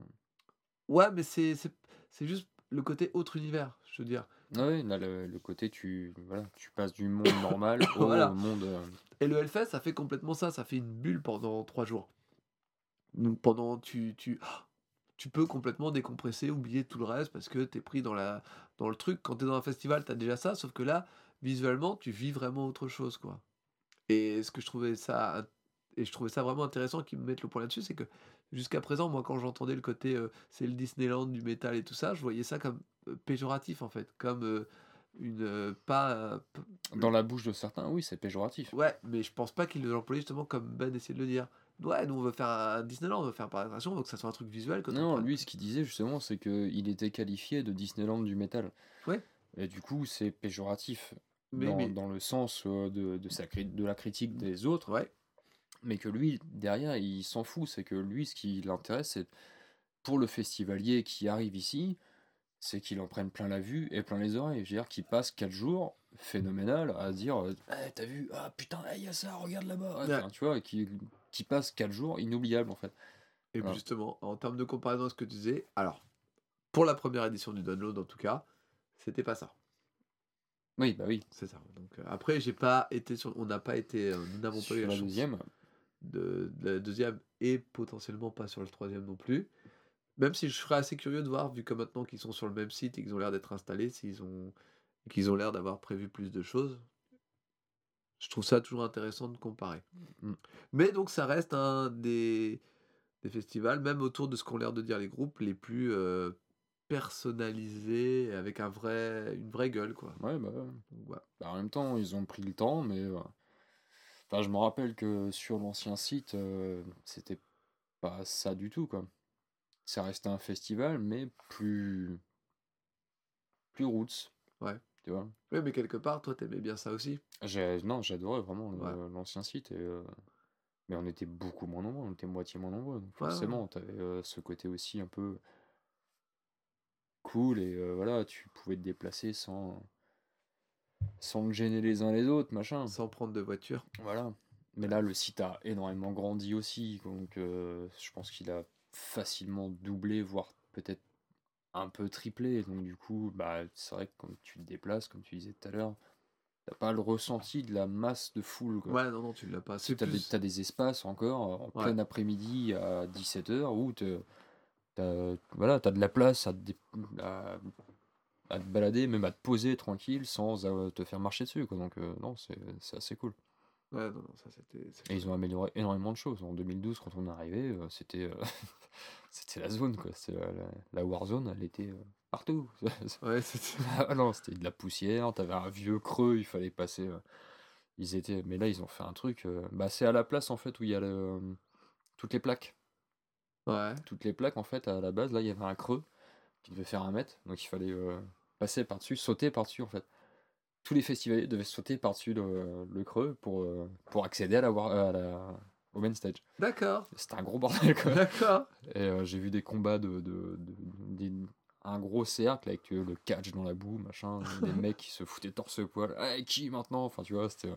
[SPEAKER 1] ouais, mais c'est, c'est, c'est juste le côté autre univers, je veux dire.
[SPEAKER 2] Ouais, là, le, le côté, tu, voilà, tu passes du monde normal au
[SPEAKER 1] Voilà.
[SPEAKER 2] monde. euh,
[SPEAKER 1] Et le Hellfest, ça fait complètement ça. Ça fait une bulle pendant trois jours. Donc pendant, tu, tu, tu peux complètement décompresser, oublier tout le reste parce que t'es pris dans, la, dans le truc. Quand t'es dans un festival, t'as déjà ça. Sauf que là, visuellement, tu vis vraiment autre chose, quoi. Et ce que je trouvais ça, et je trouvais ça vraiment intéressant qu'ils me mettent le point là-dessus, c'est que jusqu'à présent, moi, quand j'entendais le côté, euh, c'est le Disneyland du métal et tout ça, je voyais ça comme euh, péjoratif en fait, comme euh, une pas
[SPEAKER 2] Dans la bouche de certains, oui, c'est péjoratif.
[SPEAKER 1] Ouais, mais je pense pas qu'il l'employait justement comme Ben essayait de le dire. Ouais, nous on veut faire un Disneyland, on veut faire un parc d'attractions, on veut que ça soit un truc visuel.
[SPEAKER 2] Non, lui, ce qu'il disait justement, c'est qu'il était qualifié de Disneyland du métal.
[SPEAKER 1] Ouais.
[SPEAKER 2] Et du coup, c'est péjoratif
[SPEAKER 1] Mais,
[SPEAKER 2] dans,
[SPEAKER 1] mais-
[SPEAKER 2] dans le sens de, de, sa, cri- de la critique des autres,
[SPEAKER 1] Ouais,
[SPEAKER 2] mais que lui, derrière, il s'en fout. C'est que lui, ce qui l'intéresse, c'est pour le festivalier qui arrive ici, c'est qu'il en prenne plein la vue et plein les oreilles. Je veux dire qu'il passe 4 jours phénoménal à dire euh, Eh, T'as vu Ah putain, il y a ça, regarde là-bas.
[SPEAKER 1] Ouais.
[SPEAKER 2] Enfin, Tu vois, qui, qui passe 4 jours inoubliables en fait.
[SPEAKER 1] et
[SPEAKER 2] Voilà.
[SPEAKER 1] justement, en termes de comparaison à ce que tu disais, alors, pour la première édition du download en tout cas, c'était pas ça.
[SPEAKER 2] Oui, bah oui.
[SPEAKER 1] C'est ça. Donc, euh, après, j'ai pas été sur, on n'a pas été, euh, nous n'avons pas eu la,
[SPEAKER 2] la
[SPEAKER 1] chance
[SPEAKER 2] deuxième,
[SPEAKER 1] de, de la deuxième et potentiellement pas sur le troisième non plus. Même si je serais assez curieux de voir, vu que maintenant qu'ils sont sur le même site et qu'ils ont l'air d'être installés, s'ils ont, qu'ils ont l'air d'avoir prévu plus de choses. Je trouve ça toujours intéressant de comparer.
[SPEAKER 2] Mm.
[SPEAKER 1] Mais donc ça reste un des, des festivals, même autour de ce qu'ont l'air de dire les groupes, les plus euh, personnalisés, avec un vrai, une vraie gueule. Quoi.
[SPEAKER 2] ouais, bah, ouais. Bah, en même temps, ils ont pris le temps, mais. euh, Enfin, je me rappelle que sur l'ancien site, euh, c'était pas ça du tout, quoi. Ça restait un festival, mais plus. plus roots.
[SPEAKER 1] Ouais.
[SPEAKER 2] Tu vois
[SPEAKER 1] Oui, mais quelque part, toi, t'aimais bien ça aussi.
[SPEAKER 2] J'ai- Non, j'adorais vraiment
[SPEAKER 1] Ouais.
[SPEAKER 2] l'ancien site. Et, euh, Mais on était beaucoup moins nombreux, on était moitié moins nombreux. Donc
[SPEAKER 1] Ouais, ouais.
[SPEAKER 2] forcément, t'avais euh, ce côté aussi un peu cool et euh, voilà, tu pouvais te déplacer sans sans te gêner les uns les autres, machin.
[SPEAKER 1] Sans prendre de voiture.
[SPEAKER 2] Voilà. Mais là, le site a énormément grandi aussi, donc euh, je pense qu'il a facilement doublé, voire peut-être un peu triplé. Donc du coup, bah, c'est vrai que quand tu te déplaces, comme tu disais tout à l'heure, t'as pas le ressenti de la masse de foule. Quoi.
[SPEAKER 1] Ouais, non, non, tu l'as pas. C'est
[SPEAKER 2] T'as des,
[SPEAKER 1] plus...
[SPEAKER 2] t'as des espaces encore en
[SPEAKER 1] Ouais.
[SPEAKER 2] plein après-midi à 17h où t'as voilà, as de la place à, à te balader, même à te poser tranquille sans euh, te faire marcher dessus. Quoi. Donc euh, non, c'est assez cool.
[SPEAKER 1] Ouais, non, non, ça c'était. c'est-
[SPEAKER 2] Et ils ont amélioré énormément de choses. En 2012, quand on est arrivé, euh, c'était c'était la zone, quoi. La, la, la Warzone, elle était partout.
[SPEAKER 1] Ouais, c'était.
[SPEAKER 2] ah non, c'était de la poussière, t'avais un vieux creux, il fallait passer. ils étaient, mais là, ils ont fait un truc. bah, c'est à la place en fait où il y a le, toutes les plaques.
[SPEAKER 1] Ouais.
[SPEAKER 2] Toutes les plaques, en fait, à la base, là, il y avait un creux qui devait faire un mètre, donc il fallait euh, passer par-dessus, sauter par-dessus, en fait. Tous les festivaliers devaient sauter par-dessus le, le creux pour, euh, pour accéder à la, à la, au main stage.
[SPEAKER 1] D'accord.
[SPEAKER 2] C'était un gros bordel, quoi.
[SPEAKER 1] D'accord.
[SPEAKER 2] Et euh, j'ai vu des combats de, de, un gros cercle avec euh, le catch dans la boue, machin, des mecs qui se foutaient torse-poil. Ah, qui maintenant? Enfin, tu vois, c'était.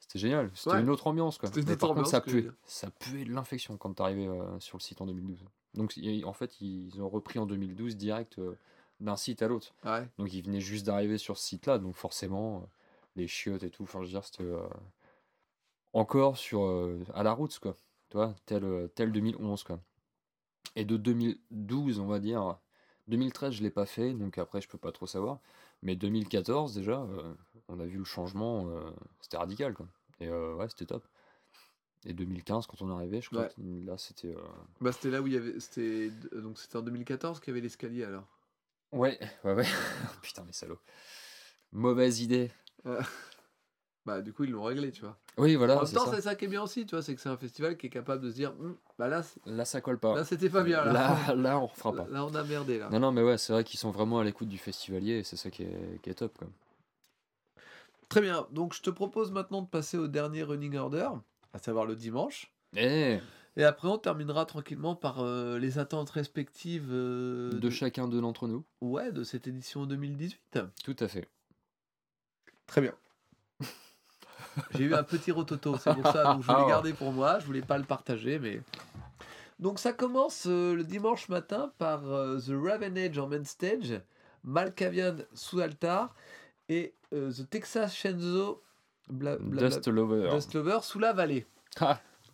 [SPEAKER 2] C'était génial, c'était
[SPEAKER 1] Ouais.
[SPEAKER 2] une autre ambiance quoi.
[SPEAKER 1] C'était une
[SPEAKER 2] Mais par contre, ça puait, ça puait de l'infection quand t'arrivais euh, sur le site en 2012. Donc y- en fait, ils ont repris en 2012 direct euh, d'un site à l'autre.
[SPEAKER 1] Ouais.
[SPEAKER 2] Donc ils venaient juste d'arriver sur ce site-là, donc forcément, euh, les chiottes et tout, enfin je veux dire, c'était euh, encore sur, euh, à la route, quoi. Tu vois, tel, tel 2011, quoi. Et de 2012, on va dire. 2013, je l'ai pas fait, donc après, je peux pas trop savoir. Mais 2014, déjà, euh, on a vu le changement. c'était radical, quoi. Et ouais, c'était top. Et 2015, quand on est arrivé, je crois
[SPEAKER 1] Ouais.
[SPEAKER 2] que là, c'était.
[SPEAKER 1] Bah, c'était là où il y avait. C'était donc c'était en 2014 qu'il y avait l'escalier alors?
[SPEAKER 2] Ouais, ouais, ouais. Putain, les salauds. Mauvaise idée.
[SPEAKER 1] Bah, du coup, ils l'ont réglé, tu vois.
[SPEAKER 2] Oui,
[SPEAKER 1] en
[SPEAKER 2] voilà,
[SPEAKER 1] même
[SPEAKER 2] c'est
[SPEAKER 1] temps, c'est ça qui est bien aussi, tu vois, c'est que c'est un festival qui est capable de se dire, Hum, bah là,
[SPEAKER 2] Là, ça colle pas.
[SPEAKER 1] là, c'était pas bien. Là,
[SPEAKER 2] Là, là, on refera pas.
[SPEAKER 1] Là, on a merdé là.
[SPEAKER 2] Non, non, mais ouais, c'est vrai qu'ils sont vraiment à l'écoute du festivalier et c'est ça qui est, qui est top, quoi.
[SPEAKER 1] Très bien. Donc, je te propose maintenant de passer au dernier running order, à savoir le dimanche.
[SPEAKER 2] Eh,
[SPEAKER 1] Et après, on terminera tranquillement par euh, les attentes respectives euh,
[SPEAKER 2] de chacun de d'entre nous.
[SPEAKER 1] ouais, de cette édition 2018.
[SPEAKER 2] Tout à fait.
[SPEAKER 1] Très bien. J'ai eu un petit rototo, c'est pour ça. Donc je voulais
[SPEAKER 2] Oh.
[SPEAKER 1] garder pour moi, je voulais pas le partager, mais. Donc ça commence euh, le dimanche matin par euh, The Raven Age en main stage, Malkavian sous altar et euh, The Texas Shenzo bla, bla- bla-
[SPEAKER 2] Dust Lover.
[SPEAKER 1] Dust Lover sous la vallée.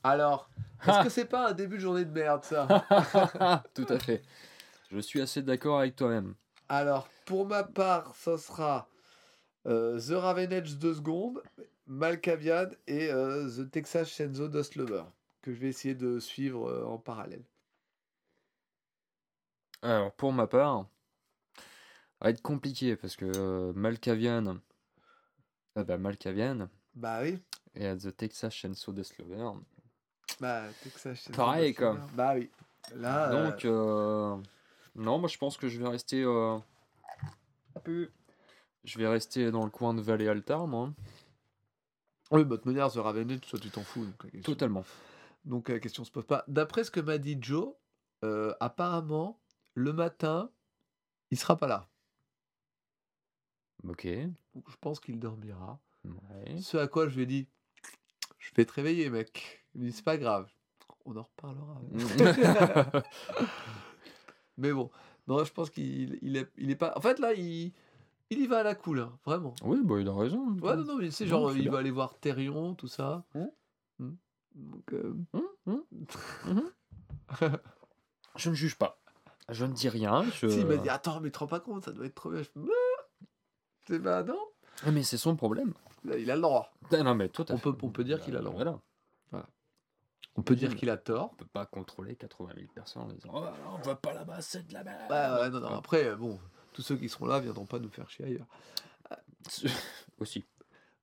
[SPEAKER 1] Alors, est-ce
[SPEAKER 2] Ah.
[SPEAKER 1] que c'est pas un début de journée de merde ça
[SPEAKER 2] Tout à fait. Je suis assez d'accord avec toi-même.
[SPEAKER 1] Alors, pour ma part, ça sera euh, The Raven Edge 2 secondes, Malkavian et euh, The Texas Shenzo Dust Lover, que je vais essayer de suivre euh, en parallèle.
[SPEAKER 2] Alors, pour ma part, ça va être compliqué parce que Malkavian, ah bah, Malkavian
[SPEAKER 1] Bah oui,
[SPEAKER 2] et The Texas Chainsaw Dust Lover.
[SPEAKER 1] Bah Texas Shenzo
[SPEAKER 2] Pareil, quoi.
[SPEAKER 1] Bah oui. Là, euh,
[SPEAKER 2] Donc, euh, non, moi je pense que je vais rester. euh, Je vais rester dans le coin de Valley Altar, moi.
[SPEAKER 1] oui, bah, de manière, The Raven tu t'en fous. Donc la question,
[SPEAKER 2] Totalement.
[SPEAKER 1] donc, la question se pose pas. D'après ce que m'a dit Joe, euh, apparemment, le matin, il sera pas là.
[SPEAKER 2] Ok.
[SPEAKER 1] Donc, je pense qu'il dormira.
[SPEAKER 2] Ouais.
[SPEAKER 1] Ce à quoi je lui ai dit Je vais te réveiller, mec. Dit C'est pas grave. On en reparlera. Mais bon, non, je pense qu'il il est, il est pas. En fait, là, il, il y va à la cool, hein, vraiment.
[SPEAKER 2] oui, bah il a raison.
[SPEAKER 1] Ouais, non, non, mais c'est genre, il
[SPEAKER 2] bien.
[SPEAKER 1] va aller voir Thérion, tout ça.
[SPEAKER 2] Hein
[SPEAKER 1] Hmm. Donc, euh,
[SPEAKER 2] hum. Je ne juge pas. Je ne dis rien. Je...
[SPEAKER 1] si, il m'a dit Attends, mais te rends pas compte, ça doit être trop bien. Je Ah C'est pas, non
[SPEAKER 2] mais c'est son problème.
[SPEAKER 1] Il a le droit.
[SPEAKER 2] Ah, non, mais tout à
[SPEAKER 1] On
[SPEAKER 2] fait.
[SPEAKER 1] peut, on peut dire qu'il a le droit.
[SPEAKER 2] Voilà.
[SPEAKER 1] On peut dire qu'il a tort.
[SPEAKER 2] On peut pas contrôler 80 000 personnes en disant Oh, on va pas là-bas, c'est de la merde.
[SPEAKER 1] Ouais, ouais, non, non. Après, bon, tous ceux qui seront là viendront pas nous faire chier ailleurs.
[SPEAKER 2] Aussi.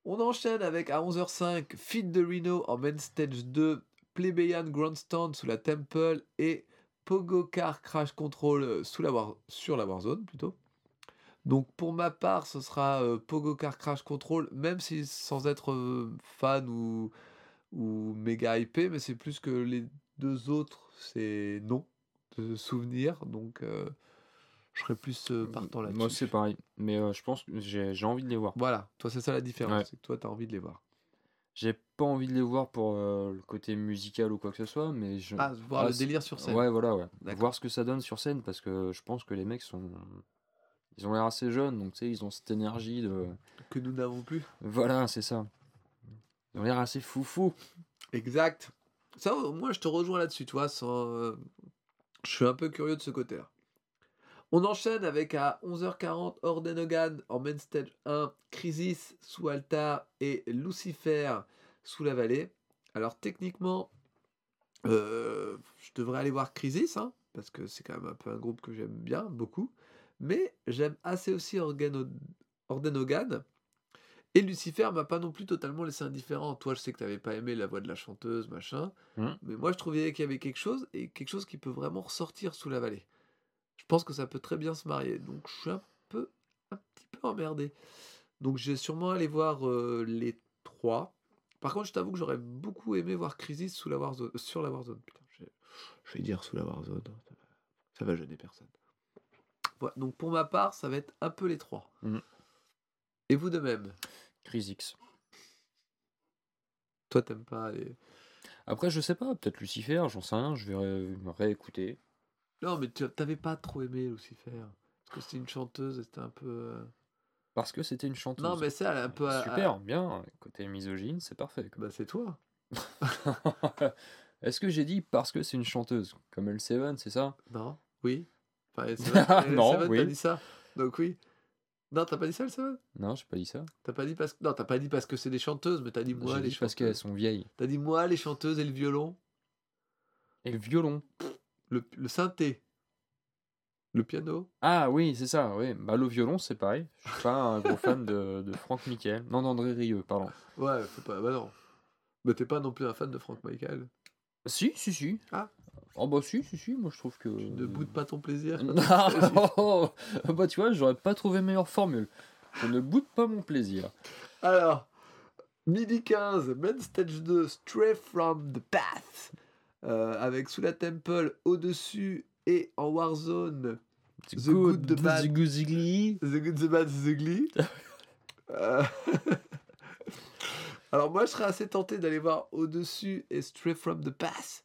[SPEAKER 1] On enchaîne avec à 11h05 Feed de Reno en Main Stage 2, Plebeian Grandstand sous la Temple et Pogo Car Crash Control euh, sous la war- sur la Warzone plutôt. Donc pour ma part, ce sera euh, Pogo Car Crash Control, même si sans être euh, fan ou, ou méga hypé, mais c'est plus que les deux autres, c'est non de souvenir. Donc euh, je serais plus euh, partant là-dessus.
[SPEAKER 2] Moi, c'est pareil. Mais euh, je pense que j'ai envie de les voir.
[SPEAKER 1] Voilà, toi c'est ça la différence,
[SPEAKER 2] Ouais.
[SPEAKER 1] c'est que toi tu as envie de les voir.
[SPEAKER 2] J'ai pas envie de les voir pour euh, le côté musical ou quoi que ce soit, mais je.
[SPEAKER 1] Ah, voir
[SPEAKER 2] Ah,
[SPEAKER 1] le
[SPEAKER 2] c'est-
[SPEAKER 1] délire sur scène.
[SPEAKER 2] Ouais, voilà, ouais. Voir ce que ça donne sur scène parce que je pense que les mecs sont. Ils ont l'air assez jeunes, donc tu sais, ils ont cette énergie de.
[SPEAKER 1] Que nous n'avons plus.
[SPEAKER 2] Voilà, c'est ça. Ont l'air assez foufou.
[SPEAKER 1] Exact. Ça, au- moi, je te rejoins là-dessus. Sans, euh, Je suis un peu curieux de ce côté-là. On enchaîne avec à 11h40 Ordenogan en main stage 1, Crisis sous altar et Lucifer sous la vallée. Alors techniquement, euh, je devrais aller voir Crisis, hein, parce que c'est quand même un peu un groupe que j'aime bien, beaucoup. Mais j'aime assez aussi Ordenogan. Et Lucifer m'a pas non plus totalement laissé indifférent. Toi, je sais que tu n'avais pas aimé la voix de la chanteuse, machin.
[SPEAKER 2] Mhm.
[SPEAKER 1] Mais moi, je trouvais qu'il y avait quelque chose, et quelque chose qui peut vraiment ressortir sous la vallée. Je pense que ça peut très bien se marier. Donc, je suis un peu, un petit peu emmerdé. Donc, je vais sûrement aller voir euh, les trois. Par contre, je t'avoue que j'aurais beaucoup aimé voir Crisis sous la Warzone, euh, sur la Warzone. Putain, je, vais dire sous la Warzone. hein, Ça va, ça va gêner personne. Voilà, donc, pour ma part, ça va être un peu les trois.
[SPEAKER 2] Mhm.
[SPEAKER 1] Et vous de même?
[SPEAKER 2] Crisix.
[SPEAKER 1] Toi, t'aimes pas les.
[SPEAKER 2] Après, je sais pas, peut-être Lucifer, j'en sais rien, je vais ré- réécouter.
[SPEAKER 1] Non, mais tu t'avais pas trop aimé Lucifer. Parce que c'était une chanteuse et c'était un peu. euh,
[SPEAKER 2] Parce que c'était une chanteuse.
[SPEAKER 1] Non, mais ça, elle est un peu. à-
[SPEAKER 2] Super, bien. Côté misogyne, c'est parfait. quoi.
[SPEAKER 1] Bah, c'est toi.
[SPEAKER 2] Est-ce que j'ai dit parce que c'est une chanteuse? Comme L7, c'est ça?
[SPEAKER 1] Non Oui. Enfin, L7,
[SPEAKER 2] Non,
[SPEAKER 1] L7,
[SPEAKER 2] oui.
[SPEAKER 1] dit ça. Donc oui. Non, t'as pas dit ça, L7
[SPEAKER 2] Non, j'ai pas dit ça.
[SPEAKER 1] T'as pas dit parce que. Non, t'as pas dit parce que c'est des chanteuses, mais t'as dit moi
[SPEAKER 2] j'ai
[SPEAKER 1] les
[SPEAKER 2] dit parce
[SPEAKER 1] chanteuses.
[SPEAKER 2] qu'elles sont vieilles.
[SPEAKER 1] T'as dit moi les chanteuses et le violon,
[SPEAKER 2] Et le violon
[SPEAKER 1] le, le synthé, le piano.
[SPEAKER 2] Ah oui, c'est ça, oui. Bah, le violon, c'est pareil. Je suis pas un gros fan de, de Franck Michael. Non, d'André Rieu, pardon.
[SPEAKER 1] Ouais, faut pas. Bah non. Mais t'es pas non plus un fan de Frank Michael.
[SPEAKER 2] Si, si, si.
[SPEAKER 1] Ah.
[SPEAKER 2] Oh bah si, si, si, moi je trouve que...
[SPEAKER 1] Tu ne boudes pas ton plaisir.
[SPEAKER 2] Non, bah tu vois, j'aurais pas trouvé meilleure formule. Je ne boude pas mon plaisir.
[SPEAKER 1] Alors, midi 15, Main Stage 2, Stray from the Path. Euh, avec sous la temple au-dessus et en Warzone, The Good, The Bad.
[SPEAKER 2] The Good, The Ugly.
[SPEAKER 1] The Good, The Bad, The Ugly. Euh, Alors moi je serais assez tenté d'aller voir au-dessus et Stray from the Path.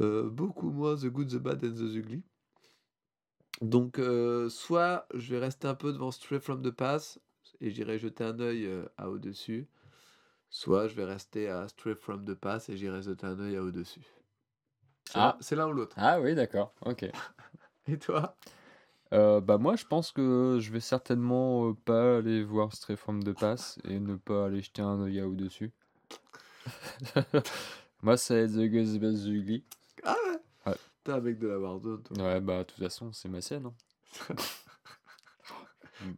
[SPEAKER 1] Euh, beaucoup moins The Good, The Bad and The Ugly. Donc euh, soit je vais rester un peu devant Stray from the Path et j'irai jeter un œil euh, à au-dessus. Soit je vais rester à Stray from the Path et j'irai jeter un œil à au-dessus.
[SPEAKER 2] Ah.
[SPEAKER 1] C'est l'un ou l'autre.
[SPEAKER 2] Ah oui, d'accord, ok.
[SPEAKER 1] Et toi?
[SPEAKER 2] Euh, bah moi je pense que je vais certainement euh, pas aller voir Stray from the Pass et ne pas aller jeter un œil à au-dessus. moi c'est The Good, The Bad, The Ugly.
[SPEAKER 1] Mec de la Warzone toi.
[SPEAKER 2] Ouais bah de toute façon c'est ma scène. hein.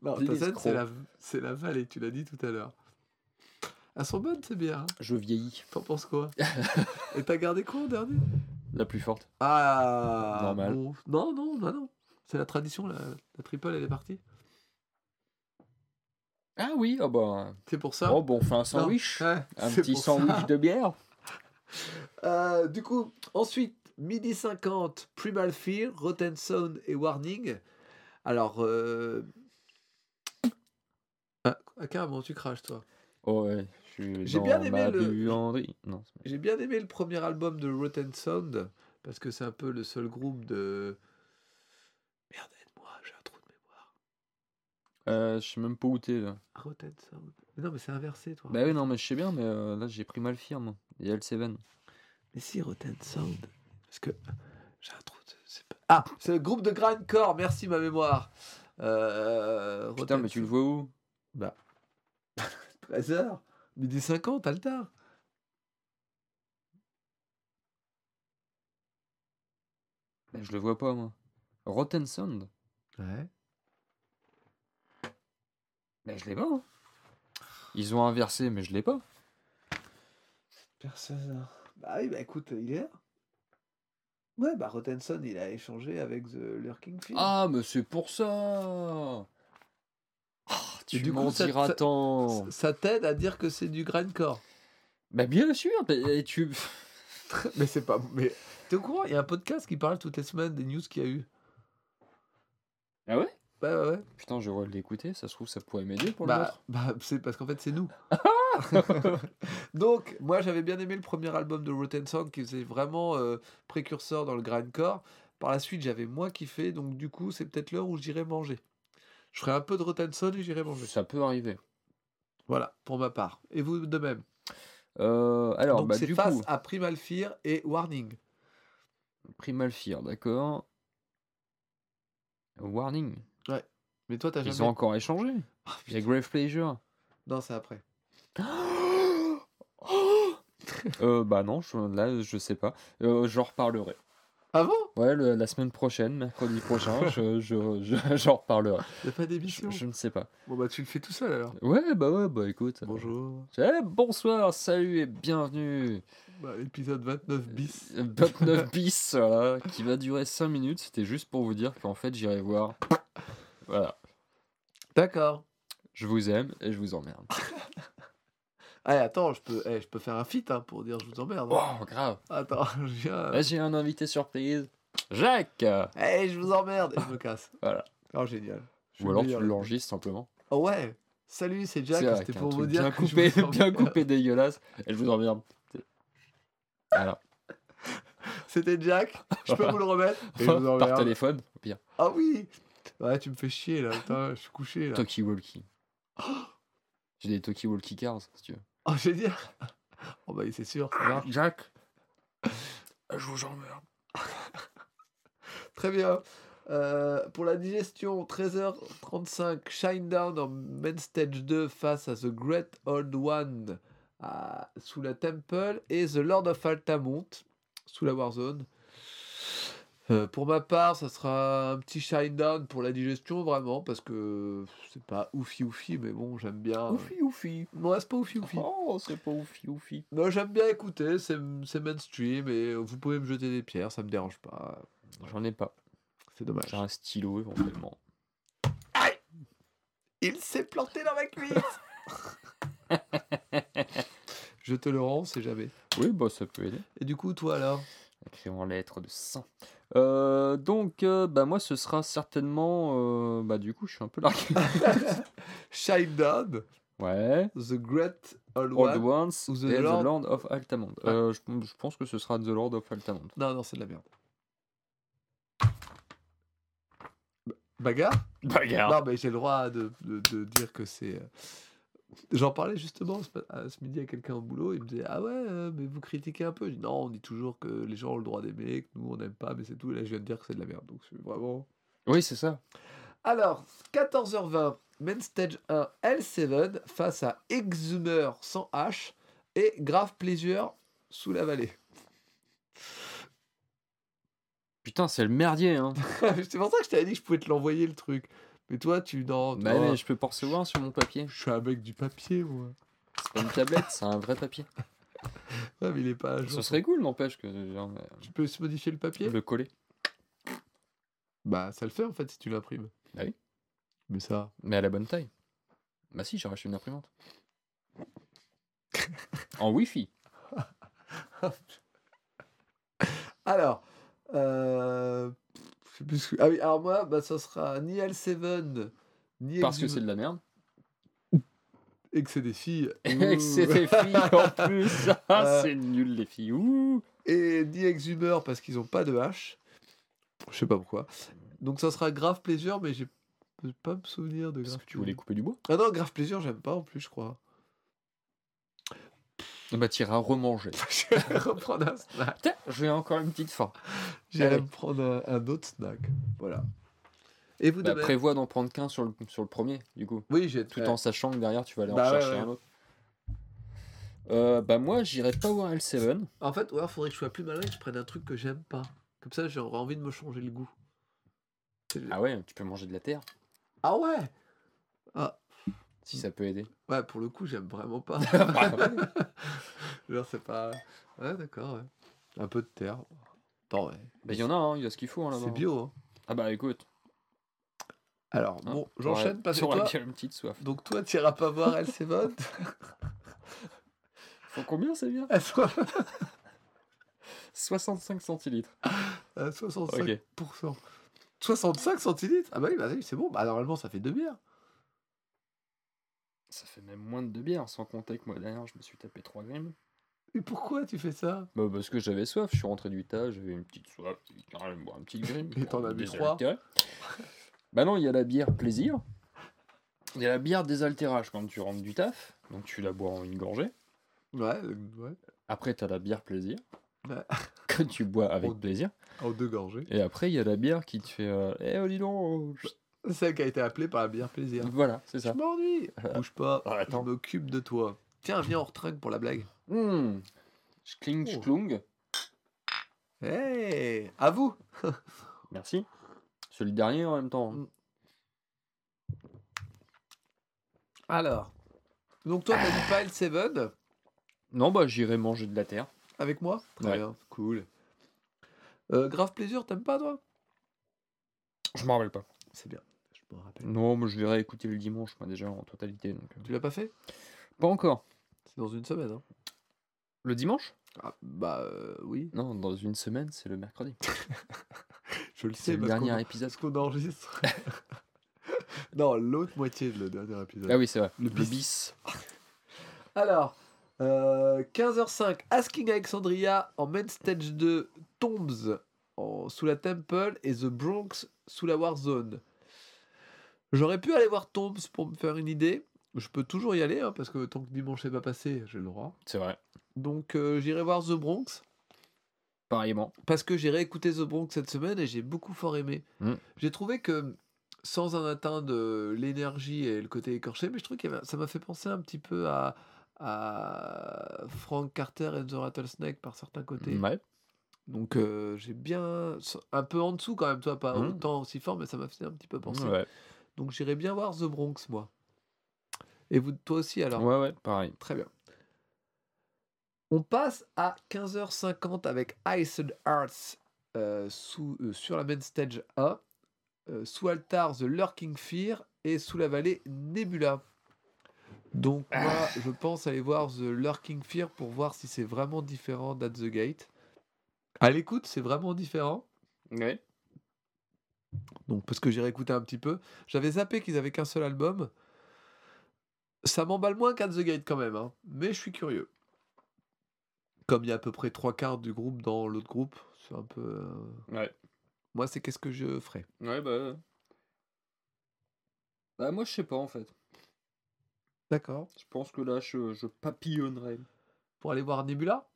[SPEAKER 1] Non, ta scène, c'est la, c'est la vallée, tu l'as dit tout à l'heure. Elles sont bonnes, c'est bien. hein.
[SPEAKER 2] Je vieillis.
[SPEAKER 1] T'en penses quoi? Et t'as gardé quoi en dernier?
[SPEAKER 2] La plus forte.
[SPEAKER 1] Ah
[SPEAKER 2] Normal.
[SPEAKER 1] bon. Non, non, non, non. C'est la tradition, la, la triple, elle est partie.
[SPEAKER 2] Ah oui, ah bah...
[SPEAKER 1] C'est pour ça.
[SPEAKER 2] Oh bon, on fait un sandwich.
[SPEAKER 1] ouais,
[SPEAKER 2] Un petit sandwich
[SPEAKER 1] ça.
[SPEAKER 2] de bière.
[SPEAKER 1] Euh, du coup, ensuite, midi 50, Primal Fear, Rotten Sound et Warning. Alors, euh... ah, ah, carrément, tu craches, toi.
[SPEAKER 2] Oh ouais,
[SPEAKER 1] J'ai bien aimé le- J'ai bien aimé le premier album de Rotten Sound parce que c'est un peu le seul groupe de. Merde, aide-moi, j'ai un trou de mémoire.
[SPEAKER 2] euh, je sais même pas où t'es là.
[SPEAKER 1] Rotten Sound. Mais non, mais c'est inversé, toi.
[SPEAKER 2] Bah oui, non, mais je sais bien, mais euh, là j'ai pris mal firme. Il y a le Seven.
[SPEAKER 1] Mais si, Rotten Sound. Parce que j'ai un trou de. c'est pas- Ah, c'est le groupe de grindcore, merci ma mémoire. Euh,
[SPEAKER 2] Putain, mais tu le vois où?
[SPEAKER 1] Bah. 13h, midi 50, t'as le tard.
[SPEAKER 2] Bah, Je le vois pas, moi. Rotten Sound
[SPEAKER 1] Ouais.
[SPEAKER 2] Bah je l'ai pas. hein. Ils ont inversé, mais je l'ai pas.
[SPEAKER 1] Personne. Bah oui, bah écoute, il est là. Ouais, bah Rottenson, il a échangé avec The Lurking.
[SPEAKER 2] Ah, mais c'est pour ça Ah, Tu m'en
[SPEAKER 1] ça-
[SPEAKER 2] diras tant
[SPEAKER 1] Ça- t'aide à dire que c'est du grindcore?
[SPEAKER 2] Bah bien sûr et tu...
[SPEAKER 1] mais c'est pas. Mais t'es au courant Il y a un podcast qui parle toutes les semaines des news qu'il y a eu.
[SPEAKER 2] Ah ouais?
[SPEAKER 1] Ouais, ouais, ouais.
[SPEAKER 2] Putain, je vais l'écouter, ça se trouve ça pourrait m'aider pour le
[SPEAKER 1] Bah,
[SPEAKER 2] nôtre.
[SPEAKER 1] bah c'est parce qu'en fait, c'est nous. Donc, moi, j'avais bien aimé le premier album de Rotten Sound qui faisait vraiment euh, précurseur dans le grindcore. Par la suite, j'avais moins kiffé. Donc, du coup, c'est peut-être l'heure où j'irai manger. Je ferai un peu de Rotten Sound et j'irai manger.
[SPEAKER 2] Ça peut arriver.
[SPEAKER 1] Voilà, pour ma part. Et vous de même?
[SPEAKER 2] Euh, alors,
[SPEAKER 1] Donc,
[SPEAKER 2] bah
[SPEAKER 1] c'est face
[SPEAKER 2] coup,
[SPEAKER 1] à Primal Fear et Warning.
[SPEAKER 2] Primal Fear, d'accord. Warning?
[SPEAKER 1] Mais toi, t'as
[SPEAKER 2] Ils ont encore échangé.
[SPEAKER 1] Ah,
[SPEAKER 2] Il y a Grave Pleasure.
[SPEAKER 1] Non, c'est après.
[SPEAKER 2] Euh, bah non, je, là, je sais pas. Euh, J'en reparlerai.
[SPEAKER 1] Ah bon?
[SPEAKER 2] Ouais, le- la semaine prochaine, mercredi prochain, je, je, je- j'en reparlerai.
[SPEAKER 1] Y'a pas
[SPEAKER 2] Je,
[SPEAKER 1] d'émission
[SPEAKER 2] je ne sais pas.
[SPEAKER 1] Bon, bah, tu le fais tout seul alors.
[SPEAKER 2] Ouais, bah ouais, bah écoute.
[SPEAKER 1] Bonjour.
[SPEAKER 2] Eh, bonsoir, salut et bienvenue.
[SPEAKER 1] Bah, épisode 29 bis.
[SPEAKER 2] 29 bis, voilà, qui va durer 5 minutes. C'était juste pour vous dire qu'en fait, j'irai voir. Voilà.
[SPEAKER 1] D'accord.
[SPEAKER 2] Je vous aime et je vous emmerde.
[SPEAKER 1] Allez, attends, je peux, eh, je peux faire un feat hein, pour dire je vous emmerde. hein.
[SPEAKER 2] Oh, grave.
[SPEAKER 1] Attends, je viens.
[SPEAKER 2] Là, j'ai un invité surprise. Jacques
[SPEAKER 1] Eh, je vous emmerde et je me casse.
[SPEAKER 2] Voilà.
[SPEAKER 1] Oh, génial. Je
[SPEAKER 2] Ou alors tu l'enregistres simplement.
[SPEAKER 1] Oh ouais. Salut, c'est Jack. C'était
[SPEAKER 2] un
[SPEAKER 1] pour vous dire
[SPEAKER 2] bien
[SPEAKER 1] que je vous
[SPEAKER 2] bien coupé dégueulasse. Et je vous emmerde. Voilà.
[SPEAKER 1] C'était Jack. Je peux vous le remettre et je vous
[SPEAKER 2] Par téléphone, pire.
[SPEAKER 1] Ah oui. Ouais, tu me fais chier là. Putain, je suis couché là.
[SPEAKER 2] Talkie Walkie. J'ai des Talkie Walkie Cars, si tu veux.
[SPEAKER 1] Oh, génial. Oh bah c'est sûr, ça.
[SPEAKER 2] Jack Je vous emmerde.
[SPEAKER 1] Très bien. Euh, pour la digestion, 13h35, Shinedown en Main Stage 2 face à The Great Old One à- sous la Temple et The Lord of Altamont sous la Warzone. Euh, pour ma part, ça sera un petit Shinedown pour la digestion, vraiment, parce que c'est pas oufi oufi, mais bon, j'aime bien.
[SPEAKER 2] Oufi, oufi.
[SPEAKER 1] Non, c'est pas oufi oufi.
[SPEAKER 2] Oh, c'est pas oufi, oufi.
[SPEAKER 1] Non, j'aime bien écouter, c'est c'est mainstream et vous pouvez me jeter des pierres, ça me dérange pas.
[SPEAKER 2] J'en ai pas.
[SPEAKER 1] C'est dommage.
[SPEAKER 2] J'ai un stylo éventuellement.
[SPEAKER 1] Il s'est planté dans ma cuisse Je te le rends, c'est jamais.
[SPEAKER 2] Oui, bah ça peut aider.
[SPEAKER 1] Et du coup, toi alors?
[SPEAKER 2] Écrit en lettres de sang. Euh, donc, euh, bah moi, ce sera certainement. euh, bah du coup, je suis un peu largué.
[SPEAKER 1] Shine Down,
[SPEAKER 2] ouais.
[SPEAKER 1] The Great Old
[SPEAKER 2] Old
[SPEAKER 1] One.
[SPEAKER 2] Ones
[SPEAKER 1] ou The
[SPEAKER 2] et
[SPEAKER 1] Lord-
[SPEAKER 2] of Altamont. Euh, je, je pense que ce sera The Lord of Altamont.
[SPEAKER 1] Non, non, c'est de la merde. Ba- Bagarre?
[SPEAKER 2] Bagarre.
[SPEAKER 1] Non, mais j'ai le droit de, de- de dire que c'est. euh, J'en parlais justement ce, ma- à- ce midi à quelqu'un au boulot. Il me disait Ah ouais, euh, mais vous critiquez un peu? Je dis Non, on dit toujours que les gens ont le droit d'aimer, que nous on n'aime pas, mais c'est tout. Et là, je viens de dire que c'est de la merde. Donc c'est vraiment.
[SPEAKER 2] Oui, c'est ça.
[SPEAKER 1] Alors, 14h20, Main Stage 1, L7 face à Exhumer sans H et Grave Pleasure sous la vallée.
[SPEAKER 2] Putain, c'est le merdier, hein.
[SPEAKER 1] c'est pour ça que je t'avais dit que je pouvais te l'envoyer le truc. Mais toi, tu. Non,
[SPEAKER 2] bah, mais je peux pas recevoir sur mon papier.
[SPEAKER 1] je suis un mec du papier, moi.
[SPEAKER 2] C'est pas une tablette, c'est un vrai papier.
[SPEAKER 1] Ouais, mais il est pas à jour.
[SPEAKER 2] Ce serait cool, n'empêche que genre, euh,
[SPEAKER 1] Tu peux se modifier le papier
[SPEAKER 2] le coller.
[SPEAKER 1] Bah, ça le fait en fait si tu l'imprimes.
[SPEAKER 2] Bah oui.
[SPEAKER 1] Mais ça.
[SPEAKER 2] Mais à la bonne taille. Bah si, j'ai racheté une imprimante. en Wi-Fi.
[SPEAKER 1] Alors. Euh... Je sais plus ce que- Ah oui, alors moi, bah, ça sera ni L7, ni
[SPEAKER 2] Parce que c'est de la merde.
[SPEAKER 1] Et que c'est des filles.
[SPEAKER 2] Et que c'est des filles en plus. Ah,
[SPEAKER 1] Euh.
[SPEAKER 2] c'est nul les filles. Ouh.
[SPEAKER 1] Et ni Exhumer parce qu'ils ont pas de H. Je sais pas pourquoi. Donc ça sera Grave Pleasure, mais j'ai peux pas me souvenir de
[SPEAKER 2] Parce
[SPEAKER 1] Grave
[SPEAKER 2] que tu voulais couper du bois.
[SPEAKER 1] Ah non, Grave Pleasure, j'aime pas en plus, je crois.
[SPEAKER 2] Bah t'iras remanger.
[SPEAKER 1] je vais reprendre un snack.
[SPEAKER 2] Tiens, j'ai encore une petite faim.
[SPEAKER 1] J'irai me prendre un, un autre snack. Voilà. Et vous
[SPEAKER 2] Bah,
[SPEAKER 1] demain
[SPEAKER 2] prévois d'en prendre qu'un sur le, sur le premier, du coup.
[SPEAKER 1] Oui, j'ai
[SPEAKER 2] Tout en sachant que derrière tu vas aller
[SPEAKER 1] Bah
[SPEAKER 2] en
[SPEAKER 1] ouais,
[SPEAKER 2] chercher
[SPEAKER 1] ouais.
[SPEAKER 2] un autre. Euh, bah moi j'irai pas voir L7.
[SPEAKER 1] En fait, ouais, faudrait que je sois plus malin et que je prenne un truc que j'aime pas. Comme ça, j'aurais envie de me changer le goût.
[SPEAKER 2] Ah ouais, tu peux manger de la terre,
[SPEAKER 1] Ah ouais Ah,
[SPEAKER 2] si ça peut aider.
[SPEAKER 1] ouais, pour le coup, j'aime vraiment pas. Genre, c'est pas. Ouais, d'accord, ouais. Un peu de terre. Bon, ouais.
[SPEAKER 2] Bah il y en a, hein, il y a ce qu'il faut hein, là-bas.
[SPEAKER 1] C'est bio, hein.
[SPEAKER 2] Ah bah écoute.
[SPEAKER 1] Alors,
[SPEAKER 2] hein,
[SPEAKER 1] bon, j'enchaîne parce que toi.
[SPEAKER 2] une petite soif.
[SPEAKER 1] Donc, toi, tu iras pas voir L7
[SPEAKER 2] Faut combien c'est bien?
[SPEAKER 1] À so-
[SPEAKER 2] 65 centilitres.
[SPEAKER 1] à 65%.
[SPEAKER 2] Ok.
[SPEAKER 1] 65 centilitres? Ah bah oui, bah oui, c'est bon. Bah normalement, ça fait deux bières.
[SPEAKER 2] Ça fait même moins de deux bières, sans compter que moi derrière je me suis tapé 3 grimmes.
[SPEAKER 1] Et pourquoi tu fais ça?
[SPEAKER 2] Bah parce que j'avais soif, je suis rentré du tas, j'avais une petite soif, même boire un petit grim.
[SPEAKER 1] Et t'en as bu trois.
[SPEAKER 2] Bah non, il y a la bière plaisir. Il y a la bière désaltérage quand tu rentres du taf, donc tu la bois en une gorgée.
[SPEAKER 1] Ouais, euh, ouais.
[SPEAKER 2] Après t'as la bière plaisir,
[SPEAKER 1] Ouais.
[SPEAKER 2] que tu bois avec plaisir.
[SPEAKER 1] En deux gorgées.
[SPEAKER 2] Et après il y a la bière qui te fait euh, Eh oh dis donc
[SPEAKER 1] Celle qui a été appelée par la bière plaisir.
[SPEAKER 2] Voilà, c'est
[SPEAKER 1] Je
[SPEAKER 2] ça.
[SPEAKER 1] m'ennuie. Bouge pas.
[SPEAKER 2] Ah, attends.
[SPEAKER 1] Je m'occupe de toi. Tiens, viens, on retrinque pour la blague.
[SPEAKER 2] Mmh. Schkling,
[SPEAKER 1] Oh.
[SPEAKER 2] schklung.
[SPEAKER 1] Hey À vous
[SPEAKER 2] Merci. C'est le dernier en même temps. hein.
[SPEAKER 1] Mm. Alors. Donc toi, t'as dit pas L7
[SPEAKER 2] Non, bah j'irai manger de la terre.
[SPEAKER 1] avec moi? Très
[SPEAKER 2] Ouais.
[SPEAKER 1] bien, cool. Euh, grave plaisir, t'aimes pas toi?
[SPEAKER 2] Je m'en rappelle pas.
[SPEAKER 1] C'est bien. Je me rappelle.
[SPEAKER 2] Non, mais je vais réécouter le dimanche, moi déjà en totalité. Donc, euh.
[SPEAKER 1] Tu l'as pas fait?
[SPEAKER 2] Pas encore.
[SPEAKER 1] C'est dans une semaine. Hein.
[SPEAKER 2] Le dimanche?
[SPEAKER 1] Ah, bah euh, oui.
[SPEAKER 2] Non, dans une semaine, c'est le mercredi.
[SPEAKER 1] Je le
[SPEAKER 2] C'est
[SPEAKER 1] sais.
[SPEAKER 2] le
[SPEAKER 1] parce
[SPEAKER 2] dernier
[SPEAKER 1] qu'on-
[SPEAKER 2] épisode.
[SPEAKER 1] parce qu'on enregistre. non, l'autre moitié de le dernier épisode.
[SPEAKER 2] Ah oui, c'est vrai.
[SPEAKER 1] Le
[SPEAKER 2] Le
[SPEAKER 1] bis.
[SPEAKER 2] bis.
[SPEAKER 1] Alors, euh, 15h05, Asking Alexandria en Main Stage 2, Tombs en, sous la Temple et The Bronx sous la Warzone. J'aurais pu aller voir Tombs pour me faire une idée. Je peux toujours y aller, hein, parce que tant que dimanche n'est pas passé, j'ai le droit.
[SPEAKER 2] C'est vrai.
[SPEAKER 1] Donc euh, j'irai voir The Bronx.
[SPEAKER 2] Pareillement.
[SPEAKER 1] Parce que j'ai réécouté The Bronx cette semaine et j'ai beaucoup fort aimé.
[SPEAKER 2] Mm.
[SPEAKER 1] J'ai trouvé que sans en atteindre l'énergie et le côté écorché, mais je trouve que ça m'a fait penser un petit peu à, à Frank Carter et The Rattlesnake par certains côtés.
[SPEAKER 2] Ouais.
[SPEAKER 1] Donc euh, j'ai bien un peu en dessous quand même, toi pas
[SPEAKER 2] Mm.
[SPEAKER 1] autant aussi fort, mais ça m'a fait un petit peu penser.
[SPEAKER 2] Ouais.
[SPEAKER 1] Donc j'irai bien voir The Bronx moi. Et vous, toi aussi alors?
[SPEAKER 2] Ouais, ouais, pareil.
[SPEAKER 1] Très bien. On passe à 15h50 avec Iced Hearts euh, sous, euh, sur la main stage A, euh, sous altar The Lurking Fear et sous la vallée Nebula. Donc moi, je pense aller voir The Lurking Fear pour voir si c'est vraiment différent d'At the Gate. À l'écoute, c'est vraiment différent.
[SPEAKER 2] Ouais.
[SPEAKER 1] Donc parce que j'ai réécouté un petit peu. J'avais zappé qu'ils avaient qu'un seul album. Ça m'emballe moins qu'At the Gate quand même, hein. mais je suis curieux. Comme il y a à peu près trois quarts du groupe dans l'autre groupe, c'est un peu. euh,
[SPEAKER 2] Ouais.
[SPEAKER 1] Moi, c'est qu'est-ce que je ferais.
[SPEAKER 2] Ouais, bah. Bah, moi, je sais pas en fait.
[SPEAKER 1] D'accord.
[SPEAKER 2] Je pense que là, je, je papillonnerai.
[SPEAKER 1] Pour aller voir Nebula?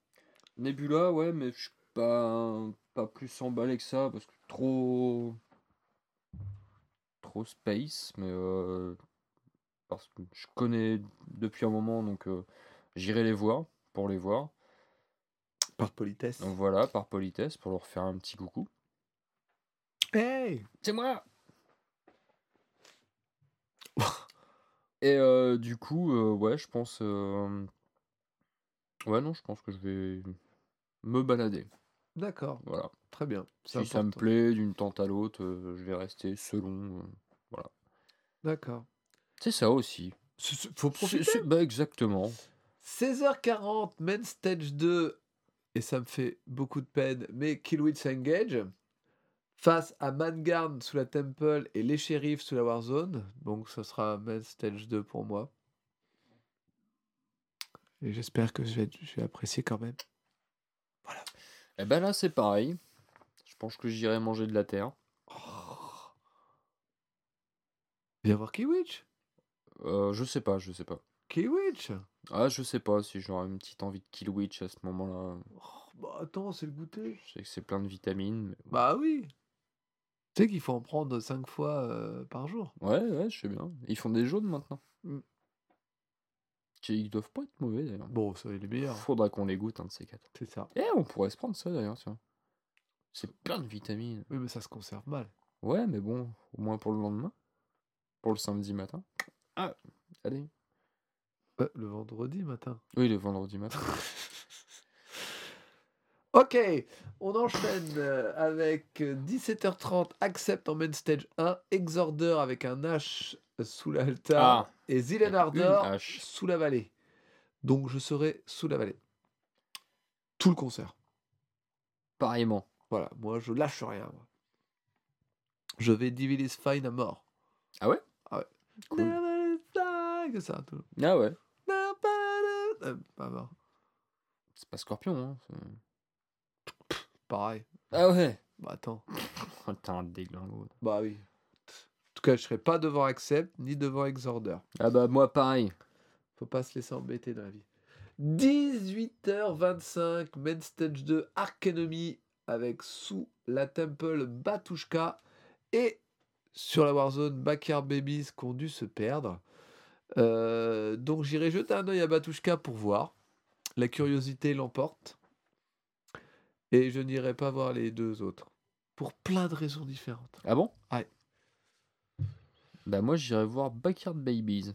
[SPEAKER 2] Nebula, ouais, mais je suis pas, pas plus emballé que ça parce que trop. Trop space, mais. euh, parce que je connais depuis un moment, donc euh, j'irai les voir pour les voir.
[SPEAKER 1] Par politesse.
[SPEAKER 2] Donc voilà, par politesse, pour leur faire un petit coucou.
[SPEAKER 1] Hey
[SPEAKER 2] C'est moi Et euh, du coup, euh, ouais, je pense. euh, Ouais, non, je pense que je vais me balader.
[SPEAKER 1] D'accord,
[SPEAKER 2] Voilà.
[SPEAKER 1] très bien.
[SPEAKER 2] Si ça me plaît d'une tente à l'autre, je vais rester selon. Euh,
[SPEAKER 1] D'accord.
[SPEAKER 2] C'est ça aussi.
[SPEAKER 1] C'est- c'est- Faut profiter.
[SPEAKER 2] c'est- bah, exactement.
[SPEAKER 1] 16h40, main stage 2, et ça me fait beaucoup de peine, mais Killwitch Engage, face à Mangarn sous la Temple et les shérifs sous la Warzone. Donc ce sera main stage 2 pour moi. Et j'espère que je vais, je vais apprécier quand même.
[SPEAKER 2] Et ben là, c'est pareil. Je pense que j'irai manger de la terre.
[SPEAKER 1] Oh. Viens voir Killwitch
[SPEAKER 2] Euh, je sais pas, je sais pas.
[SPEAKER 1] Killwitch
[SPEAKER 2] Ah, je sais pas si j'aurai une petite envie de kill witch à ce moment-là.
[SPEAKER 1] Oh, Bah attends, c'est le goûter.
[SPEAKER 2] Je sais que c'est plein de vitamines. mais.
[SPEAKER 1] Bah oui Tu sais qu'il faut en prendre 5 fois euh, par jour.
[SPEAKER 2] Ouais, ouais, je sais bien. Ils font des jaunes maintenant.
[SPEAKER 1] Mm.
[SPEAKER 2] Qui- Ils doivent pas être mauvais d'ailleurs.
[SPEAKER 1] Bon, ça il est meilleur.
[SPEAKER 2] Faudra qu'on les goûte, un de ces quatre.
[SPEAKER 1] C'est ça.
[SPEAKER 2] Eh, on pourrait se prendre ça d'ailleurs, tiens. C'est plein de vitamines.
[SPEAKER 1] Oui, mais ça se conserve mal.
[SPEAKER 2] Ouais, mais bon, au moins pour le lendemain. Pour le samedi matin. Ah, allez.
[SPEAKER 1] Ouais, le vendredi matin.
[SPEAKER 2] Oui, le vendredi matin.
[SPEAKER 1] Ok, on enchaîne euh, avec euh, 17h30, Accept en main stage 1, Exorder avec un H sous l'altar
[SPEAKER 2] Ah,
[SPEAKER 1] et
[SPEAKER 2] hache.
[SPEAKER 1] sous la vallée. Donc je serai sous la vallée. Tout le concert.
[SPEAKER 2] Pareillement.
[SPEAKER 1] Voilà, moi je lâche rien. moi. Je vais Divilis Fine à mort.
[SPEAKER 2] Ah
[SPEAKER 1] Ah ouais?
[SPEAKER 2] Cool.
[SPEAKER 1] Never die, que ça. Tout.
[SPEAKER 2] Ah ouais.
[SPEAKER 1] Euh.
[SPEAKER 2] C'est pas Scorpion, hein.
[SPEAKER 1] Pareil.
[SPEAKER 2] Ah ouais.
[SPEAKER 1] Bah attends.
[SPEAKER 2] Un déglingo.
[SPEAKER 1] Bah oui. En tout cas, je serai pas devant Accept ni devant Exorder.
[SPEAKER 2] Ah bah moi pareil.
[SPEAKER 1] Faut pas se laisser embêter dans la vie. 18h25, Main Stage 2, Ark Enemy avec sous la Temple Batushka et sur la Warzone Backyard Babies qui ont dû se perdre. Euh, donc j'irai jeter un oeil à Batushka pour voir. La curiosité l'emporte. Et je n'irai pas voir les deux autres. Pour plein de raisons différentes.
[SPEAKER 2] Ah bon?
[SPEAKER 1] Ouais.
[SPEAKER 2] Bah moi j'irai voir Backyard Babies.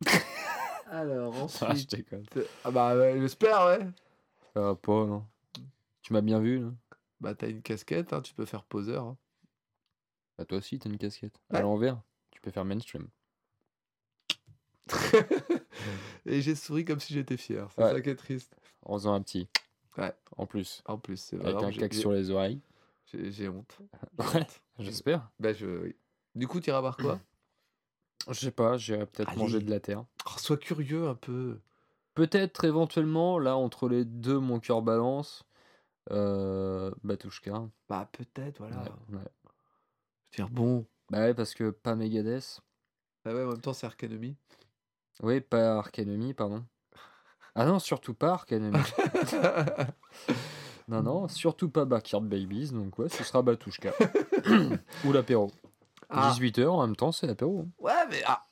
[SPEAKER 1] Alors
[SPEAKER 2] Ah, je
[SPEAKER 1] ensuite...
[SPEAKER 2] déconne.
[SPEAKER 1] Ah bah j'espère ouais.
[SPEAKER 2] Ça va pas, non. Tu m'as bien vu, là
[SPEAKER 1] Bah t'as une casquette, hein, tu peux faire poseur. hein.
[SPEAKER 2] Bah toi aussi t'as une casquette.
[SPEAKER 1] Ouais.
[SPEAKER 2] À l'envers, tu peux faire mainstream.
[SPEAKER 1] Et j'ai souri comme si j'étais fier. C'est
[SPEAKER 2] Ouais.
[SPEAKER 1] ça qui est triste.
[SPEAKER 2] En faisant un petit.
[SPEAKER 1] Ouais.
[SPEAKER 2] En plus.
[SPEAKER 1] En plus, c'est
[SPEAKER 2] Avec
[SPEAKER 1] vraiment,
[SPEAKER 2] un
[SPEAKER 1] j'ai-
[SPEAKER 2] sur les oreilles.
[SPEAKER 1] J'ai j'ai honte.
[SPEAKER 2] Ouais, j'espère.
[SPEAKER 1] Bah je. oui. Du coup, t'iras voir quoi?
[SPEAKER 2] Je sais pas, j'irai peut-être manger
[SPEAKER 1] Allez.
[SPEAKER 2] de la terre.
[SPEAKER 1] Oh, Sois curieux un peu.
[SPEAKER 2] Peut-être éventuellement, là, entre les deux, mon cœur balance. Euh, Batushka.
[SPEAKER 1] Bah peut-être, voilà.
[SPEAKER 2] Ouais, ouais.
[SPEAKER 1] Je veux dire, bon.
[SPEAKER 2] Bah ouais, parce que pas Megadeth.
[SPEAKER 1] Ah ouais, en même temps, c'est Ark Enemy.
[SPEAKER 2] Oui, pas Ark Enemy, pardon. Ah non, surtout pas Enemy. non, non, surtout pas Backyard Babies, donc ouais, ce sera Batushka. Ou l'apéro.
[SPEAKER 1] Ah.
[SPEAKER 2] 18h en même temps, c'est l'apéro. hein.
[SPEAKER 1] Ouais, mais ah,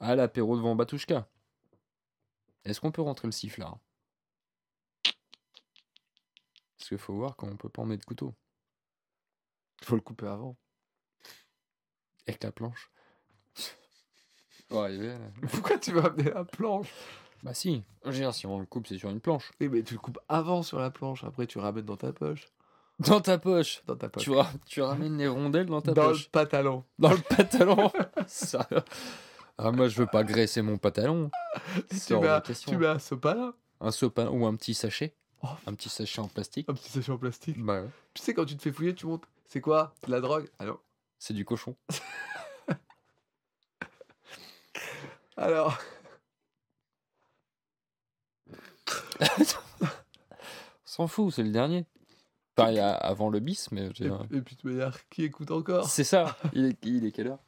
[SPEAKER 2] Ah, l'apéro devant Batushka. Est-ce qu'on peut rentrer le sifflard? Parce qu'il faut voir quand on peut pas en mettre couteau.
[SPEAKER 1] faut le couper avant.
[SPEAKER 2] Avec la planche. Faut arriver, là.
[SPEAKER 1] Pourquoi tu veux amener la planche?
[SPEAKER 2] Bah si, je veux dire, si on le coupe, c'est sur une planche.
[SPEAKER 1] Oui, mais tu le coupes avant sur la planche, après tu ramènes dans ta poche.
[SPEAKER 2] Dans ta poche
[SPEAKER 1] Dans ta poche.
[SPEAKER 2] tu, ra- tu ramènes les rondelles dans ta
[SPEAKER 1] dans
[SPEAKER 2] poche
[SPEAKER 1] le pantalon.
[SPEAKER 2] Dans le pantalon Ah moi je veux pas graisser mon pantalon.
[SPEAKER 1] Tu mets,
[SPEAKER 2] de
[SPEAKER 1] un- tu mets un sopalin,
[SPEAKER 2] Un sopalin ou un petit sachet.
[SPEAKER 1] Oh.
[SPEAKER 2] Un petit sachet en plastique.
[SPEAKER 1] un petit sachet en plastique.
[SPEAKER 2] Bah ouais.
[SPEAKER 1] Tu sais, quand tu te fais fouiller, tu montes. C'est quoi? De la drogue? Alors,
[SPEAKER 2] C'est du cochon.
[SPEAKER 1] alors
[SPEAKER 2] On s'en fout, c'est le dernier. Pareil à- avant le bis, mais je
[SPEAKER 1] et,
[SPEAKER 2] dire,
[SPEAKER 1] et puis de manière, qui écoute encore?
[SPEAKER 2] C'est ça. Il est, il est quelle heure?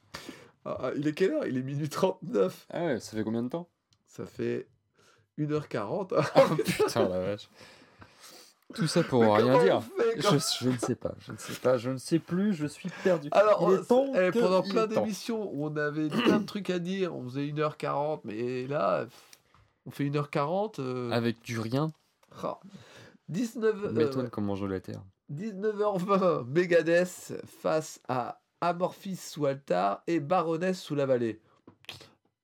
[SPEAKER 1] Ah, ah, Il est quelle heure? Il est minuit 39.
[SPEAKER 2] Ah ouais, ça fait combien de temps?
[SPEAKER 1] Ça fait 1h40.
[SPEAKER 2] Oh putain la vache. Tout ça pour rien dire.
[SPEAKER 1] fait,
[SPEAKER 2] Je, ne sais pas, je ne sais pas, je ne sais plus, je suis perdu.
[SPEAKER 1] Alors,
[SPEAKER 2] il est temps
[SPEAKER 1] eh, pendant plein d'émissions on avait plein de trucs à dire, on faisait 1h40, mais là, on fait 1h40. euh,
[SPEAKER 2] Avec du rien,
[SPEAKER 1] ah. 19, euh,
[SPEAKER 2] m'étonne comment je la terre.
[SPEAKER 1] 19h20, Megadeth face à Amorphis sous altar et Baroness sous la vallée.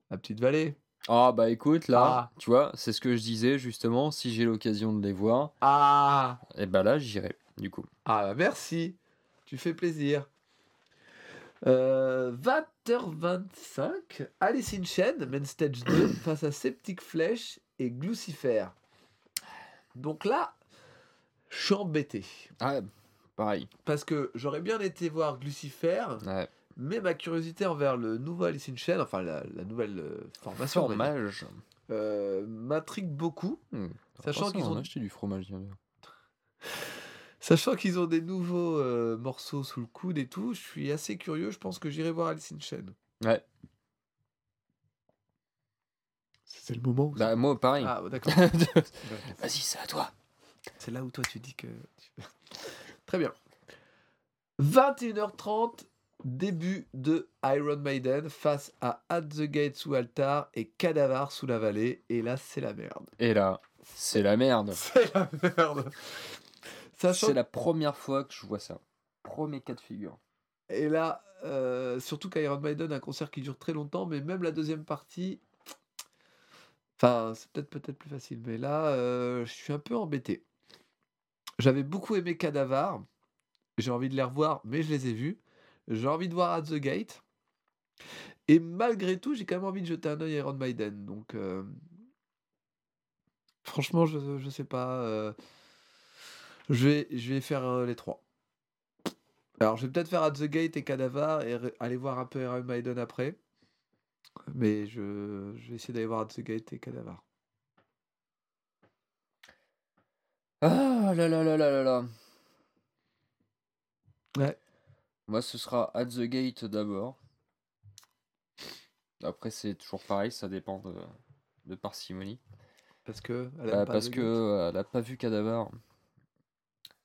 [SPEAKER 1] La petite vallée.
[SPEAKER 2] Ah bah écoute, là,
[SPEAKER 1] Ah.
[SPEAKER 2] tu vois, c'est ce que je disais justement, si j'ai l'occasion de les voir,
[SPEAKER 1] Ah
[SPEAKER 2] et bah là j'irai, du coup.
[SPEAKER 1] Ah bah merci, tu fais plaisir. Euh, 20h25, Alice in Chains, Main Stage 2, face à Septic Flèche et Glucifer. Donc là, je suis embêté.
[SPEAKER 2] Ah, pareil.
[SPEAKER 1] Parce que j'aurais bien été voir Glucifer,
[SPEAKER 2] Ouais.
[SPEAKER 1] Mais ma curiosité envers le nouveau Alice in Chains, enfin la, la nouvelle euh, formation,
[SPEAKER 2] Fromage.
[SPEAKER 1] euh, m'intrigue beaucoup.
[SPEAKER 2] Hmm.
[SPEAKER 1] Sachant qu'ils
[SPEAKER 2] on
[SPEAKER 1] ont-
[SPEAKER 2] a acheté du fromage. d'ailleurs.
[SPEAKER 1] Sachant qu'ils ont des nouveaux euh, morceaux sous le coude et tout, je suis assez curieux. Je pense que j'irai voir Alice in Chains.
[SPEAKER 2] Ouais.
[SPEAKER 1] C'est le moment.
[SPEAKER 2] Bah moi pareil.
[SPEAKER 1] Ah, d'accord.
[SPEAKER 2] Vas-y, c'est à toi.
[SPEAKER 1] C'est là où toi tu dis que. Très bien. 21h30, début de Iron Maiden face à At the Gate sous altar et Cadavar sous la vallée. Et là, c'est la merde.
[SPEAKER 2] Et là, c'est la merde.
[SPEAKER 1] C'est la merde. Sachant
[SPEAKER 2] C'est la première fois que je vois ça. Premier cas de figure.
[SPEAKER 1] Et là, euh, surtout qu'Iron Maiden un concert qui dure très longtemps, mais même la deuxième partie, enfin, c'est peut-être peut-être plus facile, mais là, euh, je suis un peu embêté. J'avais beaucoup aimé Cadavar, j'ai envie de les revoir, mais je les ai vus. J'ai envie de voir At the Gate, et malgré tout, j'ai quand même envie de jeter un œil à Iron Maiden. Donc, euh, franchement, je je sais pas. euh, je vais je vais faire euh, les trois. Alors, je vais peut-être faire At the Gate et Cadavar et aller voir un peu Iron Maiden après. Mais je, je vais essayer d'aller voir At the Gate et Cadavar.
[SPEAKER 2] Ah là là là là là là.
[SPEAKER 1] Ouais.
[SPEAKER 2] Moi, ce sera At the Gate d'abord. Après, c'est toujours pareil, ça dépend de, de parcimonie.
[SPEAKER 1] Parce que. elle
[SPEAKER 2] Bah,
[SPEAKER 1] pas
[SPEAKER 2] parce que euh, elle a pas vu Cadavar.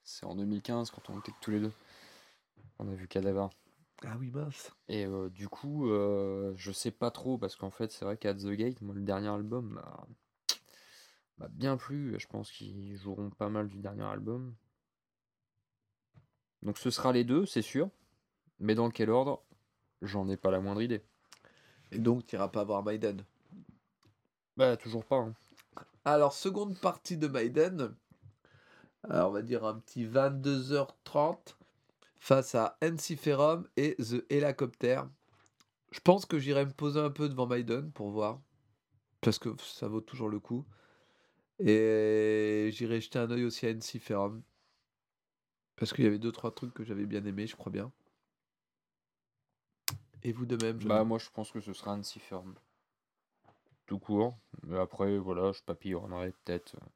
[SPEAKER 2] C'est en 2015 quand on était que tous les deux. On a vu Cadavar.
[SPEAKER 1] Ah oui, mince.
[SPEAKER 2] Et euh, du coup, euh, je sais pas trop parce qu'en fait, c'est vrai qu'At the Gate, moi, le dernier album m'a bien plu. Je pense qu'ils joueront pas mal du dernier album. Donc ce sera les deux, c'est sûr. Mais dans quel ordre J'en ai pas la moindre idée.
[SPEAKER 1] Et donc, tu iras pas voir Maiden.
[SPEAKER 2] Bah, toujours pas. hein.
[SPEAKER 1] Alors, seconde partie de Maiden. Alors, on va dire un petit 22h30 face à Ensiferum et The Helicopter. Je pense que j'irai me poser un peu devant Maiden pour voir. Parce que ça vaut toujours le coup. Et j'irai jeter un œil aussi à Ensiferum. Parce qu'il y avait deux trois trucs que j'avais bien aimé, je crois bien. Et vous de même, je
[SPEAKER 2] Bah, moi, je pense que ce sera Annecy Ferme. Tout court. Mais après, voilà, je papillonnerai peut-être. euh,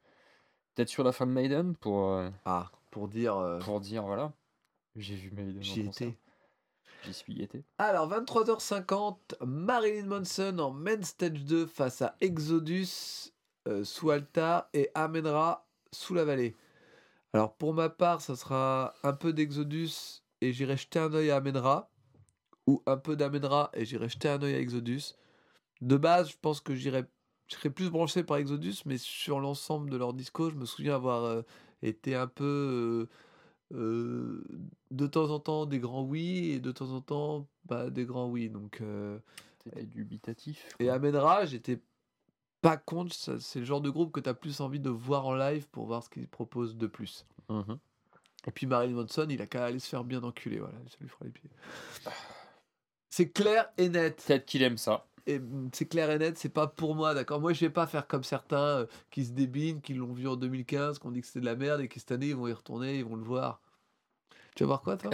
[SPEAKER 2] Peut-être sur la femme Maiden pour, euh,
[SPEAKER 1] Ah, pour dire. euh,
[SPEAKER 2] pour dire, voilà. J'ai vu Maiden. en
[SPEAKER 1] J'y
[SPEAKER 2] concert.
[SPEAKER 1] étais.
[SPEAKER 2] J'y suis été.
[SPEAKER 1] Alors, 23h50, Marilyn Manson en Main Stage 2 face à Exodus. euh, sous Altar et Amenra sous la vallée. Alors pour ma part, ça sera un peu d'Exodus et j'irai jeter un œil à Amenra, ou un peu d'Amenra et j'irai jeter un œil à Exodus. De base, je pense que j'irai je serais plus branché par Exodus, mais sur l'ensemble de leur disco, je me souviens avoir euh, été un peu euh, euh, de temps en temps des grands oui et de temps en temps pas des grands oui. Donc
[SPEAKER 2] dubitatif.
[SPEAKER 1] et. Amenra, j'étais pas contre. C'est le genre de groupe que tu as plus envie de voir en live pour voir ce qu'ils proposent de plus.
[SPEAKER 2] Mhm.
[SPEAKER 1] Et puis Marilyn Manson, il a qu'à aller se faire bien enculer, voilà, ça lui fera les pieds. C'est clair et net.
[SPEAKER 2] Peut-être qu'il aime ça.
[SPEAKER 1] Et mm, c'est clair et net, c'est pas pour moi, d'accord Moi, je vais pas faire comme certains euh, qui se débinent, qui l'ont vu en 2015, qui ont dit que c'était de la merde et qui cette année, ils vont y retourner, ils vont le voir. Tu vas voir quoi, toi?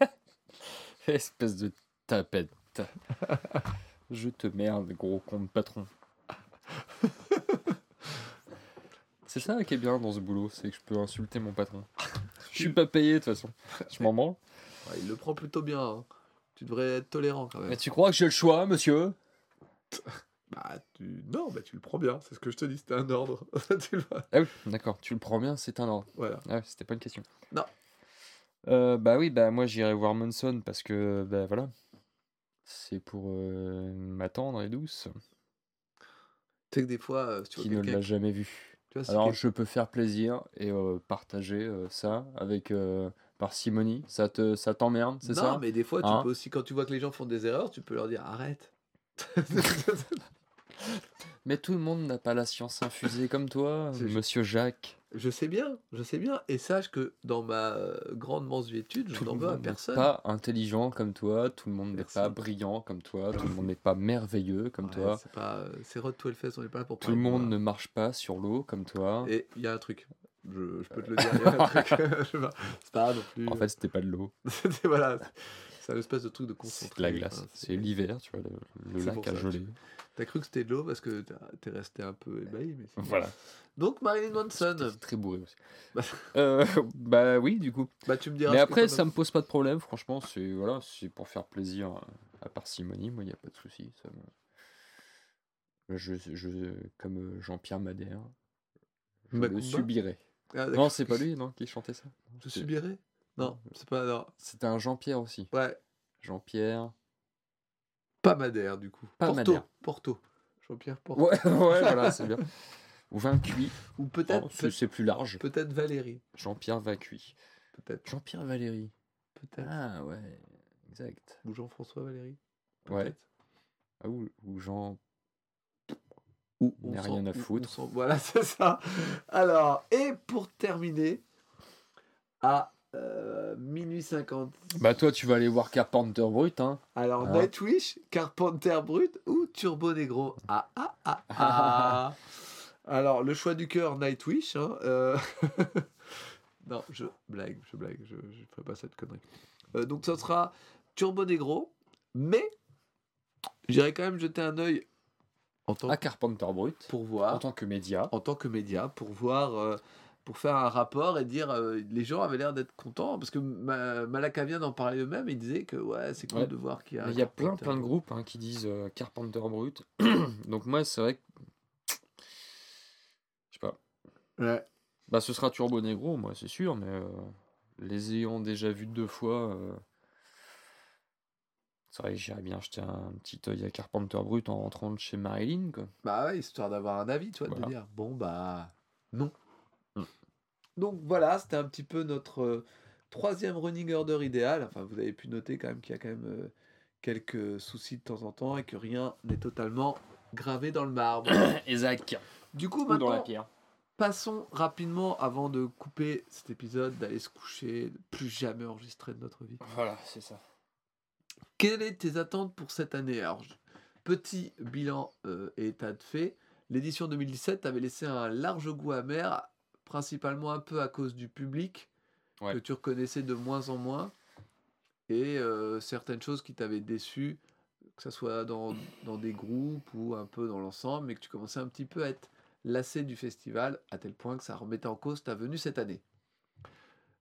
[SPEAKER 2] Espèce de tapette. Je te merde, gros con de patron. C'est ça qui est bien dans ce boulot, c'est que je peux insulter mon patron. Je suis pas payé de toute façon. Je m'en branle.
[SPEAKER 1] Ouais, Il le prend plutôt bien. hein. Tu devrais être tolérant quand même.
[SPEAKER 2] Mais tu crois que j'ai le choix, monsieur?
[SPEAKER 1] Bah, tu... Non, bah, tu le prends bien, c'est ce que je te dis, c'était un ordre. tu le vois.
[SPEAKER 2] Ah oui, d'accord, tu le prends bien, c'est un ordre.
[SPEAKER 1] Voilà.
[SPEAKER 2] Ah ouais, c'était pas une question.
[SPEAKER 1] Non.
[SPEAKER 2] Euh, bah oui, bah moi j'irai voir Monson parce que, bah voilà. C'est pour euh, ma tendre et douce,
[SPEAKER 1] Tu sais que des fois, euh, tu vois
[SPEAKER 2] qui ne l'a jamais vu.
[SPEAKER 1] tu vois,
[SPEAKER 2] Alors je peux faire plaisir et euh, partager euh, ça avec euh, parcimonie. Ça te, ça t'emmerde, c'est
[SPEAKER 1] non,
[SPEAKER 2] ça?
[SPEAKER 1] mais des fois, tu
[SPEAKER 2] Hein?
[SPEAKER 1] peux aussi, quand tu vois que les gens font des erreurs, tu peux leur dire arrête.
[SPEAKER 2] Mais tout le monde n'a pas la science infusée comme toi, Monsieur Jacques.
[SPEAKER 1] je sais bien, je sais bien. Et sache que dans ma euh, grande mansuétude, je n'en veux à
[SPEAKER 2] monde n'est
[SPEAKER 1] personne.
[SPEAKER 2] pas intelligent comme toi, tout le monde n'est pas brillant comme toi, tout le monde n'est pas merveilleux comme
[SPEAKER 1] Ouais,
[SPEAKER 2] toi,
[SPEAKER 1] C'est pas, euh, c'est Rod 12 Fest, on n'est pas là pour
[SPEAKER 2] tout le monde
[SPEAKER 1] moi.
[SPEAKER 2] ne marche pas sur l'eau comme toi.
[SPEAKER 1] Et il y a un truc. Je, je peux te le dire, sais pas. c'est pas non plus.
[SPEAKER 2] En fait, c'était pas de l'eau,
[SPEAKER 1] C'était- voilà. C'est un espèce de truc de
[SPEAKER 2] c'est
[SPEAKER 1] concentré.
[SPEAKER 2] de la glace.
[SPEAKER 1] enfin,
[SPEAKER 2] C'est l'hiver, tu vois, le, le
[SPEAKER 1] C'est
[SPEAKER 2] lac a gelé.
[SPEAKER 1] T'as cru que c'était de l'eau parce que t'es resté un peu ébahi. Mais c'est-
[SPEAKER 2] Voilà.
[SPEAKER 1] Donc Marilyn Manson.
[SPEAKER 2] C'est très bourré aussi.
[SPEAKER 1] Bah.
[SPEAKER 2] Euh, bah oui, du coup.
[SPEAKER 1] Bah tu me diras.
[SPEAKER 2] Mais après, ça me pose pas de problème, franchement, c'est voilà, c'est pour faire plaisir à, parcimonie, moi, il n'y a pas de souci. Ça me... je, je, comme euh, Jean-Pierre Madère, je
[SPEAKER 1] Macumba
[SPEAKER 2] le subirai.
[SPEAKER 1] Ah.
[SPEAKER 2] Non, c'est pas lui, non, qui chantait ça.
[SPEAKER 1] Je subirais Non, c'est pas. Non.
[SPEAKER 2] C'était un Jean-Pierre aussi.
[SPEAKER 1] Ouais.
[SPEAKER 2] Jean-Pierre.
[SPEAKER 1] Pas Madère du coup.
[SPEAKER 2] Pas
[SPEAKER 1] Porto.
[SPEAKER 2] Madère.
[SPEAKER 1] Porto. Jean-Pierre Porto.
[SPEAKER 2] Ouais, ouais, voilà, c'est bien. Ou Vincuit.
[SPEAKER 1] Ou peut-être.
[SPEAKER 2] Oh, c'est c'est plus large.
[SPEAKER 1] Peut-être Valérie.
[SPEAKER 2] Jean-Pierre Vacuit.
[SPEAKER 1] Peut-être.
[SPEAKER 2] Jean-Pierre Valéry.
[SPEAKER 1] Peut-être.
[SPEAKER 2] Ah ouais, exact.
[SPEAKER 1] Ou Jean-François Valérie.
[SPEAKER 2] Ouais.
[SPEAKER 1] Peut-être.
[SPEAKER 2] Ah, ou, ou Jean.
[SPEAKER 1] Ou
[SPEAKER 2] Il n'y a
[SPEAKER 1] s'en-
[SPEAKER 2] rien à
[SPEAKER 1] ou-
[SPEAKER 2] foutre.
[SPEAKER 1] on Voilà, c'est ça. Alors, et pour terminer, à euh, minuit 50.
[SPEAKER 2] Bah toi, tu vas aller voir Carpenter Brut, hein.
[SPEAKER 1] Alors,
[SPEAKER 2] Ah.
[SPEAKER 1] Nightwish, Carpenter Brut ou Turbo Negro Ah, ah, ah, ah. Alors, le choix du cœur, Nightwish. hein, euh, non, je blague, je blague, je ne ferai pas cette connerie. Euh, donc, ça sera Turbo Negro, mais j'irai quand même jeter un œil en tant
[SPEAKER 2] À Carpenter Brut.
[SPEAKER 1] pour voir
[SPEAKER 2] En tant que média.
[SPEAKER 1] en tant que média pour voir, euh, pour faire un rapport et dire euh, les gens avaient l'air d'être contents parce que Ma- Malaka vient d'en parler eux-mêmes et ils disaient que ouais c'est cool
[SPEAKER 2] Ouais.
[SPEAKER 1] de voir qu'il y a.
[SPEAKER 2] Il y a plein, plein de groupes hein, qui disent euh, Carpenter Brut. Donc moi, c'est vrai que... Je sais pas.
[SPEAKER 1] Ouais.
[SPEAKER 2] Bah ce sera Turbo Negro, moi, c'est sûr, mais euh, les ayant déjà vus deux fois... C'est vrai que j'irais bien jeter un petit œil à Carpenter Brut en rentrant de chez Marilyn, quoi.
[SPEAKER 1] Bah ouais, histoire d'avoir un avis, tu vois, de
[SPEAKER 2] Voilà.
[SPEAKER 1] dire bon bah non.
[SPEAKER 2] Mm.
[SPEAKER 1] Donc voilà, c'était un petit peu notre euh, troisième running order idéal. Enfin, vous avez pu noter quand même qu'il y a quand même euh, quelques soucis de temps en temps et que rien n'est totalement gravé dans le marbre.
[SPEAKER 2] Et Zach
[SPEAKER 1] du coup,
[SPEAKER 2] Ou dans la
[SPEAKER 1] maintenant,
[SPEAKER 2] pierre.
[SPEAKER 1] Passons rapidement, avant de couper cet épisode, d'aller se coucher, de plus jamais enregistrer de notre vie.
[SPEAKER 2] Voilà, c'est ça.
[SPEAKER 1] Quelles sont tes attentes pour cette année? Alors, petit bilan euh, et état de fait. L'édition 2017 avait laissé un large goût amer, principalement un peu à cause du public,
[SPEAKER 2] Ouais.
[SPEAKER 1] que tu reconnaissais de moins en moins, et euh, certaines choses qui t'avaient déçu, que ce soit dans, dans des groupes ou un peu dans l'ensemble, mais que tu commençais un petit peu à être lassé du festival, à tel point que ça remettait en cause ta venue cette année.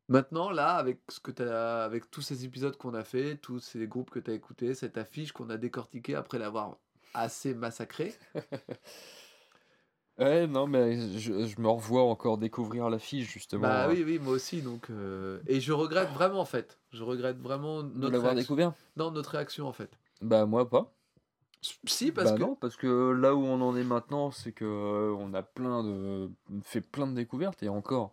[SPEAKER 1] Maintenant, là, avec, ce que t'as, avec tous ces épisodes qu'on a fait, tous ces groupes que tu as écoutés, cette affiche qu'on a décortiquée après l'avoir assez massacrée,
[SPEAKER 2] Ouais, non, mais je, je me revois encore découvrir l'affiche, justement.
[SPEAKER 1] Bah oui, oui, moi aussi. Donc, euh, Et je regrette vraiment, en fait. Je regrette vraiment notre
[SPEAKER 2] l'avoir
[SPEAKER 1] réaction.
[SPEAKER 2] découvert?
[SPEAKER 1] Non, notre réaction, en fait.
[SPEAKER 2] Bah, moi, pas.
[SPEAKER 1] Si, parce
[SPEAKER 2] bah
[SPEAKER 1] que.
[SPEAKER 2] non, parce que là où on en est maintenant, c'est que euh, on a plein de fait plein de découvertes et encore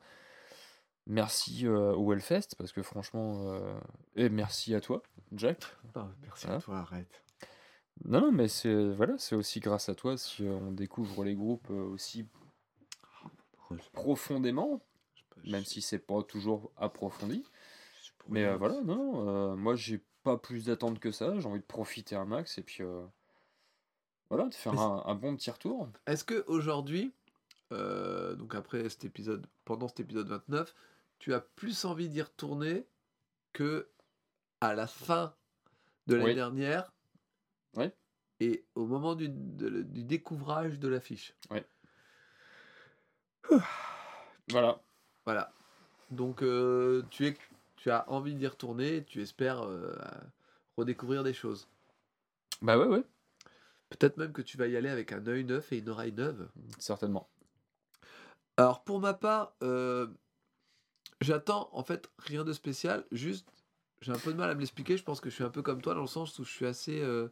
[SPEAKER 2] merci euh, au Hellfest parce que franchement euh, et merci à toi, Jack.
[SPEAKER 1] Non, merci
[SPEAKER 2] Hein
[SPEAKER 1] à toi, arrête.
[SPEAKER 2] Non, non, mais c'est voilà, c'est aussi grâce à toi si euh, on découvre les groupes euh, aussi profondément, même si c'est pas toujours approfondi. Mais euh, voilà, non, euh, moi j'ai pas plus d'attente que ça, j'ai envie de profiter un max et puis euh, voilà, de faire
[SPEAKER 1] Mais c'est-
[SPEAKER 2] un, un bon petit retour.
[SPEAKER 1] Est-ce que aujourd'hui, euh, donc après cet épisode, pendant cet épisode 29, tu as plus envie d'y retourner que à la fin de l'année
[SPEAKER 2] Oui.
[SPEAKER 1] dernière
[SPEAKER 2] Oui.
[SPEAKER 1] et au moment du, de- du découvrage de l'affiche
[SPEAKER 2] Voilà.
[SPEAKER 1] Voilà. Donc euh, tu, es, tu as envie d'y retourner, tu espères euh, redécouvrir des choses.
[SPEAKER 2] Bah ouais, ouais,
[SPEAKER 1] Peut-être même que tu vas y aller avec un œil neuf et une oreille neuve.
[SPEAKER 2] certainement.
[SPEAKER 1] Alors pour ma part, euh, j'attends en fait rien de spécial, juste j'ai un peu de mal à me l'expliquer, je pense que je suis un peu comme toi dans le sens où je suis assez, euh,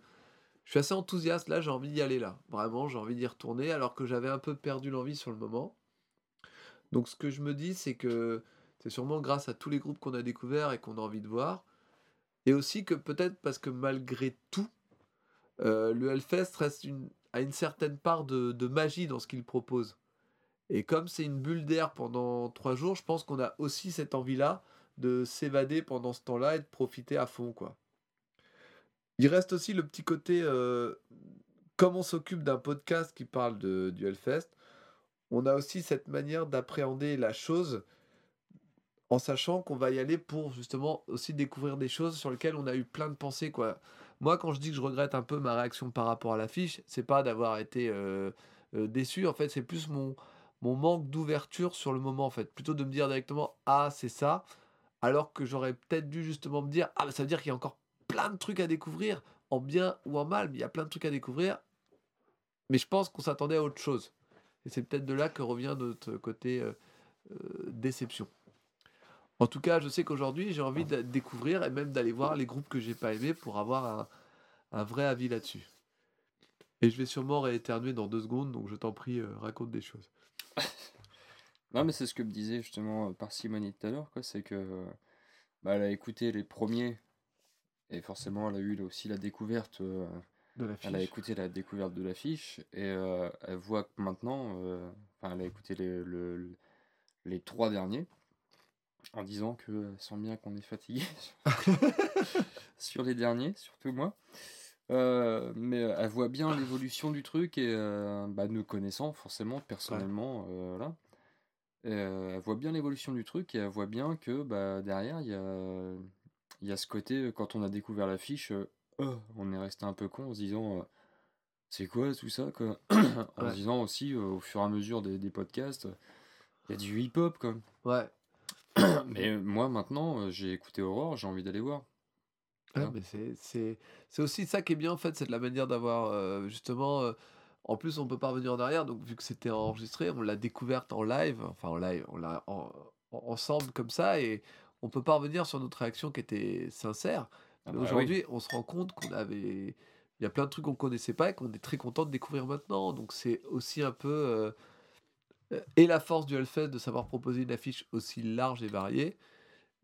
[SPEAKER 1] je suis assez enthousiaste, là j'ai envie d'y aller là, vraiment j'ai envie d'y retourner alors que j'avais un peu perdu l'envie sur le moment. Donc ce que je me dis c'est que c'est sûrement grâce à tous les groupes qu'on a découverts et qu'on a envie de voir, et aussi que peut-être parce que malgré tout, euh, le Hellfest reste une, a une certaine part de, de magie dans ce qu'il propose. Et comme c'est une bulle d'air pendant trois jours, je pense qu'on a aussi cette envie-là de s'évader pendant ce temps-là et de profiter à fond, quoi. Il reste aussi le petit côté, euh, comme on s'occupe d'un podcast qui parle de, du Hellfest, on a aussi cette manière d'appréhender la chose en sachant qu'on va y aller pour justement aussi découvrir des choses sur lesquelles on a eu plein de pensées, quoi. Moi, quand je dis que je regrette un peu ma réaction par rapport à l'affiche, c'est pas d'avoir été euh, euh, déçu, en fait, c'est plus mon, mon manque d'ouverture sur le moment en fait. Plutôt de me dire directement ah c'est ça, alors que j'aurais peut-être dû justement me dire ah bah, ça veut dire qu'il y a encore plein de trucs à découvrir, en bien ou en mal, mais il y a plein de trucs à découvrir. Mais je pense qu'on s'attendait à autre chose. Et c'est peut-être de là que revient notre côté euh, euh, déception. En tout cas, je sais qu'aujourd'hui, j'ai envie de découvrir et même d'aller voir les groupes que j'ai pas aimés pour avoir un, un vrai avis là-dessus. Et je vais sûrement rééternuer dans deux secondes, donc je t'en prie, euh, raconte des choses.
[SPEAKER 2] Non, mais c'est ce que me disait justement euh, Parcimonie tout à l'heure, quoi. C'est que bah, elle a écouté les premiers et forcément elle a eu là, aussi la découverte. euh,
[SPEAKER 1] De la
[SPEAKER 2] elle a écouté la découverte de l'affiche et euh, elle voit que maintenant, enfin, elle a écouté les, le- le- les trois derniers en disant que sent bien qu'on est fatigué sur les derniers, surtout moi. Euh, mais euh, elle voit bien l'évolution du truc et euh, bah, nous connaissant forcément personnellement, là, Et, euh, elle voit bien l'évolution du truc et elle voit bien que bah, derrière il y a, y a ce côté quand on a découvert l'affiche, oh, on est resté un peu con en se disant c'est quoi tout ça quoi? En
[SPEAKER 1] Ouais.
[SPEAKER 2] se disant aussi au fur et à mesure des, des podcasts il y a du hip hop quoi.
[SPEAKER 1] Ouais.
[SPEAKER 2] Mais moi maintenant j'ai écouté Aurore, j'ai envie d'aller voir. Hein?
[SPEAKER 1] mais c'est, aussi ça qui est bien en fait, c'est de la manière d'avoir euh, justement. euh, en plus, on peut pas revenir en arrière, donc vu que c'était enregistré, on l'a découverte en live, enfin en live, on l'a en- en- ensemble comme ça, et on peut pas revenir sur notre réaction qui était sincère.
[SPEAKER 2] Ah bah oui.
[SPEAKER 1] aujourd'hui, on se rend compte qu'on avait. Il y a plein de trucs qu'on connaissait pas et qu'on est très content de découvrir maintenant. Donc c'est aussi un peu. euh, et la force du Hellfest de savoir proposer une affiche aussi large et variée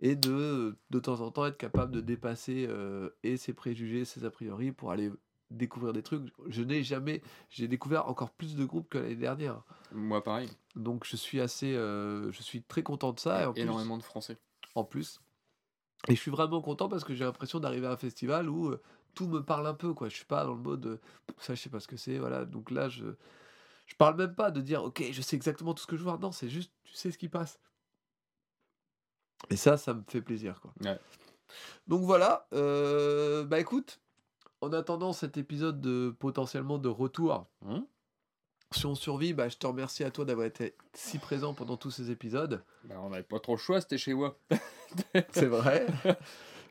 [SPEAKER 1] et de de temps en temps être capable de dépasser euh, et ses préjugés, ses a priori pour aller découvrir des trucs. Je n'ai jamais, j'ai découvert encore plus de groupes que l'année dernière.
[SPEAKER 2] Moi pareil,
[SPEAKER 1] Donc je suis assez, euh, je suis très content de ça. Et en plus,
[SPEAKER 2] énormément de français.
[SPEAKER 1] en plus. Et je suis vraiment content parce que j'ai l'impression d'arriver à un festival où euh, tout me parle un peu, quoi. Je suis pas dans le mode euh, ça, je sais pas ce que c'est, voilà. Donc là, je je parle même pas de dire ok, je sais exactement tout ce que je vois. Non, c'est juste tu sais ce qui passe. Et ça, ça me fait plaisir, quoi.
[SPEAKER 2] Ouais.
[SPEAKER 1] Donc voilà. euh, bah écoute, en attendant cet épisode de potentiellement de retour,
[SPEAKER 2] Hein?
[SPEAKER 1] si on survit, bah je te remercie à toi d'avoir été si présent pendant tous ces épisodes.
[SPEAKER 2] Bah, on n'avait pas trop le choix, c'était chez moi.
[SPEAKER 1] C'est vrai.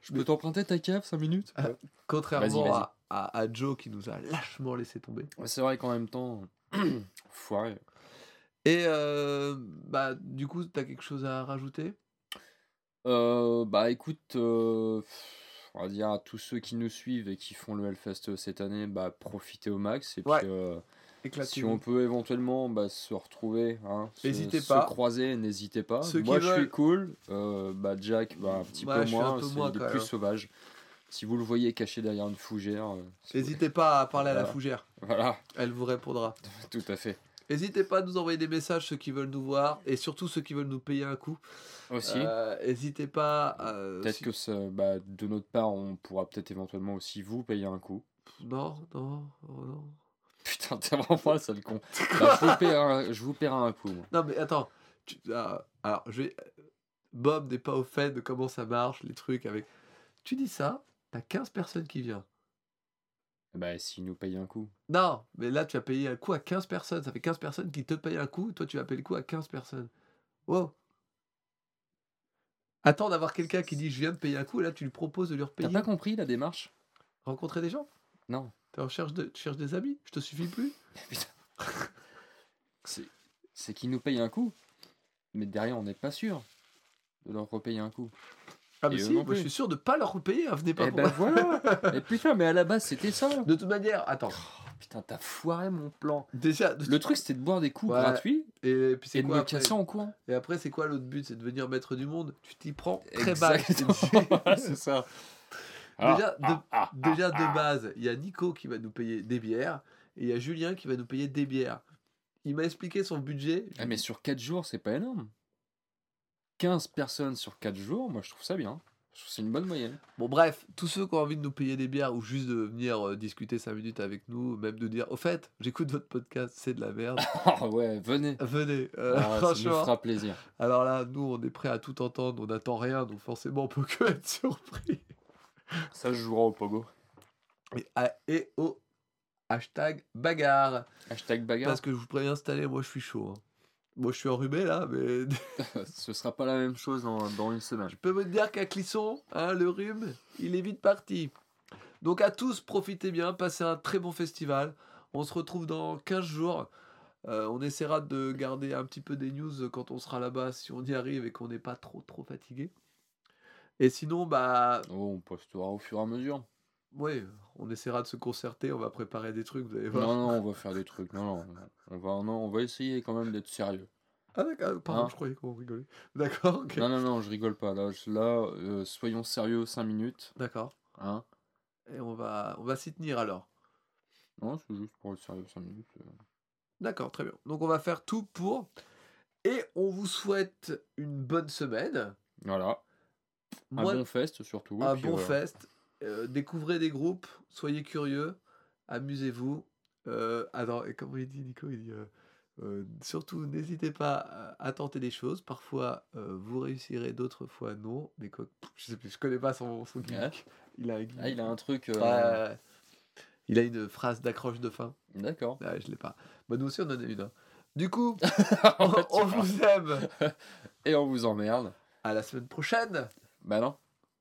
[SPEAKER 2] Je peux t'emprunter ta cave 5 minutes?
[SPEAKER 1] Ah. Contrairement. À, à, à Joe qui nous a lâchement laissé tomber.
[SPEAKER 2] C'est vrai qu'en même temps, foiré.
[SPEAKER 1] Et euh, bah, du coup, tu as quelque chose à rajouter?
[SPEAKER 2] Euh, bah écoute, euh, on va dire à tous ceux qui nous suivent et qui font le Hellfest cette année, bah profitez au max. Et puis
[SPEAKER 1] Ouais.
[SPEAKER 2] euh, si on peut éventuellement bah, se retrouver, hein, se,
[SPEAKER 1] N'hésitez
[SPEAKER 2] se
[SPEAKER 1] pas.
[SPEAKER 2] croiser, n'hésitez pas.
[SPEAKER 1] Ceux
[SPEAKER 2] Moi je suis cool, euh, bah Jack, bah, un petit
[SPEAKER 1] Ouais,
[SPEAKER 2] peu moins,
[SPEAKER 1] peu
[SPEAKER 2] c'est-
[SPEAKER 1] moins,
[SPEAKER 2] plus sauvage. Si vous le voyez caché derrière une fougère, euh,
[SPEAKER 1] N'hésitez pas à parler à la fougère.
[SPEAKER 2] Voilà,
[SPEAKER 1] Elle vous répondra.
[SPEAKER 2] tout à fait.
[SPEAKER 1] N'hésitez pas à nous envoyer des messages, ceux qui veulent nous voir, et surtout ceux qui veulent nous payer un coup.
[SPEAKER 2] Aussi.
[SPEAKER 1] Euh, N'hésitez pas. à-
[SPEAKER 2] Peut-être
[SPEAKER 1] si-
[SPEAKER 2] que ça- bah, de notre part, on pourra peut-être éventuellement aussi vous payer un coup.
[SPEAKER 1] Non, non, oh non.
[SPEAKER 2] Putain, t'es vraiment ça le con. Bah, je, vous paierai un, je vous paierai un coup. moi.
[SPEAKER 1] Non, mais attends. tu- ah, alors, je vais. Bob n'est pas au fait de comment ça marche, les trucs avec. Tu dis ça, t'as 15 personnes qui viennent.
[SPEAKER 2] Bah, s'il nous paye un coup.
[SPEAKER 1] Non, mais là, tu as payé un coup à 15 personnes. Ça fait 15 personnes qui te payent un coup. Toi, tu vas payer le coup à 15 personnes. Wow. Attends d'avoir quelqu'un qui dit je viens de payer un coup et là, tu lui proposes de lui
[SPEAKER 2] T'as
[SPEAKER 1] repayer.
[SPEAKER 2] pas compris la démarche?
[SPEAKER 1] Rencontrer des gens?
[SPEAKER 2] Non.
[SPEAKER 1] T'es en recherche de... Tu cherches des amis? Je te suffis plus?
[SPEAKER 2] Putain. C'est c'est qu'il nous paye un coup, mais derrière, on n'est pas sûr de leur repayer un coup.
[SPEAKER 1] Ah, mais
[SPEAKER 2] Et
[SPEAKER 1] si, moi, je suis sûr de pas leur repayer. hein, Venez pas
[SPEAKER 2] Eh
[SPEAKER 1] pour
[SPEAKER 2] ben voilà Mais putain, mais à la base, c'était ça
[SPEAKER 1] De toute manière, attends.
[SPEAKER 2] Putain, t'as foiré mon plan.
[SPEAKER 1] Déjà, de-
[SPEAKER 2] Le truc, c'était de boire des coups
[SPEAKER 1] Ouais.
[SPEAKER 2] gratuits
[SPEAKER 1] et puis c'est
[SPEAKER 2] et de
[SPEAKER 1] quoi
[SPEAKER 2] me
[SPEAKER 1] après
[SPEAKER 2] casser en courant.
[SPEAKER 1] Et après, c'est quoi l'autre but C'est de devenir maître du monde? Tu t'y prends très.
[SPEAKER 2] Exactement. c'est ça.
[SPEAKER 1] Déjà,
[SPEAKER 2] Ah,
[SPEAKER 1] de,
[SPEAKER 2] ah, ah,
[SPEAKER 1] déjà
[SPEAKER 2] ah.
[SPEAKER 1] de base, il y a Nico qui va nous payer des bières et il y a Julien qui va nous payer des bières. Il m'a expliqué son budget.
[SPEAKER 2] Ah, mais sur 4 jours, c'est pas énorme. 15 personnes sur 4 jours, moi je trouve ça bien. Je trouve que c'est une bonne moyenne.
[SPEAKER 1] Bon, bref, tous ceux qui ont envie de nous payer des bières ou juste de venir euh, discuter 5 minutes avec nous, même de dire Au fait, j'écoute votre podcast, c'est de la merde.
[SPEAKER 2] Ah ouais, venez.
[SPEAKER 1] Venez, euh,
[SPEAKER 2] Ah, ça nous fera plaisir.
[SPEAKER 1] Alors là, nous, on est prêt à tout entendre, on n'attend rien, donc forcément, on peut que être surpris.
[SPEAKER 2] Ça, je jouera au pogo.
[SPEAKER 1] Et, à- et au hashtag bagarre.
[SPEAKER 2] Hashtag bagarre.
[SPEAKER 1] Parce que je vous préviens, année, moi, je suis chaud. hein. Moi, je suis enrhumé là, mais
[SPEAKER 2] Ce sera pas la même chose dans, dans une semaine.
[SPEAKER 1] je peux vous dire qu'à Clisson, hein, le rhume, il est vite parti. Donc à tous, profitez bien, passez un très bon festival. On se retrouve dans 15 jours. Euh, on essaiera de garder un petit peu des news quand on sera là-bas, si on y arrive et qu'on n'est pas trop trop fatigué. Et sinon, bah,
[SPEAKER 2] Oh, on postera au fur et à mesure.
[SPEAKER 1] Ouais, on essaiera de se concerter, on va préparer des trucs, vous allez voir.
[SPEAKER 2] Non, non, on va faire des trucs. Non, non, on va, non, on va essayer quand même d'être sérieux.
[SPEAKER 1] Ah d'accord, pardon,
[SPEAKER 2] Hein
[SPEAKER 1] je croyais qu'on rigolait. D'accord.
[SPEAKER 2] Non, non, non, je rigole pas. Là, je- là euh, soyons sérieux 5 minutes.
[SPEAKER 1] D'accord.
[SPEAKER 2] Hein
[SPEAKER 1] Et on va, on va s'y tenir alors.
[SPEAKER 2] non, c'est juste pour être sérieux 5 minutes. euh.
[SPEAKER 1] D'accord, très bien. Donc on va faire tout pour. Et on vous souhaite une bonne semaine.
[SPEAKER 2] Voilà.
[SPEAKER 1] Moi,
[SPEAKER 2] un bon fest surtout.
[SPEAKER 1] un bon fest. Euh, découvrez des groupes, soyez curieux, amusez-vous. Euh, alors, et comment il dit, Nico Il dit euh, euh, surtout, n'hésitez pas à, à tenter des choses. Parfois, vous réussirez, d'autres fois, non. Mais quoi, je sais plus, je connais pas son, son gimmick. Il a un gimmick.
[SPEAKER 2] Ah, il a un truc.
[SPEAKER 1] Il a une phrase d'accroche de fin.
[SPEAKER 2] D'accord.
[SPEAKER 1] Ah, je l'ai pas. Bah, nous aussi, on en a une. hein. Du coup, on,
[SPEAKER 2] fait,
[SPEAKER 1] vous aime.
[SPEAKER 2] Et on vous emmerde.
[SPEAKER 1] À la semaine prochaine.
[SPEAKER 2] Bah non.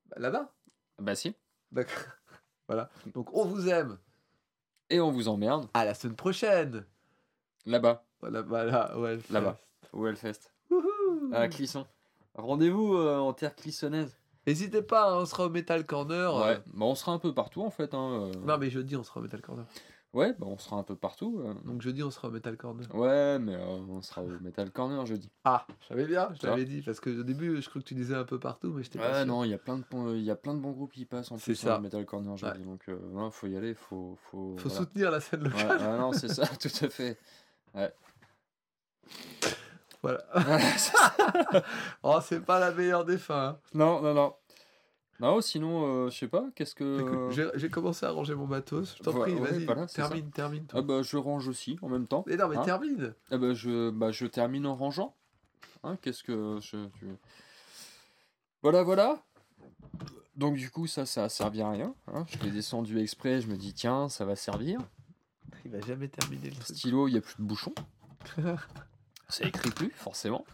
[SPEAKER 1] Bah, Là-bas.
[SPEAKER 2] Bah si.
[SPEAKER 1] D'accord. Voilà. Donc, on vous aime.
[SPEAKER 2] Et on vous emmerde.
[SPEAKER 1] À la semaine prochaine.
[SPEAKER 2] Là-bas.
[SPEAKER 1] Ouais. le
[SPEAKER 2] Là-bas. Au Hellfest.
[SPEAKER 1] Wouhou.
[SPEAKER 2] À Clisson. Rendez-vous euh, en terre clissonnaise.
[SPEAKER 1] N'hésitez pas, hein, on sera au Metal Corner. euh,
[SPEAKER 2] Ouais. Bah on sera un peu partout en fait. Hein. euh.
[SPEAKER 1] Non, mais jeudi, on sera au Metal Corner.
[SPEAKER 2] Ouais, bah on sera un peu partout. euh.
[SPEAKER 1] Donc, jeudi, on sera au Metal Corner.
[SPEAKER 2] Ouais, mais euh, on sera au Metal Corner jeudi.
[SPEAKER 1] Ah, je savais bien, je t'avais dit. Parce que au début, je crois que tu disais un peu partout, mais je t'ai pas
[SPEAKER 2] Ouais,
[SPEAKER 1] sûr.
[SPEAKER 2] non, il y a plein de bons- il y a plein de bons groupes qui passent en
[SPEAKER 1] C'est
[SPEAKER 2] plus
[SPEAKER 1] ça.
[SPEAKER 2] au Metal Corner jeudi. Donc euh, non, faut y aller, faut faut.
[SPEAKER 1] Faut
[SPEAKER 2] voilà.
[SPEAKER 1] soutenir la scène
[SPEAKER 2] Ouais,
[SPEAKER 1] locale.
[SPEAKER 2] ouais, non, c'est ça, tout à fait.
[SPEAKER 1] Voilà.
[SPEAKER 2] Voilà, c'est ça.
[SPEAKER 1] Oh, c'est pas la meilleure des fins. hein.
[SPEAKER 2] non, non, non. Non, sinon, euh, je sais pas, qu'est-ce que.
[SPEAKER 1] J'ai- commencé à ranger mon matos. Je t'en prie,
[SPEAKER 2] ouais,
[SPEAKER 1] vas-y,
[SPEAKER 2] voilà, c'est ça.
[SPEAKER 1] termine, termine. toi.
[SPEAKER 2] Ah bah je range aussi en même temps.
[SPEAKER 1] Mais non, mais
[SPEAKER 2] Hein
[SPEAKER 1] termine.
[SPEAKER 2] Ah bah je, bah je termine en rangeant. Hein, Qu'est-ce que je, tu- Voilà, voilà. Donc du coup ça, ça a servi à rien. hein. Je l'ai descendu exprès, je me dis tiens, ça va servir.
[SPEAKER 1] Il va jamais terminer le.
[SPEAKER 2] Stylo, il n'y a plus de bouchon. Ça écrit plus, forcément.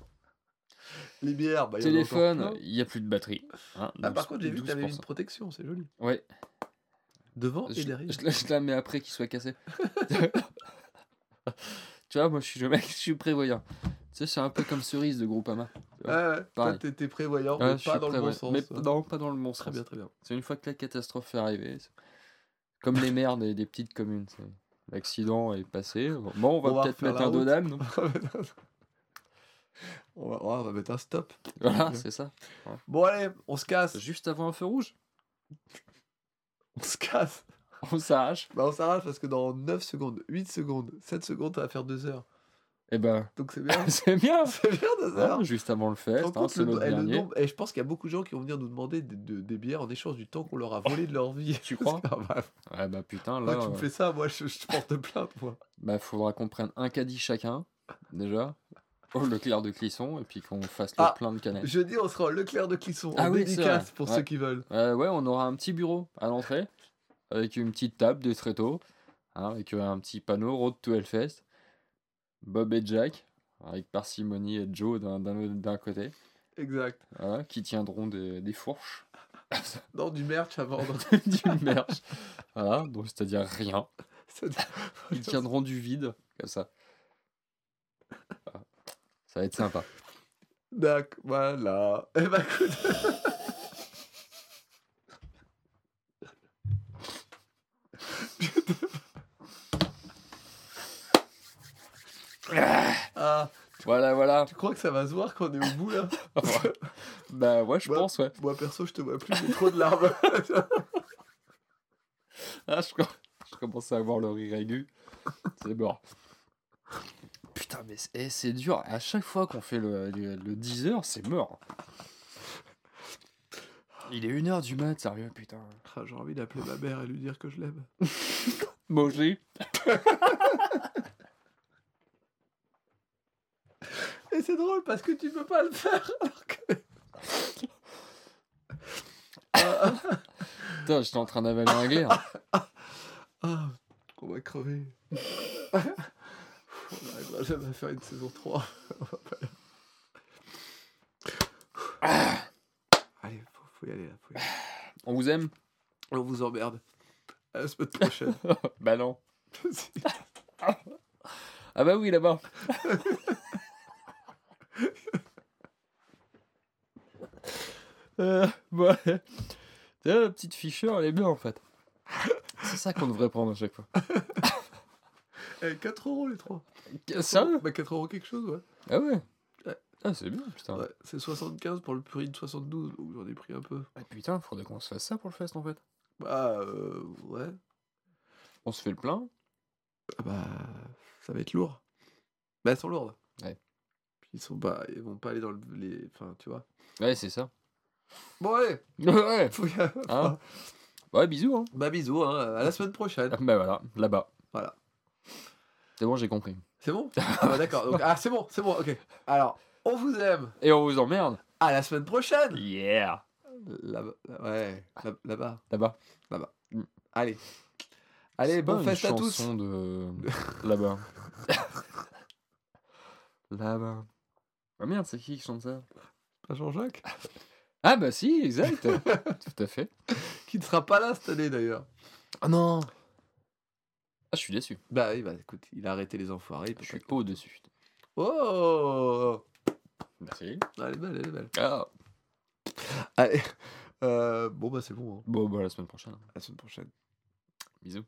[SPEAKER 1] Les bières, bah, il y
[SPEAKER 2] Téléphone, il n'y a plus de batterie. hein.
[SPEAKER 1] Ah, par
[SPEAKER 2] 12
[SPEAKER 1] contre, j'ai vu que t'avais
[SPEAKER 2] 12%.
[SPEAKER 1] une protection, c'est joli.
[SPEAKER 2] Ouais,
[SPEAKER 1] Devant
[SPEAKER 2] je,
[SPEAKER 1] et derrière.
[SPEAKER 2] je je la mets après qu'il soit cassé. Tu vois, moi, je suis le mec, je suis prévoyant. Tu sais, c'est un peu comme cerise de Groupama.
[SPEAKER 1] Ouais, ouais, toi, t'étais prévoyant, mais pas dans le bon sens.
[SPEAKER 2] Mais non, pas dans le bon
[SPEAKER 1] Très
[SPEAKER 2] sens.
[SPEAKER 1] bien, très bien.
[SPEAKER 2] C'est une fois que la catastrophe est arrivée. Comme les maires des, des petites communes. L'accident est passé. Bon, on va peut-être mettre un
[SPEAKER 1] route.
[SPEAKER 2] dodane.
[SPEAKER 1] on, va, ouais, on va mettre un stop.
[SPEAKER 2] Voilà, c'est ça.
[SPEAKER 1] Bon, allez, on se casse.
[SPEAKER 2] Juste avant un feu rouge,
[SPEAKER 1] On se casse.
[SPEAKER 2] on s'arrache.
[SPEAKER 1] Bah, on s'arrache parce que dans 9 secondes, 8 secondes, 7 secondes, ça va faire 2 heures.
[SPEAKER 2] Et ben,
[SPEAKER 1] Donc c'est bien.
[SPEAKER 2] c'est bien.
[SPEAKER 1] c'est bien 2
[SPEAKER 2] Ouais,
[SPEAKER 1] heures.
[SPEAKER 2] juste avant le fest, hein,
[SPEAKER 1] compte le-
[SPEAKER 2] notre
[SPEAKER 1] eh, le
[SPEAKER 2] dernier.
[SPEAKER 1] nombre- Et je pense qu'il y a beaucoup de gens qui vont venir nous demander des, de- des bières en échange du temps qu'on leur a volé de leur vie.
[SPEAKER 2] Tu crois?
[SPEAKER 1] Ah bah,
[SPEAKER 2] Ouais, bah putain,
[SPEAKER 1] moi,
[SPEAKER 2] là,
[SPEAKER 1] tu me
[SPEAKER 2] euh,
[SPEAKER 1] fais ça, moi je, je te porte plainte, moi.
[SPEAKER 2] bah, faudra qu'on prenne un caddie chacun, déjà, au Leclerc de Clisson, et puis qu'on fasse le
[SPEAKER 1] Ah,
[SPEAKER 2] plein de canettes.
[SPEAKER 1] Jeudi, on sera au Leclerc de Clisson,
[SPEAKER 2] Ah
[SPEAKER 1] en
[SPEAKER 2] oui, c'est
[SPEAKER 1] dédicace
[SPEAKER 2] vrai.
[SPEAKER 1] pour
[SPEAKER 2] Ouais.
[SPEAKER 1] ceux qui veulent.
[SPEAKER 2] Euh, ouais, on aura un petit bureau à l'entrée, avec une petite table, des tréteaux, hein, avec euh, un petit panneau Road to Hellfest, Bob et Jack, avec Parcimonie et Joe d'un- d'un d'un côté,
[SPEAKER 1] Exact.
[SPEAKER 2] voilà, qui tiendront des, des fourches,
[SPEAKER 1] Non, du merch à vendre.
[SPEAKER 2] du merch, voilà, donc c'est-à-dire rien. Ils tiendront du vide, comme ça. Voilà. Ça va être sympa.
[SPEAKER 1] D'accord, voilà. Eh ben écoute. ah,
[SPEAKER 2] Voilà, voilà.
[SPEAKER 1] tu crois que ça va se voir quand on est au bout là?
[SPEAKER 2] Bah ouais, je pense, ouais.
[SPEAKER 1] Moi perso, je te vois plus, j'ai trop de larmes.
[SPEAKER 2] Ah, je, com- je commence à avoir le rire aigu. C'est mort. Putain, mais c'est eh, c'est dur. À chaque fois qu'on fait le, le, le 10 heures, c'est mort. Il est 1h du mat, sérieux, putain.
[SPEAKER 1] Ah, j'ai envie d'appeler ma mère et lui dire que je l'aime.
[SPEAKER 2] Manger.
[SPEAKER 1] Et c'est drôle parce que tu peux pas le faire alors que.
[SPEAKER 2] Putain, j'étais en train d'avaler un glaire.
[SPEAKER 1] ah, on va crever. On n'arrivera jamais à faire une saison 3. On va pas y- Allez, faut, faut y aller là. Faut y aller.
[SPEAKER 2] On vous aime
[SPEAKER 1] On vous emmerde. À la semaine prochaine.
[SPEAKER 2] Bah non. Ah bah oui, là-bas. euh, vois, la petite Fischer, elle est bien en fait. C'est ça qu'on devrait prendre à chaque fois.
[SPEAKER 1] Eh, 4 euros les 3.
[SPEAKER 2] Sérieux
[SPEAKER 1] Bah 4 euros quelque chose, ouais.
[SPEAKER 2] Ah ouais
[SPEAKER 1] Ouais.
[SPEAKER 2] Ah, c'est bien, putain.
[SPEAKER 1] ouais. C'est 75 pour le prix de 72, donc j'en ai pris un peu.
[SPEAKER 2] Ah, putain, faudrait qu'on se fasse ça pour le fest en fait.
[SPEAKER 1] Bah, euh, ouais.
[SPEAKER 2] On se fait le plein.
[SPEAKER 1] Ah bah, ça va être lourd. Bah, elles sont lourdes.
[SPEAKER 2] Ouais.
[SPEAKER 1] Puis ils sont pas, ils vont pas aller dans le, les, enfin, tu vois.
[SPEAKER 2] Ouais, c'est ça.
[SPEAKER 1] Bon allez,
[SPEAKER 2] ouais.
[SPEAKER 1] faut aller.
[SPEAKER 2] Hein Ouais, bisous. Hein.
[SPEAKER 1] Bah bisous, hein, à la semaine prochaine.
[SPEAKER 2] Bah voilà, là-bas.
[SPEAKER 1] Voilà.
[SPEAKER 2] C'est bon, j'ai compris.
[SPEAKER 1] C'est bon Ah bah, d'accord. Donc, ah c'est bon, c'est bon. Ok. Alors, on vous aime.
[SPEAKER 2] Et on vous emmerde.
[SPEAKER 1] À la semaine prochaine.
[SPEAKER 2] Yeah.
[SPEAKER 1] Là-bas, ouais, là- là-bas.
[SPEAKER 2] Là-bas.
[SPEAKER 1] Allez. Allez,
[SPEAKER 2] C'est
[SPEAKER 1] bon
[SPEAKER 2] pas une
[SPEAKER 1] fest à tous.
[SPEAKER 2] chanson de là-bas. là-bas. Ah merde, c'est qui qui chante ça?
[SPEAKER 1] Pas Jean-Jacques?
[SPEAKER 2] Ah bah si, exact. Tout à fait.
[SPEAKER 1] Qui ne sera pas là cette année d'ailleurs.
[SPEAKER 2] Ah non. Ah, je suis déçu.
[SPEAKER 1] Bah oui, bah écoute, il a arrêté les enfoirés. il peut
[SPEAKER 2] Je suis
[SPEAKER 1] pas-
[SPEAKER 2] au-dessus.
[SPEAKER 1] Oh
[SPEAKER 2] Merci.
[SPEAKER 1] Elle est belle, elle est belle.
[SPEAKER 2] Ah.
[SPEAKER 1] Allez. Euh, bon bah c'est bon. hein.
[SPEAKER 2] Bon, bah, à la semaine prochaine.
[SPEAKER 1] À la semaine prochaine.
[SPEAKER 2] Bisous.